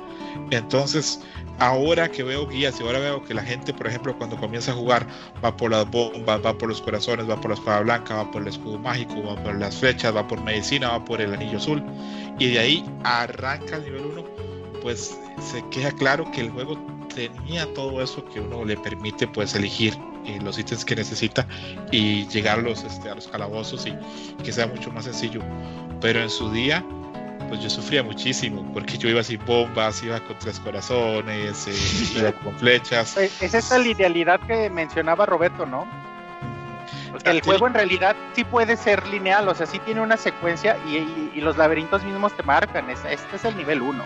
Entonces, ahora que veo guías y ahora veo que la gente, por ejemplo, cuando comienza a jugar, va por las bombas, va por los corazones, va por la espada blanca, va por el escudo mágico, va por las flechas, va por medicina, va por el anillo azul, y de ahí arranca el nivel 1, pues se queda claro que el juego tenía todo eso que uno le permite pues elegir eh, los ítems que necesita y llegar a los, este, a los calabozos y que sea mucho más sencillo. Pero en su día pues yo sufría muchísimo, porque yo iba sin bombas, iba con tres corazones, eh, iba con flechas. Es esa linealidad que mencionaba Roberto, ¿no? Porque el juego en realidad sí puede ser lineal, o sea, sí tiene una secuencia y, y- y los laberintos mismos te marcan. es- este es el nivel 1.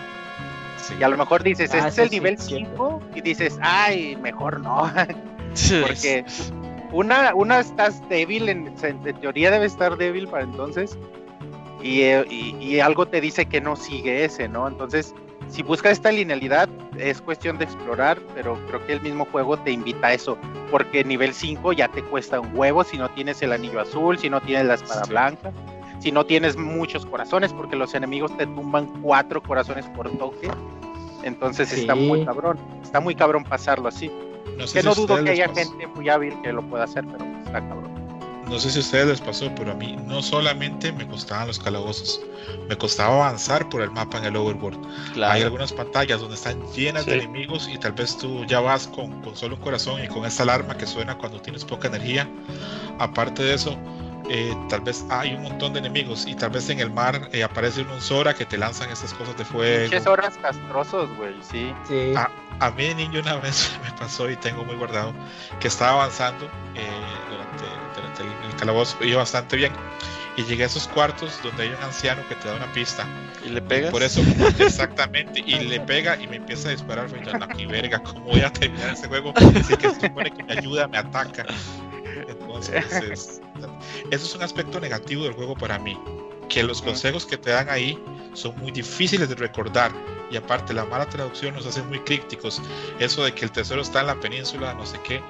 Sí. Y a lo mejor dices, Ah, este es sí, el sí, nivel cierto. 5 y dices, ay, mejor no. Porque una, una estás débil, en, en teoría debe estar débil para entonces, y, eh, y- y algo te dice que no sigue ese, ¿no? Entonces, si buscas esta linealidad, es cuestión de explorar, pero creo que el mismo juego te invita a eso, porque nivel 5 ya te cuesta un huevo si no tienes el anillo azul, si no tienes la espada Sí. blanca, si no tienes muchos corazones, porque los enemigos te tumban cuatro corazones por toque. Entonces está Sí. muy cabrón, está muy cabrón pasarlo así. No sé Que si no a dudo ustedes que les haya pasó. gente muy hábil que lo pueda hacer, pero está cabrón. No sé si a ustedes les pasó, pero a mí no solamente me costaban los calabozos, me costaba avanzar por el mapa en el overworld. Hay Claro. algunas pantallas donde están llenas de Sí. enemigos y tal vez tú ya vas con, con solo un corazón y con esta alarma que suena cuando tienes poca energía. Aparte de eso, eh, tal vez hay un montón de enemigos y tal vez en el mar eh, aparece un Zora que te lanzan estas cosas de fuego. Pinches horas castrosos, güey, sí. Sí. Ah, A mí de niño una vez me pasó y tengo muy guardado que estaba avanzando eh, durante, durante el, el calabozo, iba bastante bien. Y llegué a esos cuartos donde hay un anciano que te da una pista. ¿Y le pegas? Por eso, exactamente, y le pega y me empieza a disparar. Fue yo, "No, qué verga, ¿cómo voy a terminar ese juego? Así que se supone que me ayuda, me ataca. Entonces, es- eso es un aspecto negativo del juego para mí. Que los consejos que te dan ahí son muy difíciles de recordar. Y aparte, la mala traducción nos hace muy crípticos. Eso de que el tesoro está en la península, no sé qué.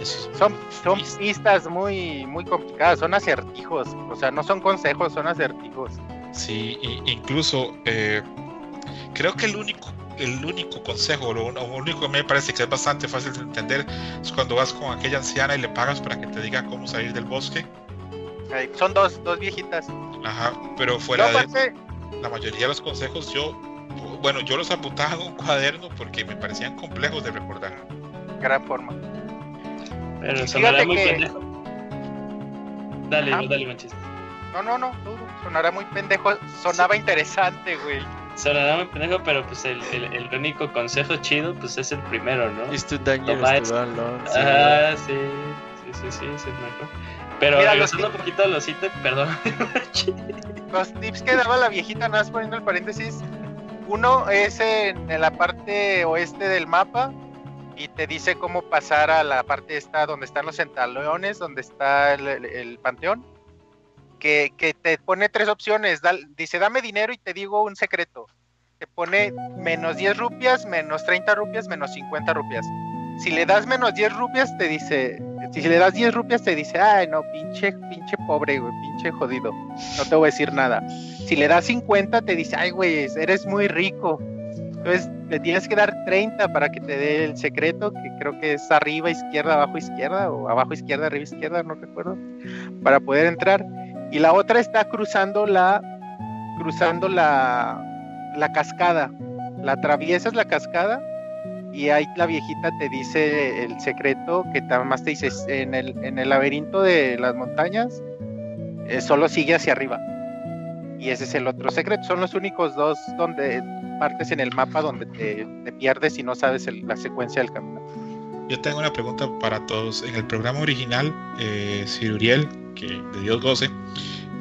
Eso es Son, son pistas muy, muy complicadas, son acertijos. O sea, no son consejos, son acertijos. Sí, incluso eh, creo que el único, el único consejo, lo, lo único que me parece que es bastante fácil de entender es cuando vas con aquella anciana y le pagas para que te diga cómo salir del bosque. Son dos, dos viejitas. Ajá, pero fuera de la mayoría de los consejos, yo, bueno, yo los apuntaba en un cuaderno porque me parecían complejos de recordar. gran forma. Pero Fíjate sonará muy que- pendejo. Dale, Ajá. dale, manches. No, no, no, sonará muy pendejo, sonaba interesante, güey. Sonará muy pendejo, pero pues el, el, el único consejo chido pues es el primero, ¿no? To esto. run alone. Sí, Ah, sí, sí, sí, sí, es el mejor. Pero Mira, regresando los un poquito a los ítems, perdón. Los tips que daba la viejita, nada más poniendo el paréntesis. Uno es en, en la parte oeste del mapa y te dice cómo pasar a la parte esta donde están los centaleones, donde está el, el- el panteón. Que, te pone tres opciones. dice, dame dinero y te digo un secreto. Te pone menos 10 rupias, menos 30 rupias, menos 50 rupias. Si le das menos 10 rupias, te dice. Si le das 10 rupias, te dice, ay, no, pinche, pinche pobre, güey, pinche jodido. No te voy a decir nada. Si le das 50, te dice, ay, güey, eres muy rico. Entonces, le tienes que dar 30 para que te dé el secreto, que creo que es arriba, izquierda, abajo, izquierda, o abajo, izquierda, arriba, izquierda, no recuerdo, para poder entrar. Y la otra está cruzando la, cruzando la, la cascada. La atraviesas la cascada y ahí la viejita te dice el secreto que más te dice en el, en el laberinto de las montañas eh, solo sigue hacia arriba y ese es el otro secreto son los únicos dos donde partes en el mapa donde te, pierdes y no sabes la secuencia del camino Yo tengo una pregunta para todos. En el programa original, eh, Sir Uriel, que de Dios goce,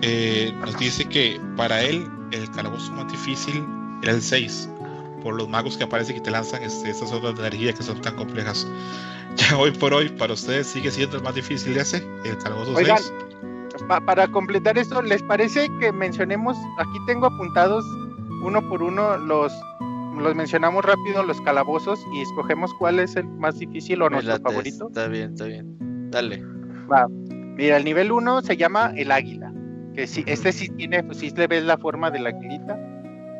eh, nos dice que para él el calabozo más difícil era el 6, por los magos que aparecen y te lanzan este, estas ondas de energía que son tan complejas. Ya hoy por hoy, para ustedes sigue siendo el más difícil ese, el calabozo Oigan, 6. Pa- para completar esto les parece que mencionemos aquí tengo apuntados uno por uno los los mencionamos rápido los calabozos y escogemos cuál es el más difícil o Me nuestro late, favorito Está bien, está bien. Dale. Va. Mira, el nivel 1 se llama el águila. Que sí, este sí tiene, pues sí le ves la forma de la aguilita.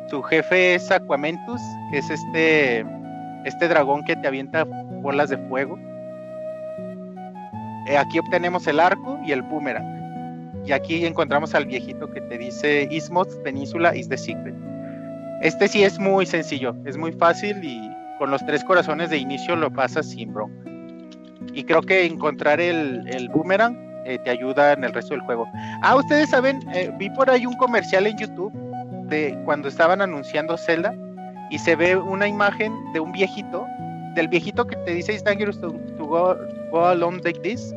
Su jefe es Aquamentus, que es este, este dragón que te avienta bolas de fuego. Eh, aquí obtenemos el arco y el boomerang. Y aquí encontramos al viejito que te dice Ismos Península is the secret. Este sí es muy sencillo, es muy fácil y con los tres corazones de inicio lo pasas sin bronca y creo que encontrar el, el boomerang eh, te ayuda en el resto del juego. Ah, ustedes saben, eh, vi por ahí un comercial en YouTube de cuando estaban anunciando Zelda y se ve una imagen de un viejito, del viejito que te dice It's dangerous to, to go, go alone like this,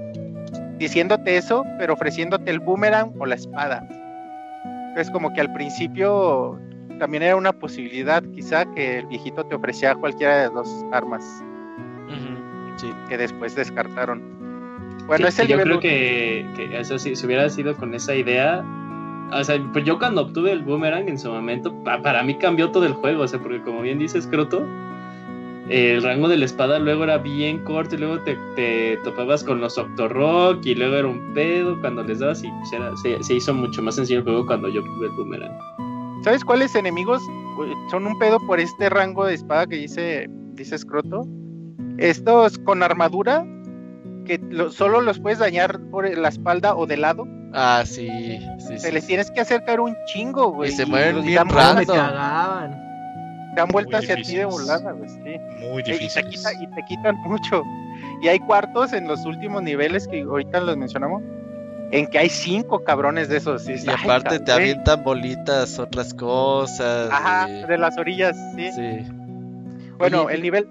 diciéndote eso, pero ofreciéndote el boomerang o la espada. Es como que al principio también era una posibilidad, quizá que el viejito te ofrecía cualquiera de las dos armas Sí. que después descartaron. Bueno, es el yo nivel creo que, que eso sí, si hubiera sido con esa idea, o sea, pues yo cuando obtuve el boomerang en su momento, pa- para mí cambió todo el juego, o sea, porque como bien dices, Croto, el rango de la espada luego era bien corto y luego te, te topabas con los Octorok y luego era un pedo cuando les dabas y pues, era- se, se hizo mucho más sencillo el juego cuando yo obtuve el boomerang. ¿Sabes cuáles enemigos son un pedo por este rango de espada que dice, dice Scroto? Estos con armadura que lo- solo los puedes dañar por la espalda o de lado. Ah, sí, sí, Se sí. les tienes que acercar un chingo, güey. Y se mueven los bien me Random. cagaban. dan vuelta Muy hacia ti de volada, güey. sí. Muy Y te, difícil. quita- y te quitan mucho. Y hay cuartos en los últimos niveles que ahorita los mencionamos, en que hay cinco cabrones de esos. Y dices, "Ay, aparte te cabrón". avientan bolitas, otras cosas. Ajá, y- de las orillas, sí. Sí. Bueno, Oye, el nivel.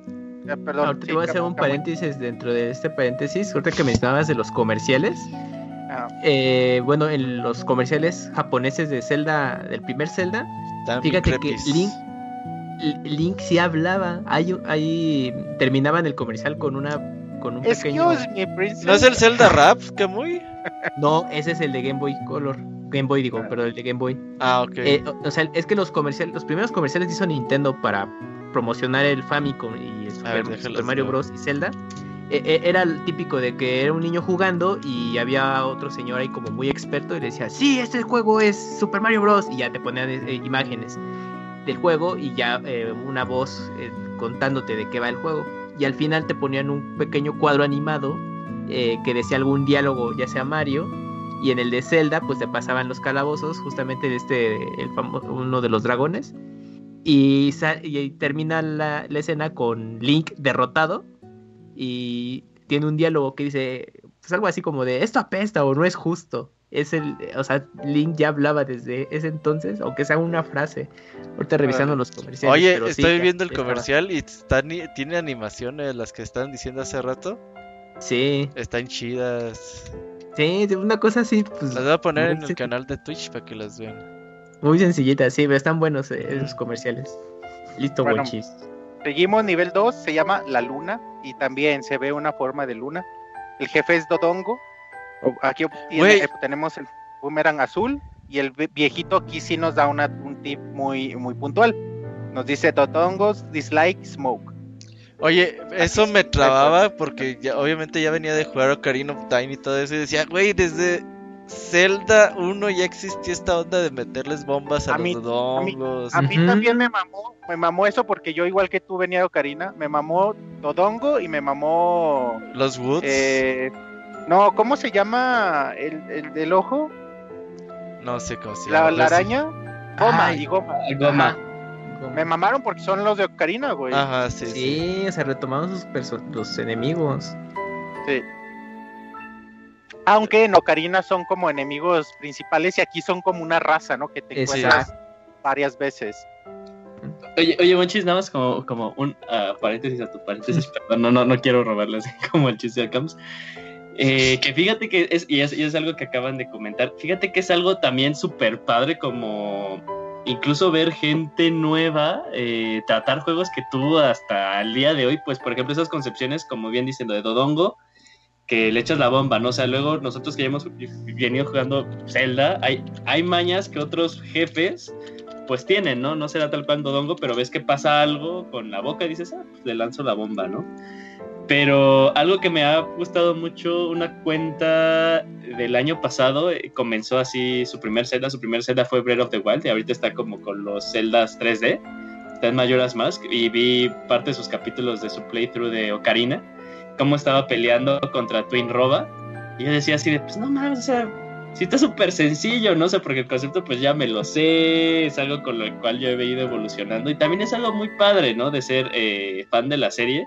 Eh, perdón. Ahorita sí, te voy a hacer un paréntesis dentro de este paréntesis. Ahorita que mencionabas de los comerciales. Ah, eh, bueno, en los comerciales japoneses de Zelda, del primer Zelda, Fíjate que. Link, Link sí hablaba. Hay, ahí terminaban el comercial con una con un pequeño. Excuse me, princess. ¿No es el Zelda Rap, que muy? No, ese es el de Game Boy Color. Game Boy digo, Ah. pero el de Game Boy. Ah, ok. Eh, o, o sea, es que los comerciales, los primeros comerciales que hizo Nintendo para promocionar el Famicom y el Super, ver, Super déjalos Mario ver. Bros. y Zelda, eh, eh, era el típico de que era un niño jugando y había otro señor ahí como muy experto y le decía, sí, este juego es Super Mario Bros. y ya te ponían eh, imágenes del juego y ya eh, una voz eh, contándote de qué va el juego. Y al final te ponían un pequeño cuadro animado que decía algún diálogo, ya sea Mario, y en el de Zelda pues te pasaban los calabozos justamente de este el famo- uno de los dragones y, termina la, la escena con Link derrotado y tiene un diálogo que dice pues algo así como de esto apesta o no es justo es el o sea Link ya hablaba desde ese entonces aunque sea una frase ahorita revisando los comerciales Oye, pero estoy viendo el estaba. comercial y está ni- tiene animaciones, las que estaban diciendo hace rato. sí Están chidas. sí de una cosa así pues Las voy a poner en el canal de Twitch para que las vean. Muy sencillitas sí pero están buenos eh, esos comerciales listo Bueno, Monchis. Seguimos nivel 2, se llama La Luna y también se ve una forma de luna. El jefe es Dodongo. O- Aquí tiene- eh, tenemos el boomerang azul y el vie- viejito aquí sí nos da una- un tip muy, muy puntual. Nos dice Dodongos dislike smoke. Oye, eso es, me trababa porque ya, obviamente ya venía de jugar Ocarina of Time y todo eso y decía, güey, desde Zelda 1 ya existía esta onda de meterles bombas a, A los mí- dodongos. A mí también me mamó, me mamó eso porque yo igual que tú venía de Ocarina, me mamó Dodongo y me mamó... Los Woods. eh, no, ¿cómo se llama el, el del ojo? No sé cómo se La, llama. la araña. Goma Ay. y goma. Goma. Ajá. Me mamaron porque son los de Ocarina, güey. Ajá, sí, sí. Sea, retomamos sus los enemigos. Sí. Aunque en Ocarina son como enemigos principales y aquí son como una raza, ¿no? Que te encuentras varias veces. Oye, oye, Monchis, nada más como, como un ah, paréntesis a tu paréntesis, perdón, no, no, no quiero robarle así como el chiste de Camps. Eh, que fíjate que es y, es, y es algo que acaban de comentar, fíjate que es algo también súper padre como incluso ver gente nueva eh, tratar juegos que tú hasta el día de hoy, pues por ejemplo esas concepciones, como bien diciendo, de Dodongo, que le echas la bomba, ¿no? O sea, luego nosotros que ya hemos venido jugando Zelda, hay, hay mañas que otros jefes pues tienen, ¿no? No será tal cual Dodongo, pero ves que pasa algo con la boca y dices, ah, pues le lanzo la bomba, ¿no? Pero algo que me ha gustado mucho, una cuenta del año pasado, eh, comenzó así su primer Zelda, su primer Zelda fue Breath of the Wild y ahorita está como con los Zeldas 3D, está en Majora's Mask y vi parte de sus capítulos de su playthrough de Ocarina, cómo estaba peleando contra Twin Roba y yo decía así de, pues no mames, o sea, sí está súper sencillo, no sé, porque el concepto pues ya me lo sé, es algo con lo cual yo he ido evolucionando y también es algo muy padre, ¿no? De ser eh, fan de la serie,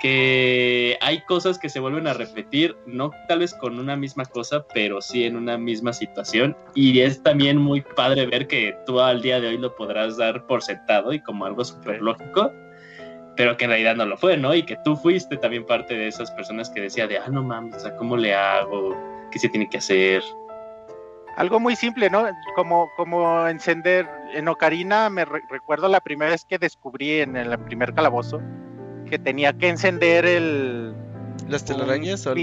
que hay cosas que se vuelven a repetir, no tal vez con una misma cosa, pero sí en una misma situación. Y es también muy padre ver que tú al día de hoy lo podrás dar por sentado y como algo súper lógico, pero que en realidad no lo fue, ¿no? Y que tú fuiste también parte de esas personas que decía de, ah, no mames, o sea, ¿cómo le hago? ¿Qué se tiene que hacer? Algo muy simple, ¿no? Como, como encender en Ocarina, me re- recuerdo la primera vez que descubrí en el primer calabozo que tenía que encender el... ¿Las telarañas o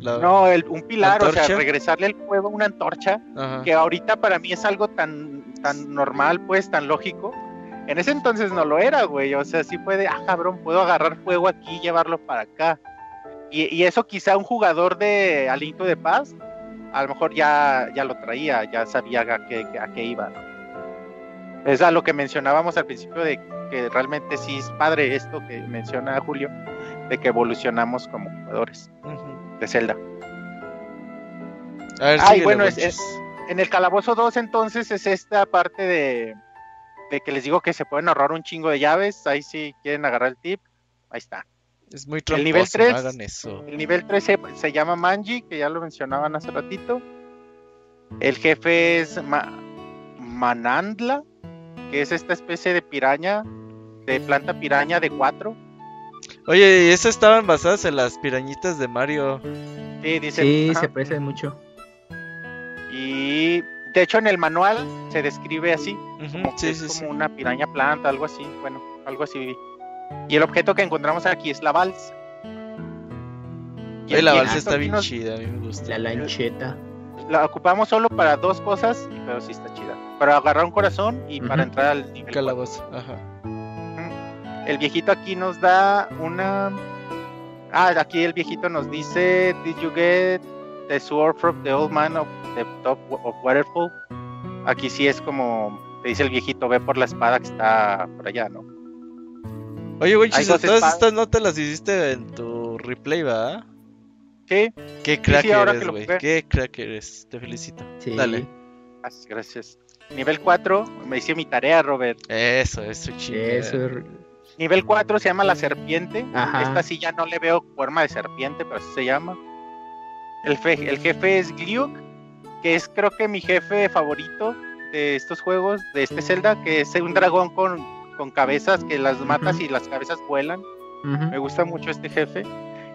la- no, el, un pilar, o sea, regresarle el fuego a una antorcha, Ajá. que ahorita para mí es algo tan, tan normal, pues, tan lógico. En ese entonces no lo era, güey. O sea, sí fue de, ah, cabrón, puedo agarrar fuego aquí y llevarlo para acá. Y, y eso quizá un jugador de Aliento de Paz, a lo mejor ya, ya lo traía, ya sabía a qué, a qué iba. ¿no? Es a lo que mencionábamos al principio de que realmente sí es padre esto que menciona Julio, de que evolucionamos como jugadores de Zelda. A ver, bueno, es- Monchis. En el Calabozo 2 entonces es esta parte de, de que les digo que se pueden ahorrar un chingo de llaves, ahí si quieren agarrar el tip, ahí está. Es muy el tramposo, nivel no tres- hagan eso. El nivel 3 se, se llama Manji, que ya lo mencionaban hace ratito. El jefe es Ma- Manandla, que es esta especie de piraña, de planta piraña de 4. Oye, y esas estaban basadas en las pirañitas de Mario. Sí, dice. Sí, se parece mucho. Y de hecho en el manual se describe así. Como Sí, es sí, como sí. una piraña planta, algo así, bueno, algo así. Y el objeto que encontramos aquí es la balsa. Y Oye, el la balsa está bien nos- chida, a mí me gusta. La lancheta. La ocupamos solo para dos cosas, pero sí está chida. Para agarrar un corazón y para entrar al nivel. Calabozo, ajá. El viejito aquí nos da una. Ah, aquí el viejito nos dice: Did you get the sword from the old man of the top of Waterfall? Aquí sí es como. Te dice el viejito: Ve por la espada que está por allá, ¿no? Oye, güey, Chis, todas espadas. estas notas las hiciste en tu replay, ¿verdad? Sí, Qué crack sí, eres, güey. Qué crack eres. Te felicito. Sí. Dale. gracias, gracias. Nivel 4, me hice mi tarea, Robert. Eso, eso, chido. Eso. Nivel 4 se llama la serpiente. Ajá. Esta sí ya no le veo forma de serpiente, pero así se llama. El, fe- el jefe es Gliuk, que es creo que mi jefe favorito de estos juegos, de este Zelda, que es un dragón con, con cabezas que las matas y las cabezas vuelan. Me gusta mucho este jefe.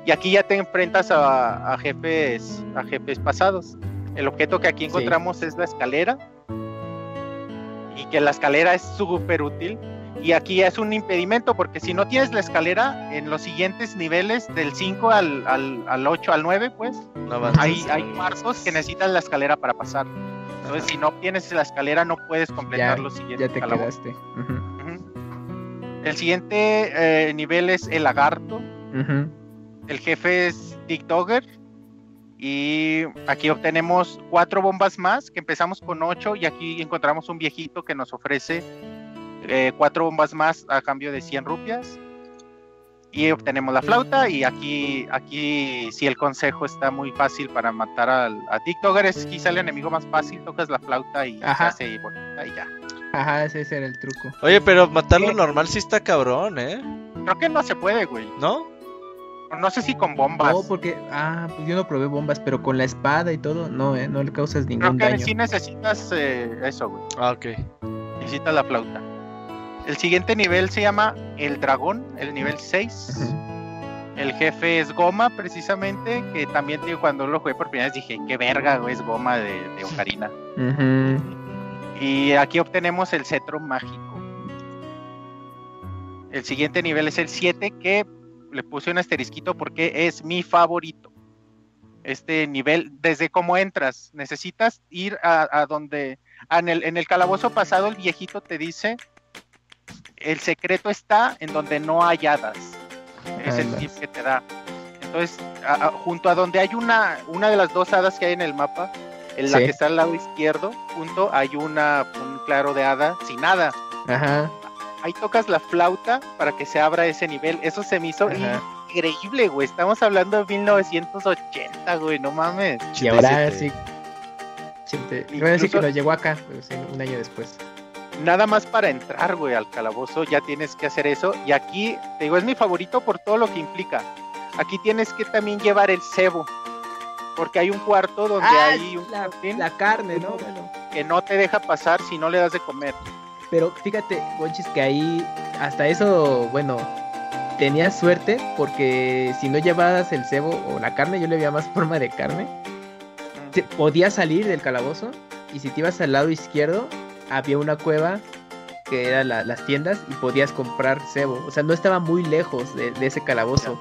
Y aquí ya te enfrentas a, a jefes a jefes pasados. El objeto que aquí Sí. encontramos es la escalera. Y que la escalera es súper útil. Y aquí es un impedimento porque si no tienes la escalera en los siguientes niveles del 5 al, al, al 8 al 9, pues No hay, hay cuartos que necesitan la escalera para pasar. Entonces Ajá. si no tienes la escalera no puedes completar Ya, los siguientes ya te quedaste. El siguiente eh, nivel es el lagarto. El jefe es Dick Dogger. Y aquí obtenemos cuatro bombas más, que empezamos con ocho. Y aquí encontramos un viejito que nos ofrece eh, cuatro bombas más a cambio de 100 rupias. Y obtenemos la flauta. Y aquí, aquí sí el consejo está muy fácil para matar al, a Dick Dogger. Es quizá el enemigo más fácil. Tocas la flauta y Ajá. se hace bonita y ya. Ajá, ese era el truco. Oye, pero matarlo ¿Qué? normal sí está cabrón, ¿eh? Creo que no se puede, güey. ¿No? No sé si con bombas. No, porque, ah, pues yo no probé bombas, pero con la espada y todo, no, eh, no le causas Creo ningún que daño. sí necesitas eh, eso, güey. Ah, ok. Necesitas la flauta. El siguiente nivel se llama El Dragón, el nivel 6. Ujú. El jefe es Goma, precisamente, que también digo, cuando lo jugué por primera vez dije, qué verga, güey, es Goma de, de Ocarina. Y aquí obtenemos el cetro mágico. El siguiente nivel es el 7, que le puse un asterisquito porque es mi favorito. Este nivel, desde cómo entras, necesitas ir a, a donde, a en, el, en el calabozo pasado el viejito te dice, el secreto está en donde no hay hadas. Es el tip que te da. Entonces, a- a- junto a donde hay una, una de las dos hadas que hay en el mapa, en la Sí. que está al lado izquierdo, junto hay una, un claro de hada sin nada. Ajá. Ahí tocas la flauta para que se abra ese nivel. Eso se me hizo Ajá. increíble, güey. Estamos hablando de 1980, güey, no mames. Y ahora 87. sí. siete- Iba a decir que nos llegó acá, pero sí, un año después. Nada más para entrar, güey, al calabozo ya tienes que hacer eso. Y aquí, te digo, es mi favorito por todo lo que implica. Aquí tienes que también llevar el cebo. Porque hay un cuarto donde Ah, hay un la, jardín la carne, ¿no? Bueno. que no te deja pasar si no le das de comer. Pero fíjate, Gonchis, que ahí hasta eso, bueno, tenías suerte porque si no llevabas el cebo o la carne, yo le veía más forma de carne, te- podías salir del calabozo y si te ibas al lado izquierdo, había una cueva que eran la- las tiendas y podías comprar cebo. O sea, no estaba muy lejos de, de ese calabozo.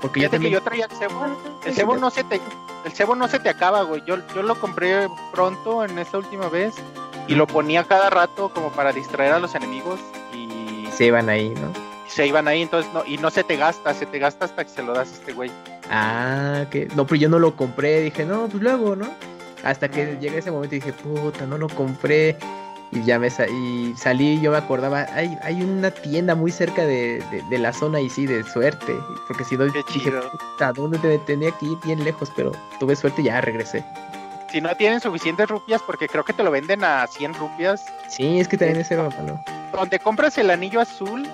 Porque yo Fíjate que también... yo traía el cebo. El cebo no se te, el cebo no se te acaba, güey. Yo, yo lo compré pronto en esta última vez y lo ponía cada rato como para distraer a los enemigos y Se iban ahí, ¿no? se iban ahí, entonces no, y no se te gasta, se te gasta hasta que se lo das a este güey. Ah, que no, pero yo no lo compré, dije, no, pues luego, ¿no? Hasta que llega ese momento y dije, puta, no lo compré. Y ya me sa- y salí y yo me acordaba, hay, hay una tienda muy cerca de, de- de la zona y sí, de suerte. Porque si no, Qué dije, puta, ¿dónde te tenía que ir bien lejos? Pero tuve suerte y ya regresé. Si no tienen suficientes rupias, porque creo que te lo venden a 100 rupias, Sí, es que también ese era malo. donde compras el anillo azul,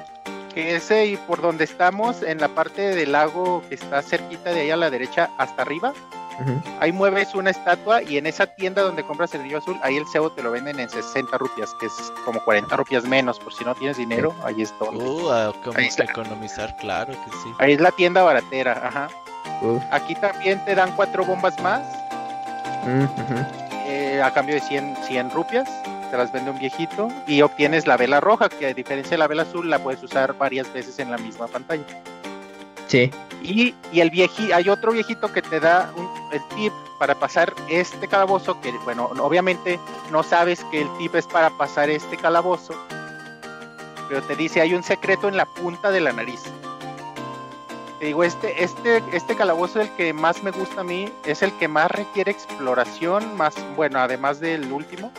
que ese y por donde estamos, en la parte del lago que está cerquita de ahí a la derecha hasta arriba, Ahí mueves una estatua y en esa tienda donde compras el anillo azul, ahí el cebo te lo venden en 60 rupias, que es como 40 rupias menos, por si no tienes dinero, ahí es donde. Uh, ah, como Ahí que está. economizar, claro que sí. Ahí es la tienda baratera, ajá. Aquí también te dan cuatro bombas más, eh, a cambio de 100, 100 rupias, te las vende un viejito y obtienes la vela roja, que a diferencia de la vela azul la puedes usar varias veces en la misma pantalla. Sí. Y, y el vieji, hay otro viejito que te da un- el tip para pasar este calabozo, que bueno, obviamente no sabes que el tip es para pasar este calabozo, pero te dice hay un secreto en la punta de la nariz. Te digo, este, este, este calabozo, el que más me gusta a mí, es el que más requiere exploración, más, bueno, además del último.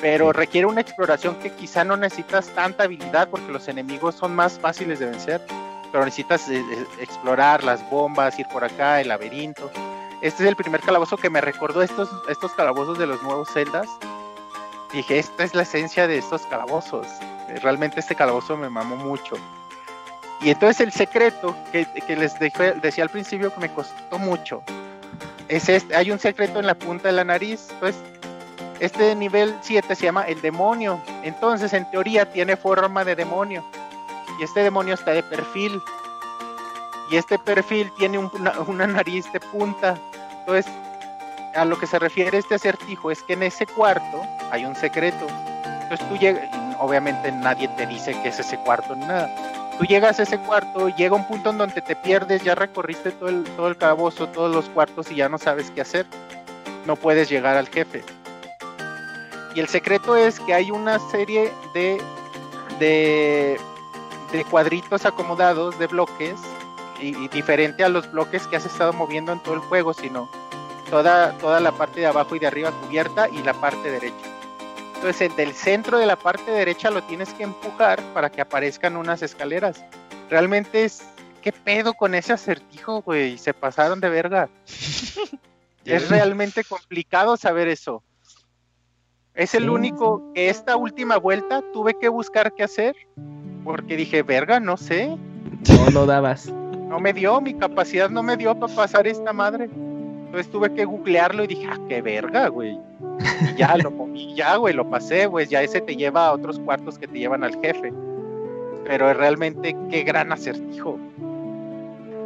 Pero requiere una exploración que quizá no necesitas tanta habilidad porque los enemigos son más fáciles de vencer pero necesitas eh, eh, explorar las bombas, ir por acá, el laberinto. Este es el primer calabozo que me recordó estos, estos calabozos de los nuevos celdas. Dije, esta es la esencia de estos calabozos. Eh, Realmente este calabozo me mamó mucho. Y entonces el secreto que, que les decía al principio que me costó mucho. Es este, hay un secreto en la punta de la nariz. Entonces, este nivel 7 se llama el demonio. Entonces, en teoría, tiene forma de demonio y este demonio está de perfil. Y este perfil tiene un- una, una nariz de punta. Entonces, a lo que se refiere este acertijo es que en ese cuarto hay un secreto. Entonces tú llegas, obviamente nadie te dice que es ese cuarto ni nada. Tú llegas a ese cuarto, llega un punto en donde te pierdes, ya recorriste todo el, todo el calabozo, todos los cuartos y ya no sabes qué hacer. No puedes llegar al jefe. Y el secreto es que hay una serie de, de de cuadritos acomodados de bloques y, y diferente a los bloques que has estado moviendo en todo el juego, sino toda, toda la parte de abajo y de arriba cubierta y la parte derecha. Entonces el del centro de la parte derecha lo tienes que empujar para que aparezcan unas escaleras. Realmente es... ¿Qué pedo con ese acertijo, güey? Se pasaron de verga. es realmente complicado saber eso. Es el único que esta última vuelta tuve que buscar qué hacer porque dije, verga, no sé, No, no dabas. no me dio, mi capacidad no me dio para pasar esta madre. Entonces tuve que googlearlo y dije, ah, qué verga, güey. Y ya lo moví, ya, güey, lo pasé, güey, ya ese te lleva a otros cuartos que te llevan al jefe. Pero realmente, qué gran acertijo.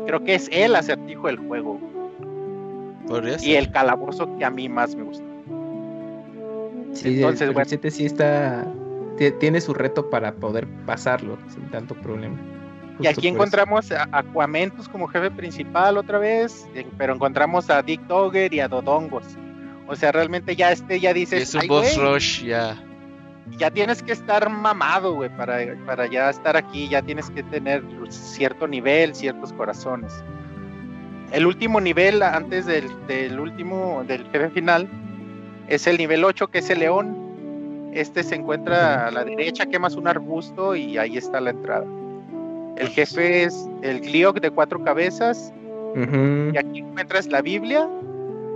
Creo que es el acertijo del juego Podría y ser. el calabozo que a mí más me gusta. Sí, Entonces, el bueno. 7 sí está. Ti- Tiene su reto para poder pasarlo sin tanto problema. Y aquí eso. encontramos a Aquamentus como jefe principal otra vez, eh, pero encontramos a Dick Dogger y a Dodongos. O sea, realmente ya este ya dices, es un "Ay, boss rush ya. ya tienes que estar mamado, güey, para, para ya estar aquí, ya tienes que tener cierto nivel, ciertos corazones. El último nivel antes del, del último, del jefe final, es el nivel 8, que es el león. Este se encuentra a la derecha, quemas un arbusto y ahí está la entrada. El jefe es el Gliok de cuatro cabezas, Ujú. y aquí encuentras la Biblia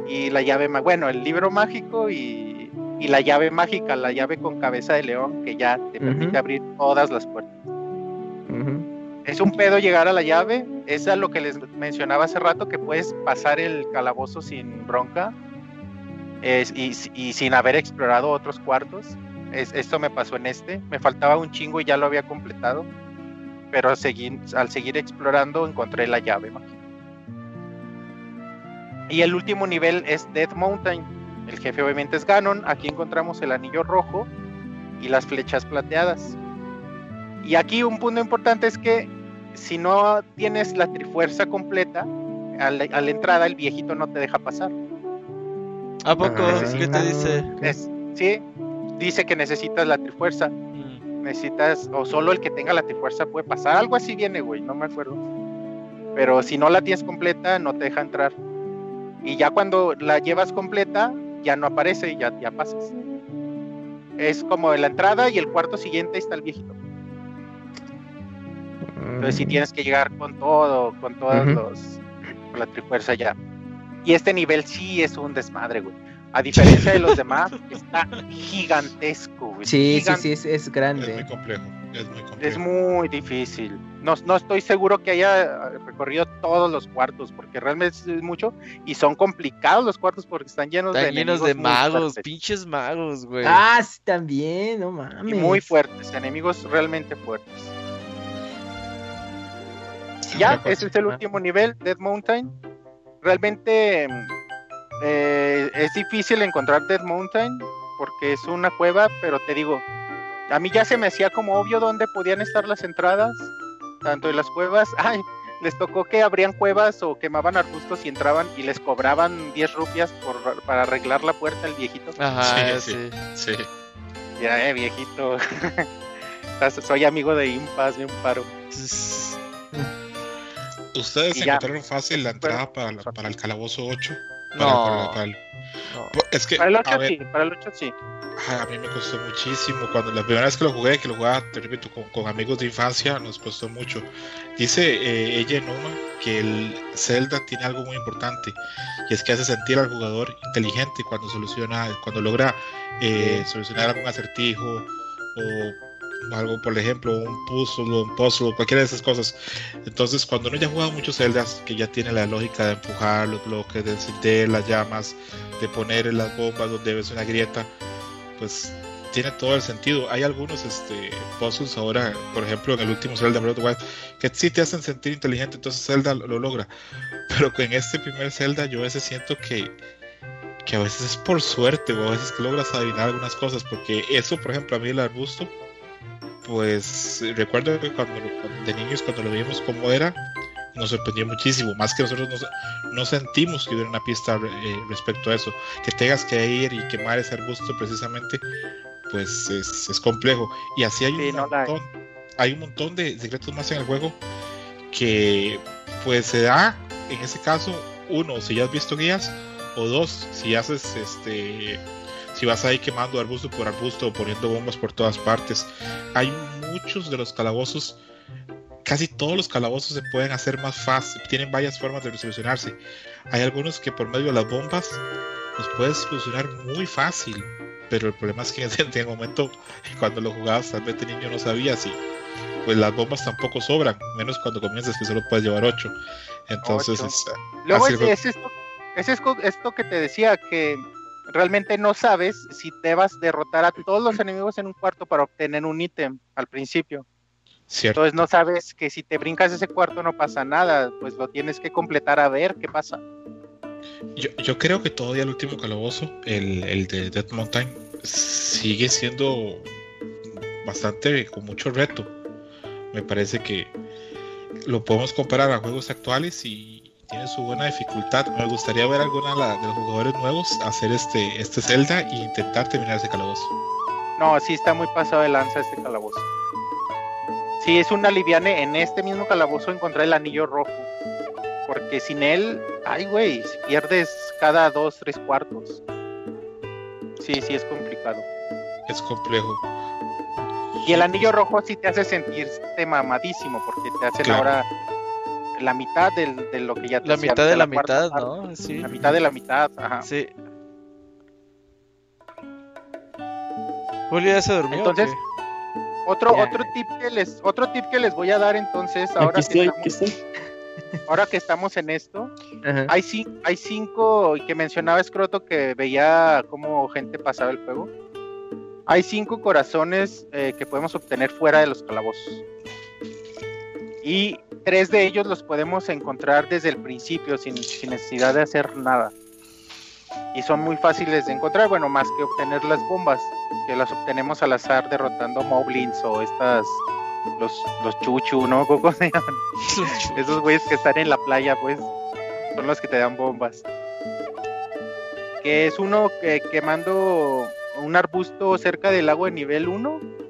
y la llave, bueno, el libro mágico y, y la llave mágica, la llave con cabeza de león, que ya te permite abrir todas las puertas. Es un pedo llegar a la llave, es a lo que les mencionaba hace rato, que puedes pasar el calabozo sin bronca y, sin haber explorado otros cuartos. Es, esto me pasó en este, me faltaba un chingo y ya lo había completado, pero al seguir explorando encontré la llave. Y el último nivel es Death Mountain. El jefe obviamente es Ganon. Aquí encontramos el anillo rojo y las flechas plateadas. Y aquí un punto importante es que si no tienes la trifuerza completa, a la entrada el viejito no te deja pasar. ¿A poco? ¿Qué te dice? Es, sí, dice que necesitas la trifuerza. Mm. Necesitas, o solo el que tenga la trifuerza puede pasar. Algo así viene, güey, no me acuerdo. Pero si no la tienes completa, no te deja entrar. Y ya cuando la llevas completa, ya no aparece y ya, ya pasas. Es como la entrada y el cuarto siguiente está el viejito. Entonces sí tienes que llegar con todo, con todos Ujú. los, con la trifuerza ya. Y este nivel sí es un desmadre, güey. A diferencia de los demás, está gigantesco, güey. Sí, sí, sí, es, es Es muy grande. complejo. Es muy complejo. Es muy difícil. No, no estoy seguro que haya recorrido todos los cuartos, porque realmente es mucho. Y son complicados los cuartos porque están llenos de Están llenos de enemigos muy magos, fuertes. pinches magos, güey. Ah, sí, también, no mames. Y muy fuertes, enemigos realmente fuertes. Ya, ese es el último nivel, Dead Mountain. Realmente eh, es difícil encontrar Dead Mountain porque es una cueva, pero te digo, a mí ya se me hacía como obvio dónde podían estar las entradas, tanto de las cuevas. Ay, les tocó que abrían cuevas o quemaban arbustos y entraban y les cobraban 10 rupias por, para arreglar la puerta al viejito. Ajá, Sí, sí. Sí. Ya, eh, viejito. Soy amigo de Impas, de un paro. ¿Ustedes encontraron fácil la entrada para, la- para el calabozo 8? Para- No. para- para el- No. Es que, Para el 8 a ver, sí, para el 8 sí. A mí me costó muchísimo. Cuando la primera vez que lo jugué, que lo jugaba, te repito, con, con amigos de infancia, nos costó mucho. Dice eh, ella Noma que el Zelda tiene algo muy importante y es que hace sentir al jugador inteligente cuando soluciona, cuando logra eh, solucionar algún acertijo o algo, por ejemplo, un puzzle, un puzzle, cualquiera de esas cosas. Entonces, cuando uno ya ha jugado muchos Zeldas, que ya tiene la lógica de empujar los bloques, de encender las llamas, de poner las bombas donde ves una grieta, pues tiene todo el sentido. Hay algunos este, puzzles ahora, por ejemplo, en el último Zelda Breath of the que sí te hacen sentir inteligente, entonces Zelda lo, lo logra. Pero en este primer Zelda yo a veces siento que, que a veces es por suerte, o a veces que logras adivinar algunas cosas, porque eso, por ejemplo, a mí el arbusto, pues recuerdo que cuando, cuando- de niños cuando lo vimos cómo era, nos sorprendió muchísimo, más que nosotros nos- no sentimos que hubiera una pista eh, respecto a eso, que tengas que ir y quemar ese arbusto precisamente, pues es, es complejo. Y así hay Sí, un no montón, hay un montón de secretos más en el juego que pues se da, en ese caso, uno, si ya has visto guías, o dos, si haces este si vas ahí quemando arbusto por arbusto o poniendo bombas por todas partes. Hay muchos de los calabozos, casi todos los calabozos se pueden hacer más fácil, tienen varias formas de solucionarse. Hay algunos que por medio de las bombas los puedes solucionar muy fácil, pero el problema es que en ese, en ese momento, cuando lo jugabas, tal vez de niño no sabías y pues las bombas tampoco sobran, menos cuando comienzas que solo puedes llevar 8. Entonces, Ocho. es- Luego esto, es esto que te decía, que realmente no sabes si debas derrotar a todos los enemigos en un cuarto para obtener un ítem al principio. cierto. Entonces no sabes que si te brincas ese cuarto no pasa nada, pues lo tienes que completar a ver qué pasa. Yo, yo creo que todavía el último calabozo, el, el de Death Mountain, sigue siendo bastante con mucho reto. Me parece que lo podemos comparar a juegos actuales y tiene su buena dificultad. Me gustaría ver a alguna de, los jugadores nuevos hacer este, este Zelda e intentar terminar ese calabozo. No, sí está muy pasado de lanza este calabozo. Sí, es una liviane en este mismo calabozo encontrar el anillo rojo. Porque sin él, ay güey, si pierdes cada dos, tres cuartos. Sí, sí es complicado. Es complejo. Y el anillo rojo sí te hace sentirte mamadísimo, porque te hacen Claro. ahora la mitad del- de lo que ya te La mitad de la mitad, parte. ¿no? Sí. La mitad de la mitad, ajá. Sí. Julio ya se durmió. Entonces. Otro, otro tip que les, otro tip que les voy a dar entonces, ahora Aquí estoy, que aquí estamos, estoy. ahora que estamos en esto, Ajá. hay, hay cinco, y que mencionaba Scroto que veía cómo gente pasaba el juego. Hay cinco corazones eh, que podemos obtener fuera de los calabozos. Y tres de ellos los podemos encontrar desde el principio, sin, sin necesidad de hacer nada. Y son muy fáciles de encontrar, bueno, más que obtener las bombas, que las obtenemos al azar derrotando moblins o estas, los, los chuchu, ¿no? ¿Cómo se llaman? Esos güeyes que están en la playa, pues, son los que te dan bombas. Que es uno que quemando un arbusto cerca del lago de nivel 1.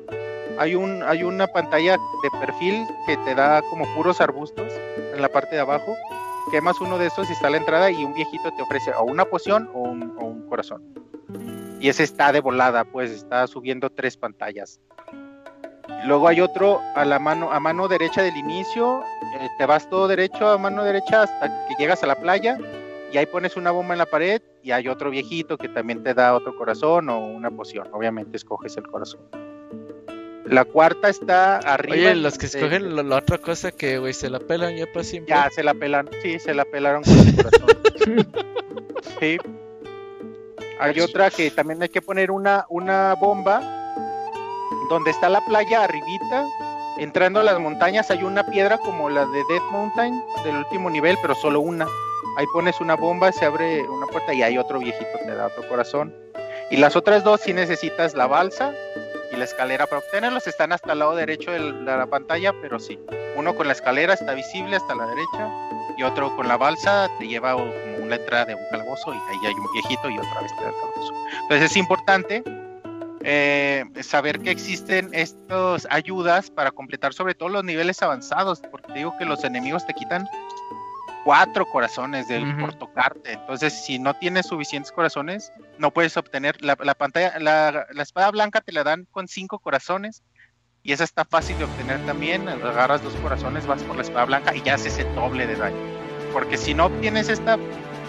Hay, un, hay una pantalla de perfil que te da como puros arbustos en la parte de abajo. Quemas uno de estos y está la entrada y un viejito te ofrece o una poción o un, o un corazón. Y ese está de volada, pues está subiendo tres pantallas. Luego hay otro a la mano, a mano derecha del inicio, eh, te vas todo derecho a mano derecha hasta que llegas a la playa y ahí pones una bomba en la pared y hay otro viejito que también te da otro corazón o una poción. Obviamente escoges el corazón. La cuarta está arriba. Oye, los que de- escogen lo- la otra cosa que, güey, se la pelan ya para siempre. Ya se la pelan, sí, se la pelaron con el corazón. sí. Hay otra que también hay que poner una, una bomba donde está la playa arribita. Entrando a las montañas hay una piedra como la de Death Mountain del último nivel, pero solo una. Ahí pones una bomba, se abre una puerta y hay otro viejito, te da otro corazón. Y las otras dos si necesitas la balsa y la escalera para obtenerlos. Están hasta el lado derecho de la pantalla, pero sí. Uno con la escalera está visible hasta la derecha y otro con la balsa te lleva como una entrada de un calabozo y ahí hay un viejito y otra vez te da el calabozo. Entonces es importante eh, saber que existen estas ayudas para completar sobre todo los niveles avanzados, porque te digo que los enemigos te quitan cuatro corazones del, Ujú. por tocarte. Entonces, si no tienes suficientes corazones, no puedes obtener la, la pantalla, la, la espada blanca te la dan con cinco corazones. Y esa está fácil de obtener también. Agarras dos corazones, vas por la espada blanca y ya haces el doble de daño. Porque si no obtienes esta,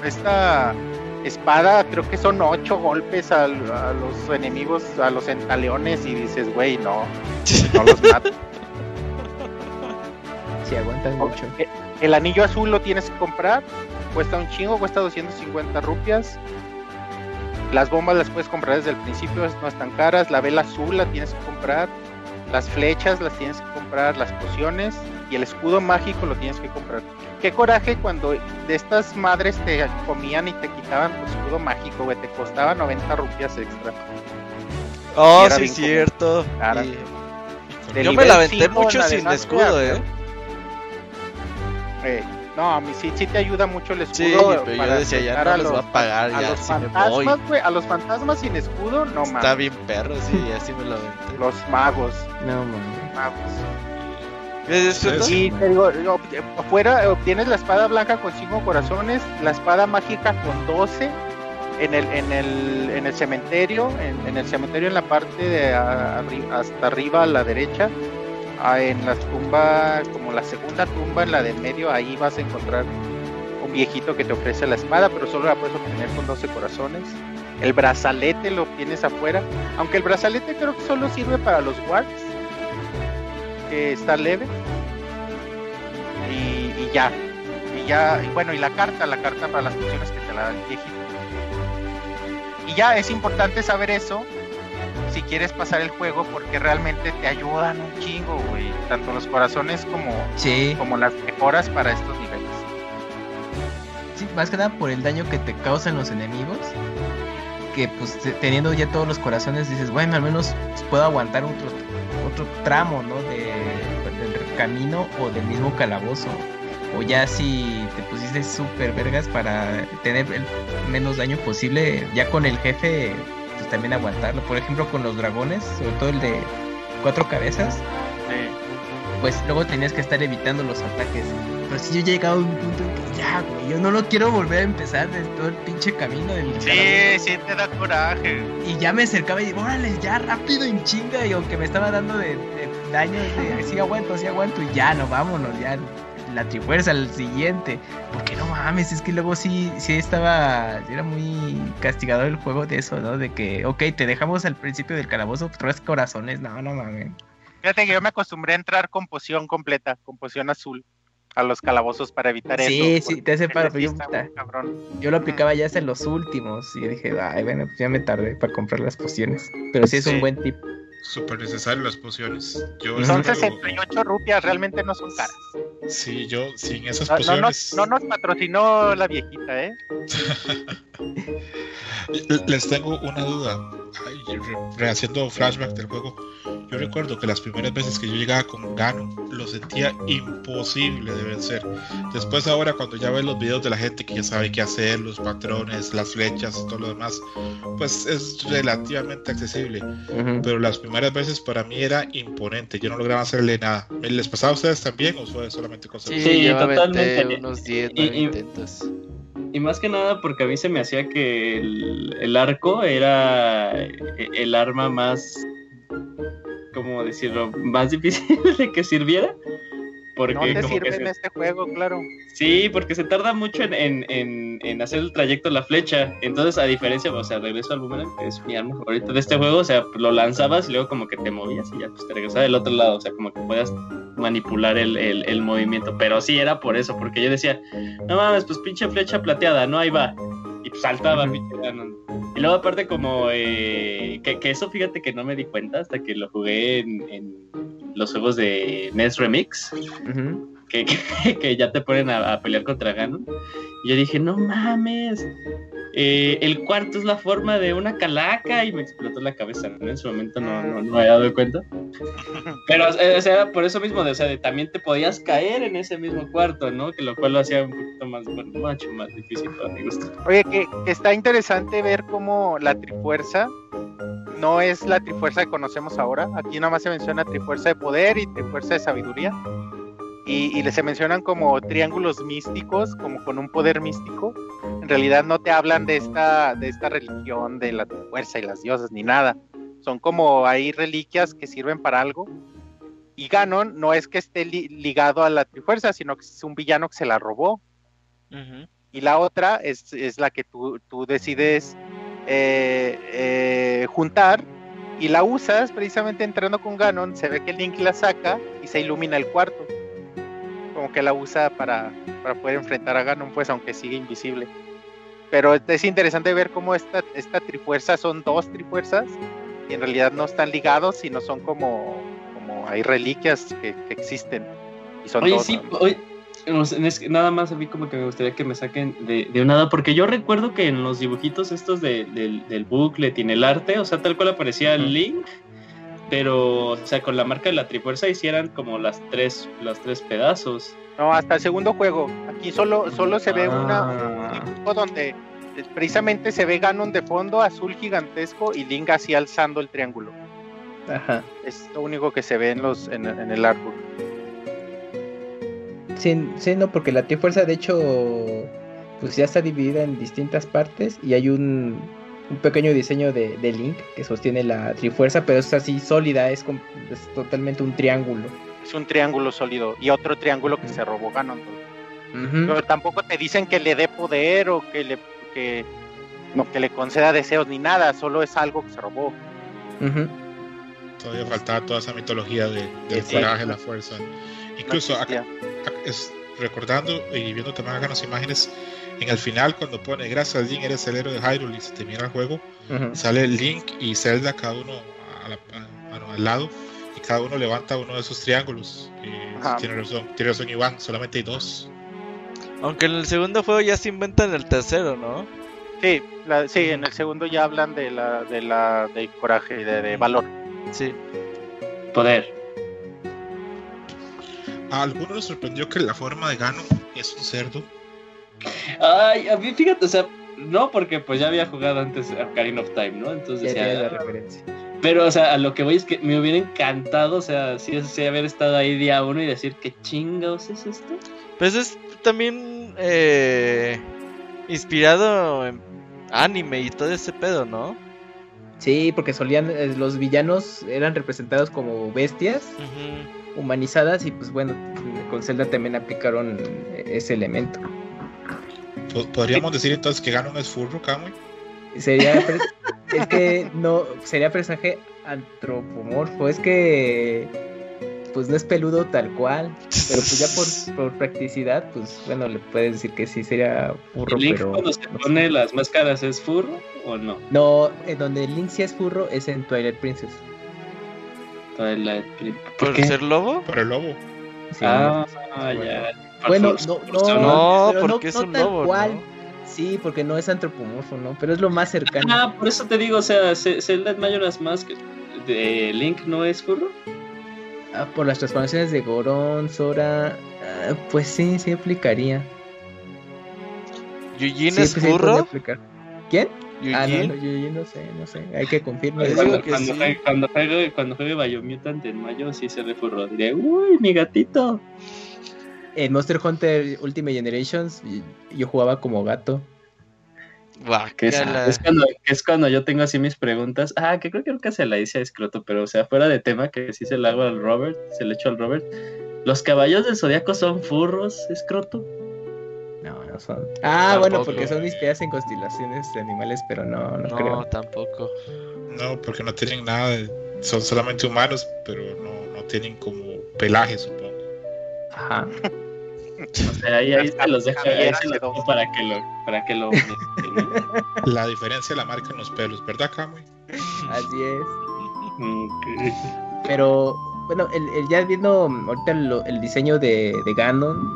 esta espada, creo que son ocho golpes a, los enemigos, a los entaleones, y dices, güey, no, no los mato. Si aguantan mucho. Eh, El anillo azul lo tienes que comprar, cuesta un chingo, cuesta 250 rupias. Las bombas las puedes comprar desde el principio, no están caras. La vela azul la tienes que comprar. Las flechas las tienes que comprar, las pociones y el escudo mágico lo tienes que comprar. Qué coraje cuando de estas madres te comían y te quitaban tu escudo mágico, güey, te costaba 90 rupias extra. Oh, sí, bien cierto. Y- Yo me la aventé mucho sin escudo, eh. Eh, no, a mí sí, sí te ayuda mucho el escudo. Sí, pero yo para decía, ya no a les va los- a pagar, a ya los sí me voy. fantasmas, güey, a los fantasmas sin escudo, no Está mames. bien perro, sí, así me lo aventé. Los magos, No, mames. magos. ¿Qué es esto? Y te digo, yo, afuera obtienes la espada blanca con 5 corazones, la espada mágica con 12 en el, en el, en el cementerio, en, en el cementerio en la parte de a- arri- hasta arriba a la derecha, en la tumba, como la segunda tumba en la de medio, ahí vas a encontrar un viejito que te ofrece la espada, pero solo la puedes obtener con 12 corazones. El brazalete lo obtienes afuera, aunque el brazalete creo que solo sirve para los wards, que está leve y, ya. Y ya, y bueno, y la carta, la carta para las pociones que te la da el viejito. Y ya es importante saber eso si quieres pasar el juego porque realmente te ayudan un chingo, güey. Tanto los corazones como, Sí, como las mejoras para estos niveles. sí, más que nada por el daño que te causan los enemigos. Que pues te- teniendo ya todos los corazones dices, bueno, al menos puedo aguantar otro, otro tramo, ¿no? De, del camino o del mismo calabozo. O ya si te pusiste súper vergas para tener el menos daño posible, ya con el jefe, pues también aguantarlo. Por ejemplo, con los dragones, sobre todo el de cuatro cabezas, pues luego tenías que estar evitando los ataques. Pero si yo llegaba a un punto en que ya, güey, yo no lo quiero volver a empezar de todo el pinche camino del calabozo. sí te da coraje. Y ya me acercaba y digo, órale, ya rápido en chinga. Y aunque me estaba dando de, de daño, de sí aguanto, sí aguanto. Y ya, no, vámonos, ya. La trifuerza al siguiente. Porque no mames, es que luego sí, sí estaba, era muy castigador el juego de eso, ¿no? De que, ok, te dejamos al principio del calabozo tres corazones, no, no mames. Fíjate que yo me acostumbré a entrar con poción completa, con poción azul, a los calabozos para evitar eso. Sí, sí, te hace para, sí yo, yo lo aplicaba ya hasta en los últimos. Y dije, ay, bueno, pues ya me tardé para comprar las pociones. Pero sí es Sí. un buen tip. Súper necesario las pociones. Yo. Son luego- 68 rupias, realmente no son caras. Sí, yo sin esas No, no, nos, pociones. no nos patrocinó la viejita, ¿eh? Les tengo una duda. Ay, rehaciendo flashback del juego. Yo recuerdo que las primeras veces que yo llegaba con Ganon lo sentía imposible de vencer. Después ahora cuando ya ves los videos de la gente que ya sabe qué hacer, los patrones, las flechas, todo lo demás, pues es relativamente accesible. Pero las primeras veces para mí era imponente. Yo no lograba hacerle nada. ¿Les pasaba a ustedes también o fue solamente cosa Sí, Sí, totalmente. unos 10, Y- 9 y- intentos. Y más que nada porque a mí se me hacía que el, el arco era el arma más, ¿cómo decirlo? Más difícil de que sirviera. Porque No te como sirve que en se- este juego, claro. Sí, porque se tarda mucho en, en, en, en hacer el trayecto la flecha. Entonces, a diferencia, o sea, regreso al boomerang, que es mi arma favorita de este juego, o sea, lo lanzabas y luego como que te movías y ya pues te regresaba del otro lado, o sea, como que puedas manipular el, el, el movimiento. Pero sí era por eso, porque yo decía, no mames, pues pinche flecha plateada, no, ahí va. Y pues saltaba, pinche. Y luego aparte como eh, que, eso fíjate que no me di cuenta hasta que lo jugué en, los juegos de NES Remix. Que, que, que ya te ponen a, a pelear contra Ganon. Y yo dije, no mames, eh, el cuarto es la forma de una calaca y me explotó la cabeza. ¿no? En su momento no, no, no me había dado cuenta. Pero, eh, o sea, por eso mismo, de, o sea, de- también te podías caer en ese mismo cuarto, ¿no? Que lo cual lo hacía un poquito más, bueno, mucho más difícil para mi gusto. Oye, que, que está interesante ver cómo la trifuerza no es la trifuerza que conocemos ahora. Aquí nada más se menciona trifuerza de poder y trifuerza de sabiduría. Y, y se mencionan como triángulos místicos, como con un poder místico. En realidad no te hablan de esta, de esta religión, de la trifuerza y las diosas, ni nada. Son como ahí reliquias que sirven para algo. Y Ganon no es que esté li- ligado a la trifuerza, sino que es un villano que se la robó Ujú. y la otra es, es la que tú, tú decides eh, eh, juntar y la usas precisamente entrando con Ganon, se ve que Link la saca y se ilumina el cuarto. Como que la usa para, para poder enfrentar a Ganon, pues aunque sigue invisible. Pero es interesante ver cómo esta, esta trifuerza son dos trifuerzas y en realidad no están ligados, sino son como, como hay reliquias que, que existen. Y son Oye, dos, sí, ¿no? oye, nada más a mí como que me gustaría que me saquen de, de nada, porque yo recuerdo que en los dibujitos estos de- del, del booklet y en el arte, o sea, tal cual aparecía Ujú. Link, pero, o sea, con la marca de la trifuerza hicieran como las tres, los tres pedazos. No, hasta el segundo juego. Aquí solo, solo se ve una, Ah. un dibujo donde precisamente se ve Ganon de fondo, azul gigantesco, y Link así alzando el triángulo. Ajá. Es lo único que se ve en los en, en el árbol. Sí, sí, no, porque la Trifuerza de hecho pues ya está dividida en distintas partes y hay un, un pequeño diseño de, de Link que sostiene la Trifuerza, pero es así sólida, es, com- es totalmente un triángulo. Es un triángulo sólido y otro triángulo que se robó Ganon. Ujú. Pero tampoco te dicen que le dé poder o que le que no que le conceda deseos ni nada, solo es algo que se robó. Todavía faltaba toda esa mitología de, del Exacto. coraje, la fuerza. Incluso No acá- existía. acá es- recordando y viendo también acá las imágenes, en el final cuando pone gracias Link eres el héroe de Hyrule y se termina el juego, sale Link y Zelda cada uno a la- a- a- al lado y cada uno levanta uno de esos triángulos. Tiene razón, tiene razón Iván, solamente hay dos. Aunque en el segundo juego ya se inventan el tercero, ¿no? Sí, la- sí, en el segundo ya hablan de la de la de coraje, de, de valor. Sí. Poder. A algunos les sorprendió que la forma de Ganon es un cerdo. Ay, a mí fíjate, o sea, no porque pues ya había jugado antes Ocarina of Time, ¿no? Entonces Ya tienes la referencia. Pero, o sea, a lo que voy es que me hubiera encantado, o sea, sí, sí haber estado ahí día uno y decir, ¿qué chingados es esto? Pues es también eh, inspirado en anime y todo ese pedo, ¿no? Sí, porque solían, eh, los villanos eran representados como bestias humanizadas y pues bueno, con Zelda también aplicaron ese elemento. Po- ¿Podríamos decir entonces que Ganon es furro, Kamui? Sería, es que no, sería personaje antropomorfo, es que pues no es peludo tal cual, pero pues ya por, por practicidad, pues bueno, le puedes decir que sí sería furro, ¿El Link pero... cuando se pone las máscaras es furro o no? No, en donde Link sí es furro es en Twilight Princess. Twilight ¿Por qué? ser lobo? Por el lobo. Sí. Ah, bueno. ya. Bueno, no, no, No, porque es un tal lobo, cual. ¿no? Sí, porque no es antropomorfo, ¿no? Pero es lo más cercano. Ah, por eso te digo, o sea, Zelda Majora's Mask de Link no es furro. Ah, por las transformaciones de Goron, Sora, ah, pues sí, sí aplicaría. ¿Eugene Sí, es pues sí. ¿Quién? Ah, no, no, yo no sé, no sé. Hay que confirmar. Cuando, que cuando, sí. juegue, cuando, juegue, cuando juegue Biomutant en mayo, sí se furro. Diré, uy, mi gatito. En Monster Hunter Ultimate Generations yo jugaba como gato. Que es, cuando, que es cuando yo tengo así mis preguntas. Ah, que creo que nunca se la hice a Escroto, pero o sea, fuera de tema, que sí se la hago al Robert, se le echo al Robert. ¿Los caballos del zodiaco son furros, Escroto? No, no son. Ah, bueno, porque son inspiradas en constelaciones de animales, pero no, no, No, creo. tampoco. No, porque no tienen nada, de- son solamente humanos, pero no, no tienen como pelaje, supongo. Ajá. O sea, ahí, ahí se los dejo, ahí Cabellera se los sedosa. dejo para que lo, para que lo ¿no? La diferencia la marcan los pelos, ¿verdad, Kamui? Así es. Pero bueno, el, el- ya viendo ahorita el diseño de, de Ganon,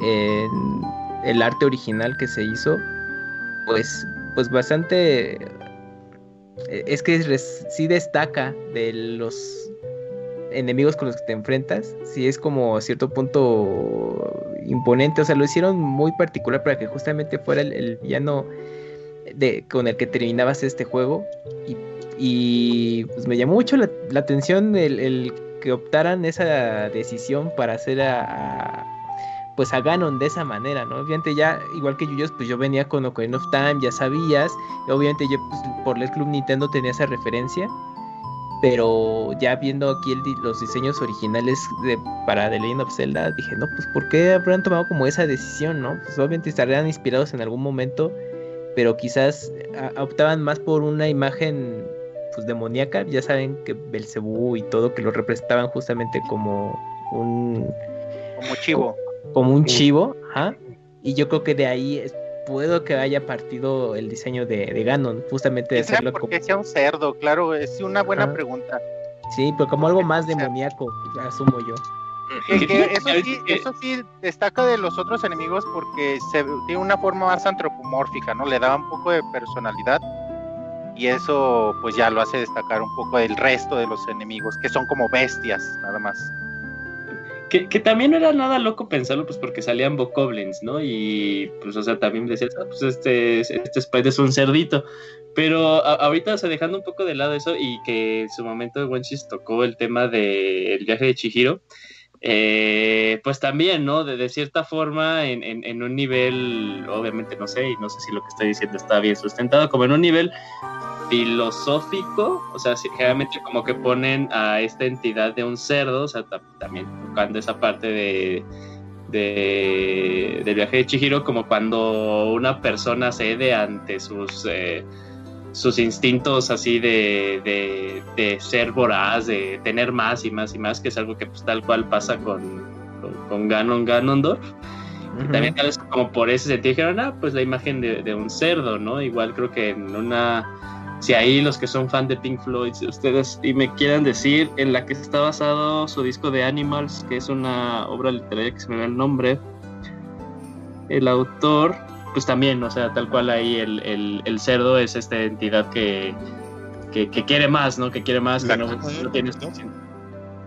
en el arte original que se hizo, pues, pues bastante... eh, Es que res- sí destaca de los enemigos con los que te enfrentas, sí es como a cierto punto imponente, o sea, lo hicieron muy particular para que justamente fuera el, el villano de, con el que terminabas este juego y y pues me llamó mucho la, la atención el, el que optaran esa decisión para hacer a, pues a Ganon de esa manera, ¿no? Obviamente ya, igual que Yuyos, pues yo venía con Ocarina of Time, ya sabías, obviamente yo pues, por el Club Nintendo tenía esa referencia, pero ya viendo aquí el di- los diseños originales de, para The Legend of Zelda, dije, no, pues ¿por qué habrán tomado como esa decisión, no? Pues obviamente estarían inspirados en algún momento, pero quizás a- optaban más por una imagen pues demoníaca, ya saben que Belcebú y todo que lo representaban justamente como un Como chivo. como un chivo, ajá, y yo creo que de ahí es- puedo que haya partido el diseño de, de Ganon, justamente de ¿Quién sabe hacerlo por como sea un cerdo? Claro, es una buena Ajá. pregunta. sí, pero como algo más demoníaco, asumo yo. Que- que eso, ¿Sabes sí, eso sí destaca de los otros enemigos porque se tiene una forma más antropomórfica, ¿no? Le da un poco de personalidad y eso pues ya lo hace destacar un poco del resto de los enemigos, que son como bestias, nada más. Que, también no era nada loco pensarlo, pues porque salían Bokoblins, ¿no? Y pues, o sea, también decías, ah, pues este, este Sprite es un cerdito. Pero ahorita, o sea, dejando un poco de lado eso y que en su momento Wenchis tocó el tema del viaje de Chihiro, eh, pues también, ¿no? De, cierta forma, en, un nivel, obviamente no sé, y no sé si lo que estoy diciendo está bien sustentado, como en un nivel filosófico, o sea, generalmente como que ponen a esta entidad de un cerdo, o sea, ta- también tocando esa parte de, de del viaje de Chihiro, como cuando una persona cede ante sus eh, sus instintos así de, de, de ser voraz, de tener más y más y más, que es algo que pues tal cual pasa con, con, con Ganon Ganondorf. Ujú. También tal vez como por ese sentido dijeron, ah, pues la imagen de, de un cerdo, ¿no? Igual creo que en una... Si ahí los que son fan de Pink Floyd, si ustedes y me quieran decir en la que está basado su disco de Animals, que es una obra literaria que se me da el nombre, el autor, pues también, o sea, tal cual ahí el, el, el cerdo es esta entidad que, que, que quiere más, ¿no? Que quiere más, que La no, caja de no tiene ¿no? suficiente.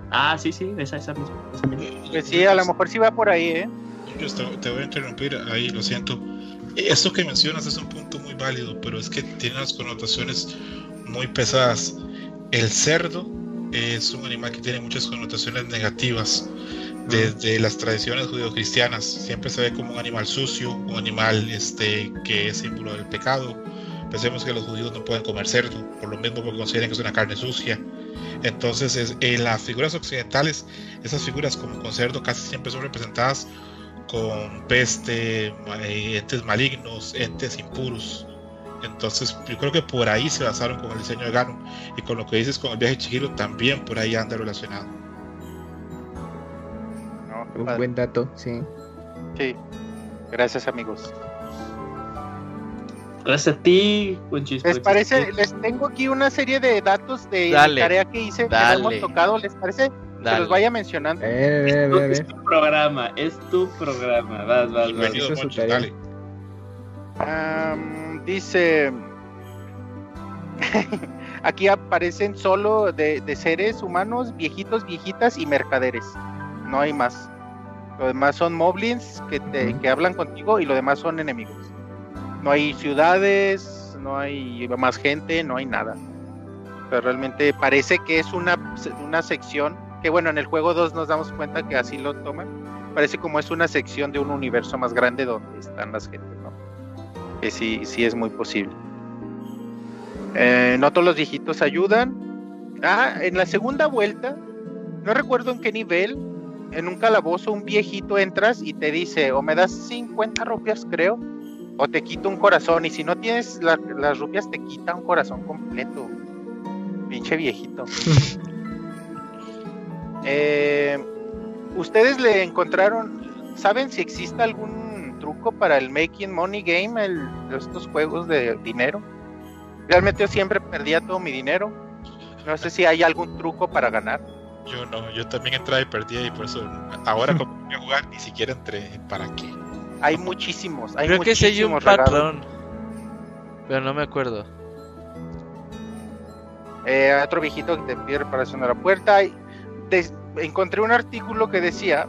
Ah, sí, sí, esa, esa misma. esa misma. Pues sí, a lo mejor sí va por ahí, ¿eh? Yo te, te voy a interrumpir ahí, lo siento. Esto que mencionas es un punto muy válido, pero es que tiene unas connotaciones muy pesadas. El cerdo es un animal que tiene muchas connotaciones negativas. Desde las tradiciones judeocristianas siempre se ve como un animal sucio, un animal este, que es símbolo del pecado, Pensemos que los judíos no pueden comer cerdo, por lo mismo porque consideran que es una carne sucia. Entonces, en las figuras occidentales, esas figuras como con cerdo casi siempre son representadas con peste, eh, entes malignos, entes impuros. Entonces, yo creo que por ahí se basaron con el diseño de Gano y con lo que dices con el viaje de Chihiro también por ahí anda relacionado. Un buen dato, sí. Sí. Gracias, amigos. Gracias a ti, buen ¿Les parece? Les tengo aquí una serie de datos de Dale. tarea que hice que no hemos tocado. ¿Les parece? Que Dale. los vaya mencionando. Eh, Es eh, tu, eh, es tu programa, es tu programa. Vas, vas, dale. Dice. Aquí aparecen solo de, de seres humanos, viejitos, viejitas y mercaderes. No hay más. Lo demás son moblins que, te, que hablan contigo y lo demás son enemigos. No hay ciudades, no hay más gente, no hay nada. Pero realmente parece que es una, una sección que, bueno, en el juego 2 nos damos cuenta que así lo toman. Parece como es una sección de un universo más grande donde están las gentes, ¿no? Que sí, sí es muy posible. Eh, no todos los viejitos ayudan. Ah, en la segunda vuelta, no recuerdo en qué nivel, en un calabozo un viejito entras y te dice, o me das 50 rupias, creo, o te quito un corazón, y si no tienes la- las rupias te quita un corazón completo. Pinche viejito. Eh, ¿Ustedes le encontraron, saben si existe algún truco para el Making Money Game, el, estos juegos de dinero? Realmente yo siempre perdía todo mi dinero. No sé si hay algún truco para ganar. Yo no, yo también entraba y perdía y por eso ahora como voy a jugar ni siquiera entré. ¿Para qué? Hay muchísimos, hay Creo que sí hay un muchísimos regalos. patrón. Pero no me acuerdo. Eh, otro viejito que te pide reparación de la puerta. Y des- encontré un artículo que decía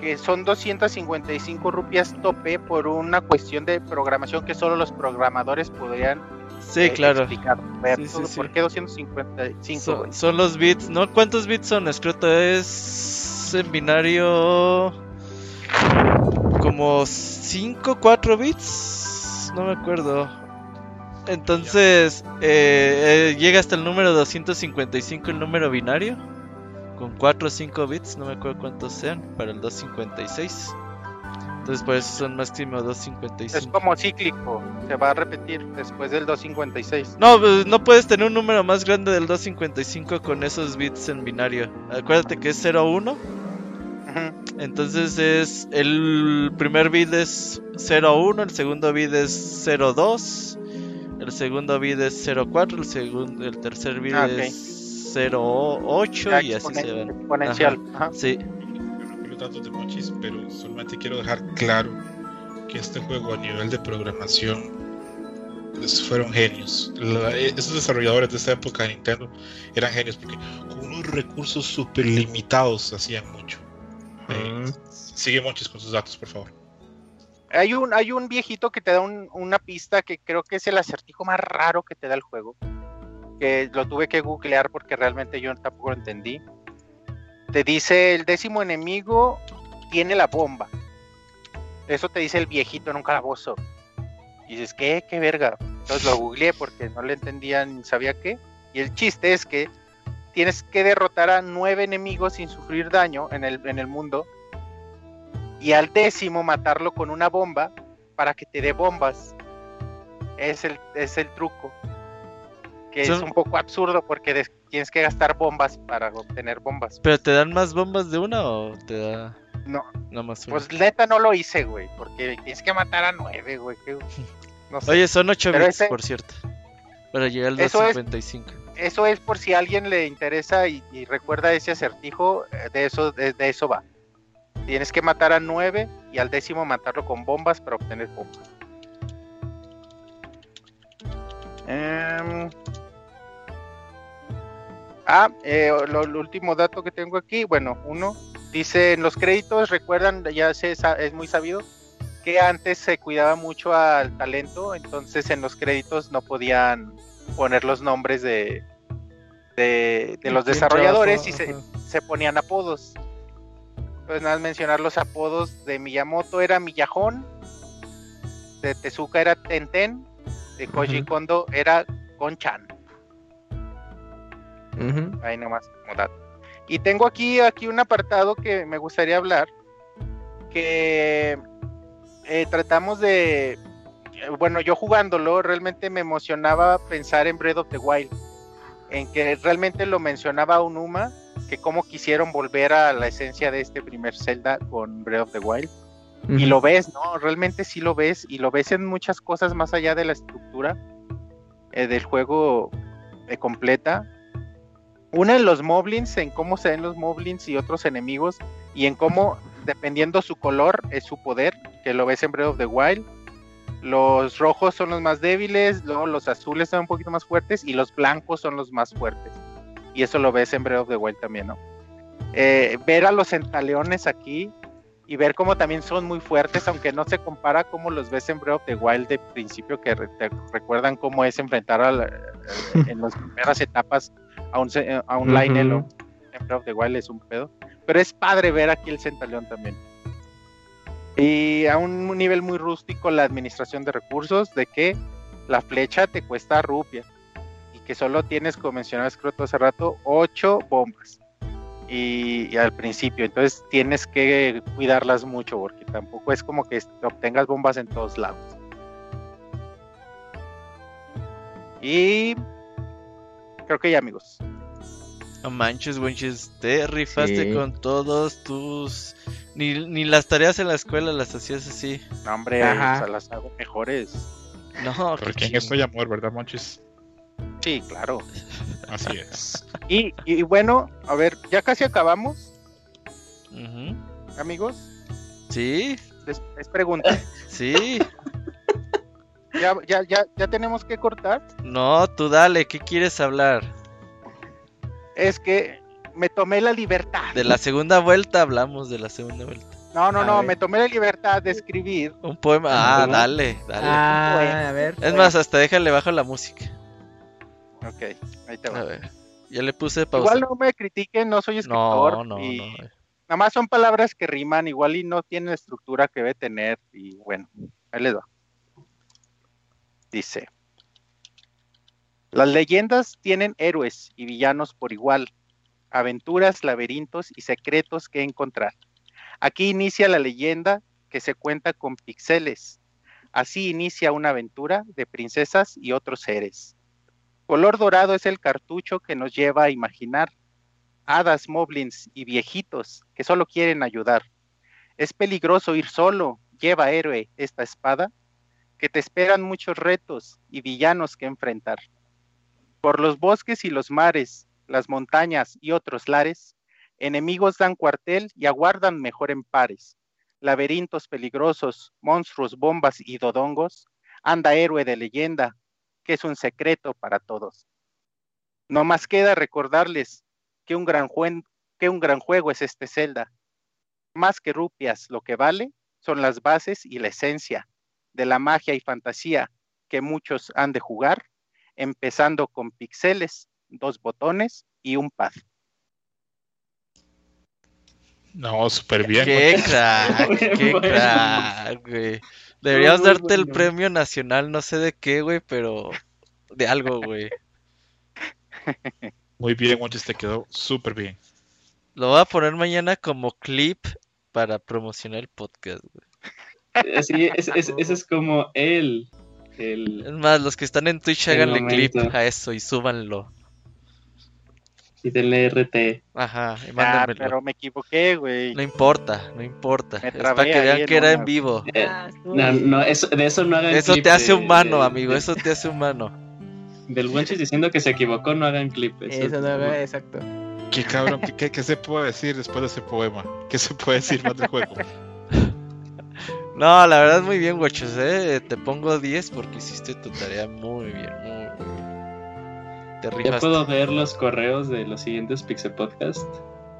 que son 255 rupias tope por una cuestión de programación que solo los programadores podrían Sí, eh, claro. explicar. Roberto, Sí, sí, sí. ¿Por qué 255? güey? Son, son los bits, ¿no? ¿Cuántos bits son? Escroto es en binario como 5, 4 bits. No me acuerdo. Entonces, eh, eh, llega hasta el número 255 el número binario. Con 4 o 5 bits, no me acuerdo cuántos sean, para el 256. Entonces por eso son máximo Es 255. como cíclico, se va a repetir después del 256. No, pues, no puedes tener un número más grande del 255 con esos bits en binario. Acuérdate que es 01. Ujú. Entonces es el primer bit es 01, el segundo bit es 02, el segundo bit es 04, el segundo el tercer bit Ah, ok. es 08 Ya y así se van. Exponencial. Ajá. Sí, no los datos de Monchis, pero solamente quiero dejar claro que este juego a nivel de programación pues, fueron genios. La- esos desarrolladores de esta época de Nintendo eran genios porque con unos recursos súper limitados hacían mucho. Eh, Mm. sigue Monchis con sus datos, por favor. Hay un, hay un viejito que te da un- una pista que creo que es el acertijo más raro que te da el juego. Que lo tuve que googlear porque realmente yo tampoco lo entendí. Te dice el décimo enemigo tiene la bomba. Eso te dice el viejito en un calabozo. Dices, ¿qué? ¿Qué verga? Entonces lo googleé porque no le entendía ni sabía qué. Y el chiste es que tienes que derrotar a nueve enemigos sin sufrir daño en el, en el mundo y al décimo matarlo con una bomba para que te dé bombas. Es el, es el truco. Que es un poco absurdo porque tienes que gastar bombas para obtener bombas. pero ¿te dan más bombas de una o te da No, nada más una? pues neta no lo hice, güey, porque tienes que matar a nueve, güey. que- No sé. Oye, son 8 pero bits, ese- por cierto. Para llegar al Eso es- 255. Eso es por si a alguien le interesa y, y recuerda ese acertijo, eh, de eso, de, de eso va. Tienes que matar a nueve y al décimo matarlo con bombas para obtener bombas. Em, Ah, eh, lo, lo último dato que tengo aquí, bueno, uno, dice en los créditos, recuerdan, ya se, es muy sabido, que antes se cuidaba mucho al talento, entonces en los créditos no podían poner los nombres de, de, de los ¿Quién desarrolladores y se, ponían apodos. Entonces nada mencionar los apodos de Miyamoto era Miyajón, de Tezuka era Tenten, de Koji. Kondo era Konchan. Ahí nomás como dato. Y tengo aquí, aquí un apartado que me gustaría hablar, que eh, tratamos de, eh, bueno, yo jugándolo, realmente me emocionaba pensar en Breath of the Wild, en que realmente lo mencionaba Unuma, que cómo quisieron volver a la esencia de este primer Zelda con Breath of the Wild. Y lo ves, ¿no? Realmente sí lo ves, y lo ves en muchas cosas más allá de la estructura eh, del juego eh, completa. Una en los moblins, en cómo se ven los moblins y otros enemigos, y en cómo, dependiendo su color, es su poder, que lo ves en Breath of the Wild. Los rojos son los más débiles, luego los azules son un poquito más fuertes, y los blancos son los más fuertes. Y eso lo ves en Breath of the Wild también, ¿no? Eh, ver a los centaleones aquí y ver cómo también son muy fuertes, aunque no se compara como los ves en Breath of the Wild de principio, que te recuerdan cómo es enfrentar a la- en las primeras etapas a un, a un Ujú. Lionel o of the Wild es un pedo. Pero es padre ver aquí el Centaleón también. Y a un nivel muy rústico la administración de recursos, de que la flecha te cuesta rupia y que solo tienes, como mencionaba Scroto hace rato, ocho bombas. Y, y al principio, entonces tienes que cuidarlas mucho porque tampoco es como que obtengas bombas en todos lados. Y creo que ya amigos. No manches, Wenches, te rifaste Sí. con todos tus... Ni, ni las tareas en la escuela las hacías así. No, hombre, Ajá. o sea, las hago mejores. No, Porque en esto hay amor, ¿verdad, Monchis? Sí, claro. Así es. Y, y bueno, a ver, ya casi acabamos, Ujú. amigos. Sí, Les, les pregunto, sí. ¿ya, ya, ya, ya tenemos que cortar? No, tú dale, ¿qué quieres hablar? Es que me tomé la libertad. De la segunda vuelta hablamos de la segunda vuelta. No, no, A no, ver. me tomé la libertad de escribir. Un poema. Ah, dale, dale. Ah, a ver. es más, hasta déjale bajo la música. Ok, ahí te A va. ver. Ya le puse pausa. Igual no me critiquen, no soy escritor. no, no, y no. Nada más son palabras que riman, igual y no tienen la estructura que debe tener. Y bueno, ahí les va. Dice: Las leyendas tienen héroes y villanos por igual, aventuras, laberintos y secretos que encontrar. Aquí inicia la leyenda que se cuenta con pixeles. Así inicia una aventura de princesas y otros seres. Color dorado es el cartucho que nos lleva a imaginar hadas, moblins y viejitos que solo quieren ayudar. Es peligroso ir solo, lleva héroe esta espada, que te esperan muchos retos y villanos que enfrentar. Por los bosques y los mares, las montañas y otros lares, enemigos dan cuartel y aguardan mejor en pares. Laberintos peligrosos, monstruos, bombas y dodongos, anda héroe de leyenda, que es un secreto para todos. No más queda recordarles que un gran, que un gran juego es este Zelda. Más que rupias, lo que vale son las bases y la esencia de la magia y fantasía que muchos han de jugar, empezando con pixeles, dos botones y un pad. No, súper bien. Qué crack, qué crack, güey. Deberíamos Muy darte el premio nacional, no sé de qué, güey, pero de algo, güey. Muy bien, Monchis, te quedó súper bien. Lo voy a poner mañana como clip para promocionar el podcast, güey. Así, es, es- ese es como él. El, Es más, los que están en Twitch El háganle clip a eso y súbanlo. y denle RT. Ajá, y Ah, mándenmelo. pero me equivoqué, güey. No importa, no importa. Me Es para que vean que era una- en vivo. Eh, Ah, no, eso, de eso no hagan Eso clip te hace de- humano, de- amigo. de- Eso te hace humano. Del Wonchis diciendo que se equivocó, no hagan clip. Eso, Eso no haga, exacto. Qué cabrón, ¿qué, qué, qué se puede decir después de ese poema? ¿Qué se puede decir más del juego? No, la verdad, muy bien, guachos, eh. Te pongo 10 porque hiciste tu tarea muy bien, muy, bien. Te Ya puedo ver los correos de los siguientes Pixel Podcast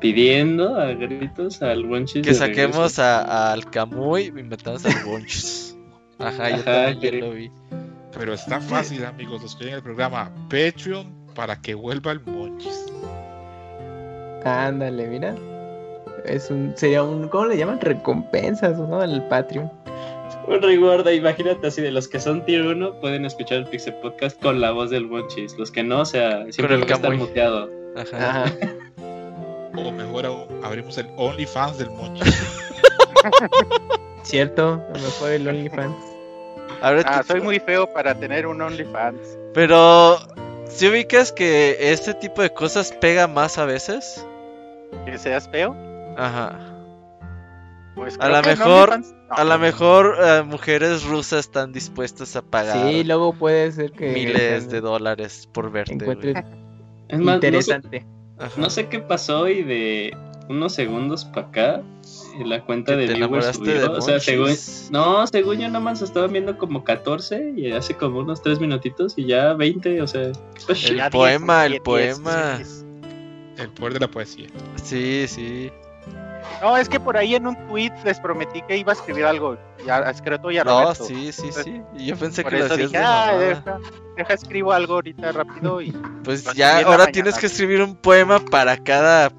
pidiendo a gritos al Wonchis. Que saquemos al Camuy y metamos al Bunches. Ajá, yo Ajá, también ya que- lo vi. Pero está fácil, amigos, los que ven el programa Patreon para que vuelva el Monchis. Ándale, mira. Es un, sería un, ¿cómo le llaman? Recompensas, ¿no? El Patreon. Un reward, imagínate así, de los que son tier 1 pueden escuchar el Pixel Podcast con la voz del Monchis. Los que no, o sea, siempre el estar muteado. Ajá. Ajá. O mejor aún, abrimos el OnlyFans del Monchi. Cierto, a lo mejor el OnlyFans. Ahora Ah, soy muy feo para tener un OnlyFans. Pero, si ubicas que este tipo de cosas pega más a veces? ¿Que seas feo? Ajá. Pues A la en mejor- OnlyFans- no. A lo mejor eh, mujeres rusas están dispuestas a pagar Sí, luego puede ser que miles de dólares por verte. Es más, no sé, interesante. Ajá. no sé qué pasó y de unos segundos para acá, en la cuenta ¿Que de te viewers enamoraste de subió. O sea, según, no, según yo nomás estaban viendo como 14 y hace como unos 3 minutitos y ya 20, o sea, pues, El poema, 10, el 10, poema. 10. El poder de la poesía. Sí, sí. No, es que por ahí en un tweet les prometí que iba a escribir algo. Ya, escrito ya No, Roberto. sí, sí, sí. Y yo pensé Por que lo eso hacías dije, de ah, mamada. deja, deja escribo algo ahorita rápido y Pues lo ya, escribí en la ahora mañana. tienes que escribir un poema para cada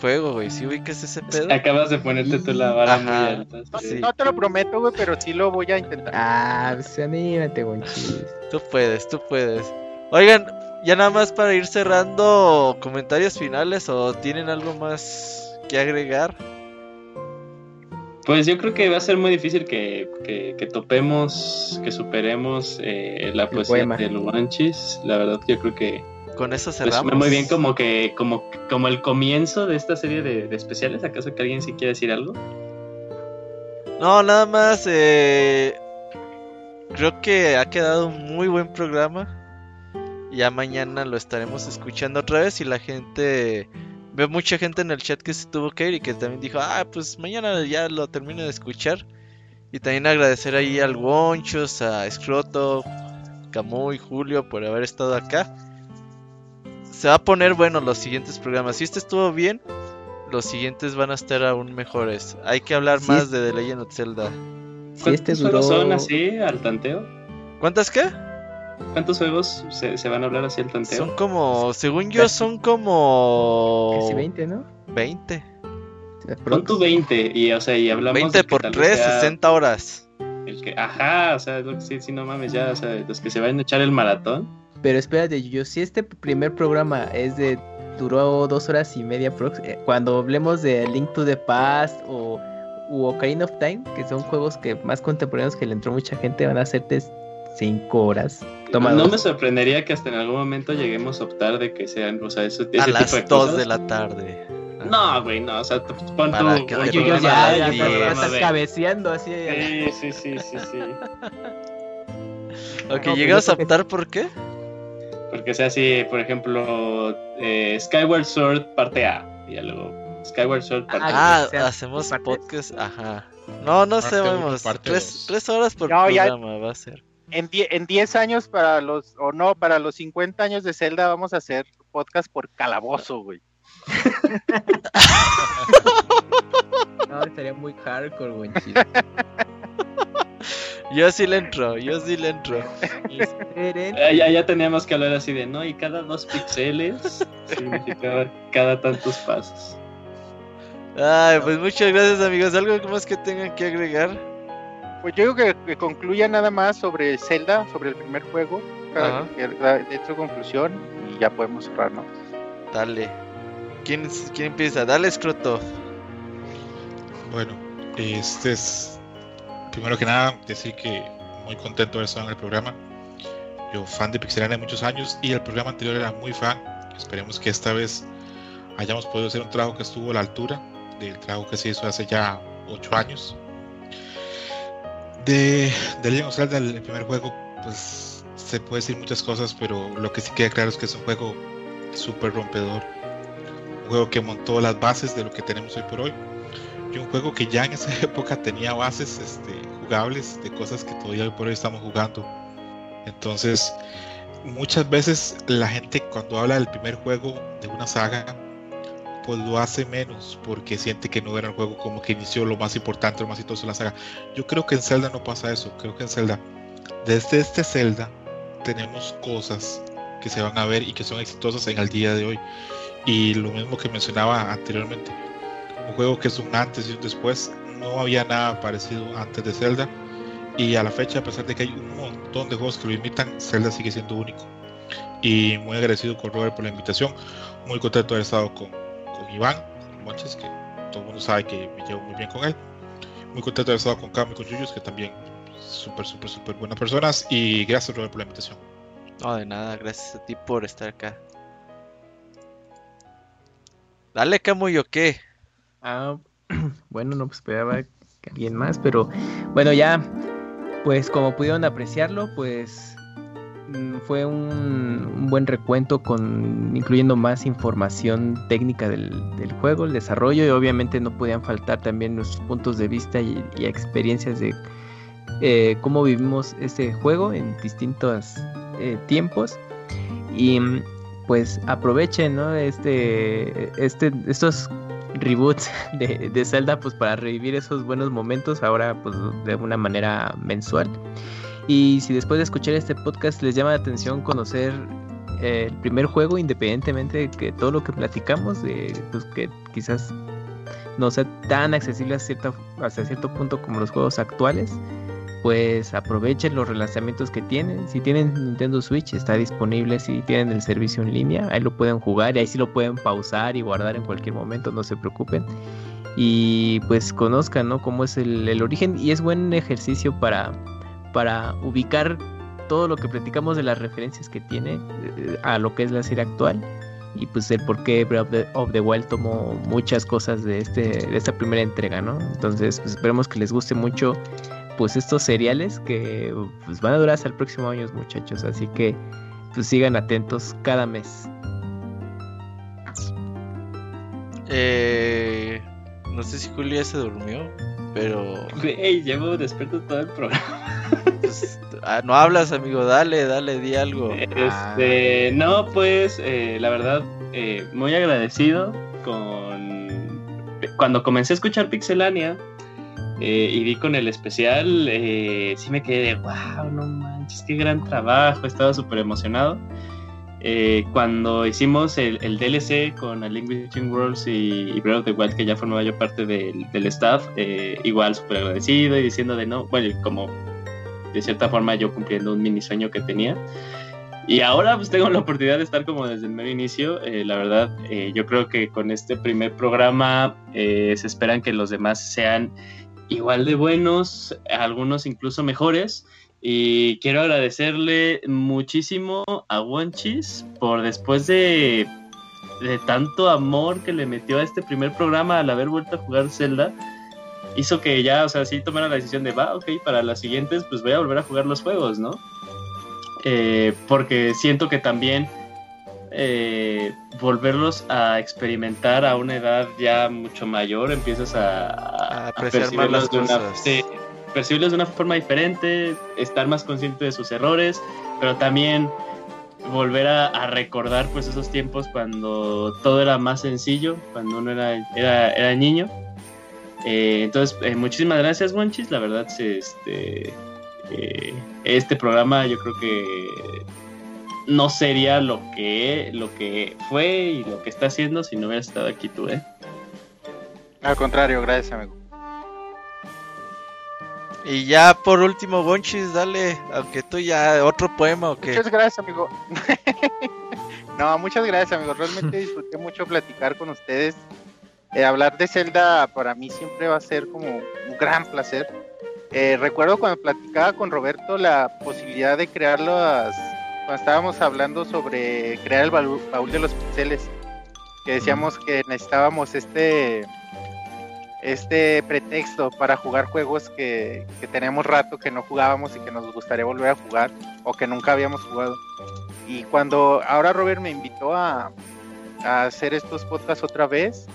juego, güey. ¿Sí ubicas ese pedo? acabas de ponerte tú la vara muy Ajá. alta. no, sí. No te lo prometo, güey, pero sí lo voy a intentar. Ah, pues anímate, Monchis. Tú puedes, tú puedes. Oigan, ya nada más para ir cerrando comentarios finales o tienen algo más que agregar. Pues yo creo que va a ser muy difícil que, que, que topemos, que superemos eh, la poesía poema. de Luanchis. La verdad, yo creo que Con eso pues, cerramos. muy bien como que como, como el comienzo de esta serie de, de especiales. ¿Acaso que alguien sí quiere decir algo? No, nada más. eh, creo que ha quedado un muy buen programa. Ya mañana lo estaremos escuchando otra vez y la gente... Veo mucha gente en el chat que se tuvo que ir y que también dijo, ah, pues mañana ya lo termino de escuchar. Y también agradecer ahí al Wonchos, a Scroto, Camuy, Julio por haber estado acá. Se va a poner bueno los siguientes programas. Si este estuvo bien, los siguientes van a estar aún mejores. Hay que hablar Sí, más de The Legend of Zelda. Si este ¿Cuántos duró. son así al tanteo? ¿Cuántas qué? ¿Cuántos juegos se, se van a hablar así al tanteo? Son como, según yo, son como Casi 20, ¿no? 20. Pon tu 20 y, o sea, y hablamos 20 de por tal vez 3, sea 60 horas. El que, ajá, o sea, lo que sí, sí, no mames, ya, o sea, los que se vayan a echar el maratón. Pero espérate, yo si este primer programa es de duró dos horas y media prox, eh, cuando hablemos de Link to the Past o u Ocarina of Time, que son juegos que más contemporáneos que le entró mucha gente, van a hacerte cinco horas. Toma no dos. me sorprendería que hasta en algún momento lleguemos a optar de que sean, o sea, eso, ese A tipo las de 2 cosas. de la tarde. No, güey, no, o sea, pon tu Oye, yo ya, ya, ya estás cabeceando así. Sí, sí, sí, sí, sí. Ok, pues ¿llegas yo a optar por qué? Porque sea así, por ejemplo, eh, Skyward Sword parte A, y ya luego Skyward Sword parte Ah, Ah, que sean hacemos podcast, ajá. No, no sabemos. parte Tres, dos. tres horas por No, ya- programa va a ser. En, die- en 10 años para los, o no, para los 50 años de Zelda vamos a hacer podcast por calabozo, güey. No, estaría muy hardcore, güey. Yo sí le entro, yo sí le entro. Ah, ya, ya teníamos que hablar así de, ¿no? Y cada dos píxeles significaba cada tantos pasos. Ay, pues muchas gracias amigos. ¿Algo más que tengan que agregar? Pues yo digo que, que concluya nada más sobre Zelda, sobre el primer juego, que da- de su conclusión y ya podemos cerrarnos. Dale. ¿Quién, quién empieza? Dale, escroto. Bueno, este es. Primero que nada, decir que muy contento de estar en el programa. Yo, fan de Pixelania de muchos años y el programa anterior era muy fan. Esperemos que esta vez hayamos podido hacer un trabajo que estuvo a la altura del trabajo que se hizo hace ya 8 años. De, de Legend of Zelda, el primer juego, pues se puede decir muchas cosas, pero lo que sí queda claro es que es un juego súper rompedor. Un juego que montó las bases de lo que tenemos hoy por hoy y un juego que ya en esa época tenía bases este, jugables de cosas que todavía hoy por hoy estamos jugando. Entonces, muchas veces la gente cuando habla del primer juego de una saga, pues lo hace menos porque siente que no era el juego como que inició lo más importante, lo más exitoso de la saga. Yo creo que en Zelda no pasa eso. Creo que en Zelda, desde este Zelda, tenemos cosas que se van a ver y que son exitosas en el día de hoy. Y lo mismo que mencionaba anteriormente un juego que es un antes y un después. No había nada parecido antes de Zelda. Y a la fecha, a pesar de que hay un montón de juegos que lo imitan, Zelda sigue siendo único. Y muy agradecido con Robert por la invitación. Muy contento de haber estado con, Iván Monches, que todo el mundo sabe que me llevo muy bien con él. Muy contento de haber estado con Cam y con Yuyus, que también súper, súper, súper buenas personas. Y gracias, Robert, por la invitación. No, de nada, gracias a ti por estar acá. Dale, Camu, ¿yo qué? Ah, bueno, no pues esperaba que alguien más, pero bueno, ya, pues como pudieron apreciarlo, pues fue un, buen recuento con incluyendo más información técnica del, juego, el desarrollo y obviamente no podían faltar también nuestros puntos de vista y, y experiencias de eh, cómo vivimos este juego en distintos eh, tiempos y mm, pues aprovechen ¿no? este, este, estos reboots de, de, Zelda pues para revivir esos buenos momentos ahora pues de una manera mensual y si después de escuchar este podcast les llama la atención conocer eh, el primer juego independientemente de que todo lo que platicamos de pues que quizás no sea tan accesible a cierta, hasta cierto punto como los juegos actuales pues aprovechen los relanzamientos que tienen. Si tienen Nintendo Switch, está disponible. Si tienen el servicio en línea, ahí lo pueden jugar y ahí sí lo pueden pausar y guardar en cualquier momento, no se preocupen. Y pues conozcan, ¿no? Cómo es el origen y es buen ejercicio para, para ubicar todo lo que platicamos de las referencias que tiene eh, a lo que es la serie actual y pues el por qué Breath of the, of the, Wild tomó muchas cosas de, este, de esta primera entrega, ¿no? Entonces, pues esperemos que les guste mucho pues estos seriales que pues, van a durar hasta el próximo año, muchachos. Así que pues sigan atentos cada mes. Eh, no sé si Julia se durmió, pero. Güey, llevo despierto todo el programa. Pues, ah, no hablas, amigo, dale, dale, di algo. Este, no, pues, eh, la verdad, eh, muy agradecido con. Cuando comencé a escuchar Pixelania, eh, y vi con el especial, sí me quedé de wow, no manches, qué gran trabajo, estaba súper emocionado. Cuando hicimos el, el, DLC con A Link Between Worlds y, y Breath Wild, que ya formaba yo parte del, staff, igual súper agradecido y diciendo de no, bueno, como de cierta forma yo cumpliendo un mini sueño que tenía. Y ahora pues tengo la oportunidad de estar como desde el mero inicio. Eh, la verdad, eh, yo creo que con este primer programa eh, se esperan que los demás sean igual de buenos, algunos incluso mejores. Y quiero agradecerle muchísimo a Wonchis por después de, de, tanto amor que le metió a este primer programa al haber vuelto a jugar Zelda. Hizo que ya, o sea, sí tomara la decisión de, va, ok, para las siguientes pues voy a volver a jugar los juegos, ¿no? Eh, porque siento que también eh, volverlos a experimentar a una edad ya mucho mayor, empiezas a, a, a percibirlos, de una, sí, percibirlos de una forma diferente, estar más consciente de sus errores, pero también volver a, a, recordar pues esos tiempos cuando todo era más sencillo, cuando uno era, era, era niño. Eh, entonces, eh, muchísimas gracias, Wanchis. La verdad, este, eh, este programa yo creo que no sería lo que, lo que fue y lo que está haciendo si no hubieras estado aquí tú, ¿eh? Al contrario, gracias, amigo. Y ya por último, Bonchis, dale, aunque tú ya otro poema o qué. Muchas gracias, amigo. no, muchas gracias, amigo. Realmente disfruté mucho platicar con ustedes. Eh, hablar de Zelda para mí siempre va a ser como un gran placer. Eh, recuerdo cuando platicaba con Roberto la posibilidad de crear las. Cuando estábamos hablando sobre crear el baúl, de los pixeles, que decíamos que necesitábamos este este pretexto para jugar juegos que, que, tenemos rato que no jugábamos y que nos gustaría volver a jugar o que nunca habíamos jugado. Y cuando ahora Robert me invitó a, a hacer estos podcasts otra vez,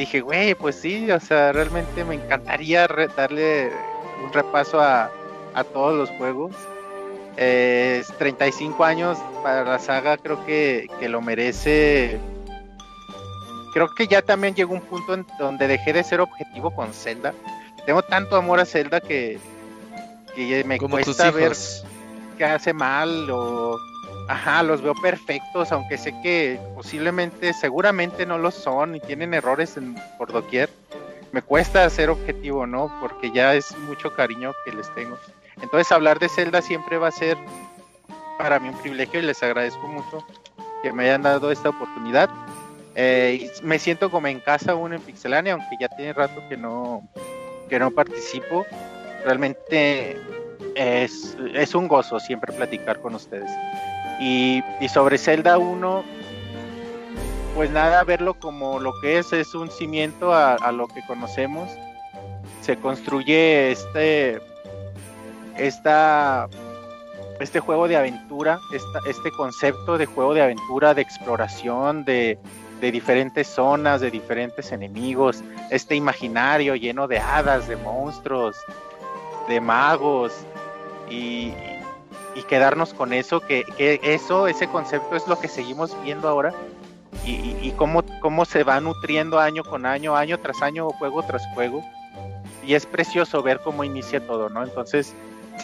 dije, güey, pues sí, o sea, realmente me encantaría darle un repaso a, a todos los juegos. Eh, 35 años para la saga creo que, que lo merece creo que ya también llegó un punto en donde dejé de ser objetivo con Zelda. Tengo tanto amor a Zelda que, que me Como cuesta ver que hace mal o ajá, los veo perfectos, aunque sé que posiblemente, seguramente no lo son y tienen errores en, por doquier. Me cuesta ser objetivo, ¿no? Porque ya es mucho cariño que les tengo. Entonces hablar de Zelda siempre va a ser para mí un privilegio y les agradezco mucho que me hayan dado esta oportunidad. Eh, me siento como en casa aún en Pixelania, aunque ya tiene rato que no, que no participo. Realmente es, es un gozo siempre platicar con ustedes. Y, sobre Zelda 1, pues nada, verlo como lo que es, es un cimiento a, lo que conocemos. Se construye este, esta, este juego de aventura, este concepto de juego de aventura, de exploración, de, de diferentes zonas, de diferentes enemigos, este imaginario lleno de hadas, de monstruos, de magos, y, y quedarnos con eso, que, que, eso, ese concepto es lo que seguimos viendo ahora, y, y, y cómo, cómo se va nutriendo año con año, año tras año, juego tras juego, y es precioso ver cómo inicia todo, ¿no? Entonces,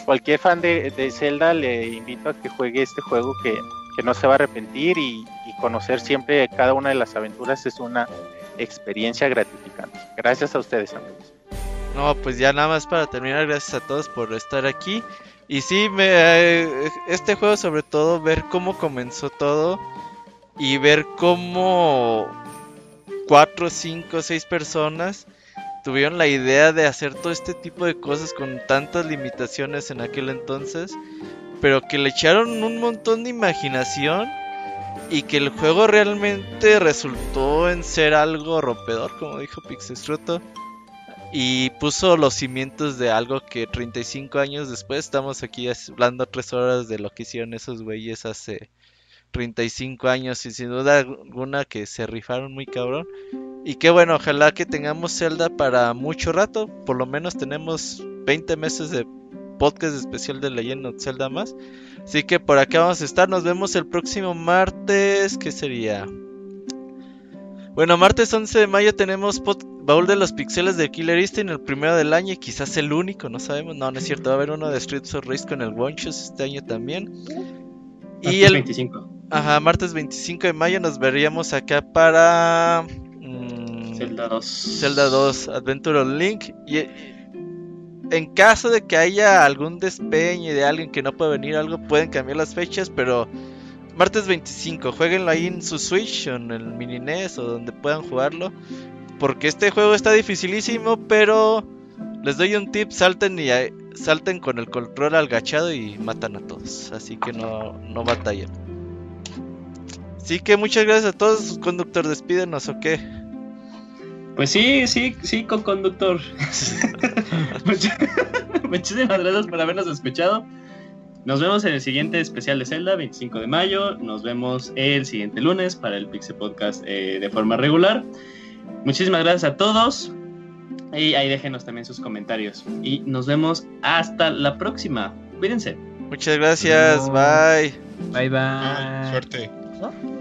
cualquier fan de, de Zelda le invito a que juegue este juego que, que no se va a arrepentir y, y, conocer siempre cada una de las aventuras es una experiencia gratificante. Gracias a ustedes, amigos. No, pues ya nada más para terminar, gracias a todos por estar aquí. Y sí, me, eh, este juego sobre todo, ver cómo comenzó todo y ver cómo cuatro, cinco, seis personas tuvieron la idea de hacer todo este tipo de cosas con tantas limitaciones en aquel entonces, pero que le echaron un montón de imaginación y que el juego realmente resultó en ser algo rompedor, como dijo Pixestruto, y puso los cimientos de algo que 35 años después estamos aquí hablando tres horas de lo que hicieron esos güeyes hace 35 años y sin duda alguna que se rifaron muy cabrón. Y que bueno, ojalá que tengamos Zelda para mucho rato. Por lo menos tenemos 20 meses de podcast especial de Legend of Zelda más. Así que por acá vamos a estar. Nos vemos el próximo martes. ¿Qué sería? Bueno, martes 11 de mayo tenemos Baúl de los Pixeles de Killer Instinct, el primero del año y quizás el único, no sabemos. No, no es cierto. Va a haber uno de Streets of Rage con el Wonchus este año también. Martes y el 25. Ajá, martes 25 de mayo nos veríamos acá para mmm, Zelda 2. Zelda 2 Adventure of Link y en caso de que haya algún despeñe de alguien que no puede venir algo, pueden cambiar las fechas, pero martes 25, jueguenlo ahí en su Switch o en el mini NES o donde puedan jugarlo, porque este juego está dificilísimo, pero les doy un tip, salten y salten con el control agachado y matan a todos, así que no, no batallen. Así que muchas gracias a todos, conductor, despídenos o qué. Pues sí, sí, sí, con conductor. Muchísimas gracias por habernos escuchado. Nos vemos en el siguiente especial de Zelda, 25 de mayo. Nos vemos el siguiente lunes para el Pixel Podcast eh, de forma regular. Muchísimas gracias a todos. Y ahí déjenos también sus comentarios. Y nos vemos hasta la próxima. Cuídense. Muchas gracias. Bye. Bye bye. Ah, suerte. ¿No?